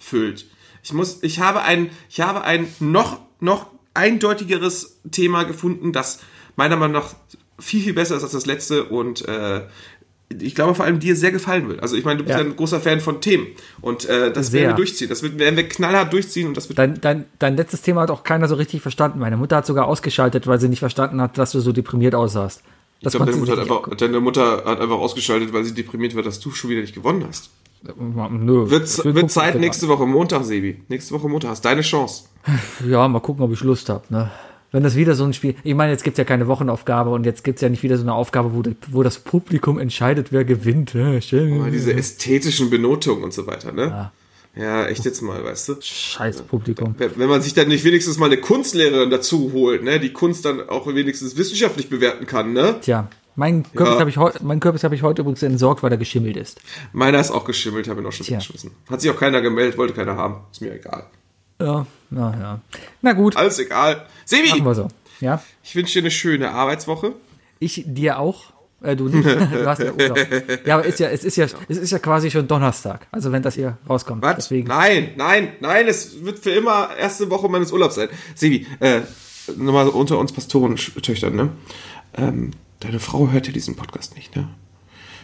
S2: füllt. Ich muss, ich habe ein, ich habe ein noch, noch eindeutigeres Thema gefunden, das meiner Meinung nach viel, viel besser ist als das letzte und äh, ich glaube vor allem dir sehr gefallen wird. Also ich meine, du bist
S1: Ja.
S2: ein großer Fan von Themen und äh, das
S1: Sehr.
S2: werden wir durchziehen. Das wird, werden wir knallhart durchziehen und das wird
S1: Dein, dein, dein letztes Thema hat auch keiner so richtig verstanden. Meine Mutter hat sogar ausgeschaltet, weil sie nicht verstanden hat, dass du so deprimiert aussahst. Das
S2: ich glaube, deine Mutter, hat einfach, deine Mutter hat einfach ausgeschaltet, weil sie deprimiert war, dass du schon wieder nicht gewonnen hast.
S1: Nö,
S2: Wird, wird Zeit nächste Woche Montag, Sebi. Nächste Woche Montag hast deine Chance.
S1: Ja, mal gucken, ob ich Lust habe. Ne? Wenn das wieder so ein Spiel. Ich meine, jetzt gibt es ja keine Wochenaufgabe und jetzt gibt es ja nicht wieder so eine Aufgabe, wo, wo das Publikum entscheidet, wer gewinnt. Ja.
S2: Mal diese ästhetischen Benotungen und so weiter, ne? Ja, echt jetzt mal, weißt du?
S1: Scheiß Publikum.
S2: Wenn man sich dann nicht wenigstens mal eine Kunstlehrerin dazu holt, ne, die Kunst dann auch wenigstens wissenschaftlich bewerten kann, ne?
S1: Tja, mein Kürbis
S2: Ja.
S1: habe ich, heu- mein Kürbis hab ich heute übrigens entsorgt, weil er geschimmelt ist.
S2: Meiner ist auch geschimmelt, habe ihn auch schon weggeschmissen. Hat sich auch keiner gemeldet, wollte keiner haben. Ist mir egal.
S1: Ja, na ja. Na gut,
S2: Alles egal. Sebi,
S1: machen wir so. Ja,
S2: ich wünsche dir eine schöne Arbeitswoche.
S1: ich dir auch. Äh, du nicht. Du hast ja Urlaub. Ja, aber ist ja, es ist ja, es ist ja quasi schon Donnerstag. Also wenn das hier rauskommt.
S2: Was?
S1: Deswegen.
S2: Nein, nein, nein, es wird für immer erste Woche meines Urlaubs sein. Sebi, äh, nochmal unter uns Pastorentöchtern, ne? Ähm, deine Frau hört ja diesen Podcast nicht, ne?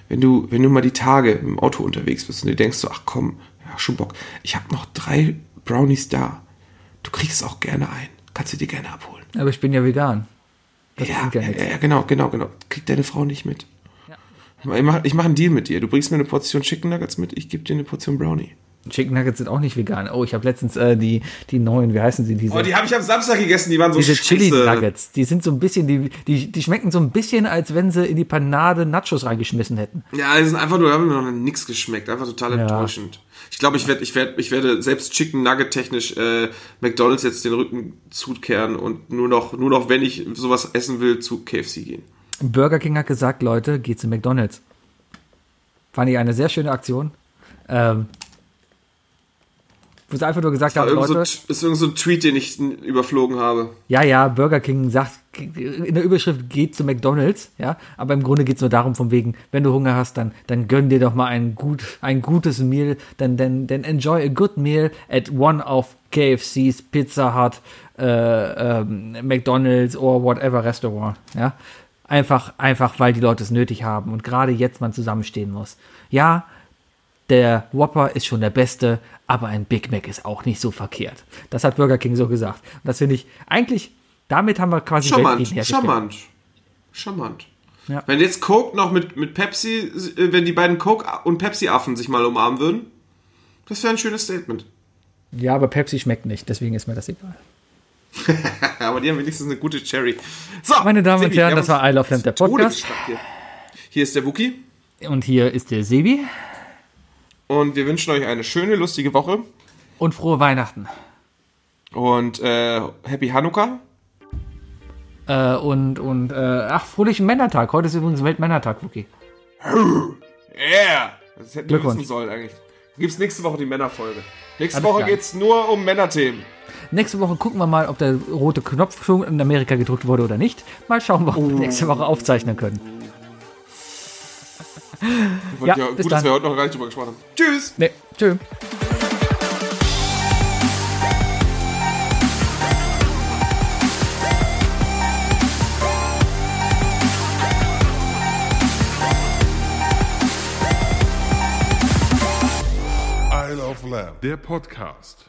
S2: Wenn du, wenn du mal die Tage im Auto unterwegs bist und dir denkst so, ach komm, ja, schon Bock. Ich habe noch drei Brownies da. Du kriegst auch gerne ein. Kannst du dir gerne abholen.
S1: Aber ich bin ja vegan. Das
S2: ja,
S1: ja
S2: ja, ja, genau, genau, genau. Kriegt deine Frau nicht mit. Ich mache ich mach einen Deal mit dir. Du bringst mir eine Portion Chicken Nuggets mit, ich gebe dir eine Portion Brownie.
S1: Chicken Nuggets sind auch nicht vegan. Oh, ich habe letztens äh, die, die neuen, wie heißen sie, diese,
S2: Oh, die habe ich am Samstag gegessen, die waren so
S1: diese. Chili Nuggets. Die sind so ein bisschen, die, die, die schmecken so ein bisschen, als wenn sie in die Panade Nachos reingeschmissen hätten.
S2: Ja, die sind einfach nur, da haben mir noch nichts geschmeckt. Einfach total enttäuschend. Ich glaube, ich werde, ich werde, ich werde selbst Chicken Nugget technisch äh, McDonalds jetzt den Rücken zukehren und nur noch, nur noch, wenn ich sowas essen will, zu KFC gehen.
S1: Burger King hat gesagt, Leute, geht zu McDonalds. Fand ich eine sehr schöne Aktion. Ähm, wo sie einfach nur gesagt haben,
S2: Irgend so,
S1: Leute,
S2: ist irgend so ein Tweet, den ich überflogen habe.
S1: ja, ja, Burger King sagt, in der Überschrift geht zu McDonalds, ja, aber im Grunde geht es nur darum, von wegen, wenn du Hunger hast, dann, dann gönn dir doch mal ein, gut, ein gutes Meal, dann, dann, dann enjoy a good meal at one of KFC's, Pizza Hut, äh, ähm, McDonalds or whatever Restaurant, ja. Einfach, einfach, weil die Leute es nötig haben und gerade jetzt man zusammenstehen muss. Ja, der Whopper ist schon der beste, aber ein Big Mac ist auch nicht so verkehrt. Das hat Burger King so gesagt. Und das finde ich, eigentlich, damit haben wir quasi
S2: Charmant, charmant. Charmant.
S1: Ja.
S2: Wenn jetzt Coke noch mit, mit Pepsi, äh, wenn die beiden Coke und Pepsi-Affen sich mal umarmen würden, das wäre ein schönes Statement.
S1: Ja, aber Pepsi schmeckt nicht, deswegen ist mir das egal.
S2: Aber die haben wenigstens eine gute Cherry. So,
S1: Meine Damen und Herren, das war
S2: uns
S1: I Love Lamp, der Podcast.
S2: Hier. hier ist der Wookie
S1: Und hier ist der Sebi.
S2: Und wir wünschen euch eine schöne, lustige Woche
S1: Und frohe Weihnachten.
S2: und äh, Happy Hanukkah.
S1: Äh, und, und, äh, ach, fröhlichen Männertag. Heute ist übrigens Weltmännertag, Wookie.
S2: Yeah! Das hätten wir wissen sollen eigentlich. Gibt's nächste Woche die Männerfolge. Nächste
S1: Alles
S2: Woche
S1: klar.
S2: geht's nur um Männerthemen.
S1: Nächste Woche gucken wir mal, ob der rote Knopf schon in Amerika gedrückt wurde oder nicht. Mal schauen, ob wir nächste Woche aufzeichnen können. Ja,
S2: Ja,
S1: bis
S2: gut, dass
S1: dann.
S2: wir heute noch gar nicht drüber gesprochen haben. Tschüss!
S1: Nee, tschö.
S4: Isle of Lamb. Der Podcast.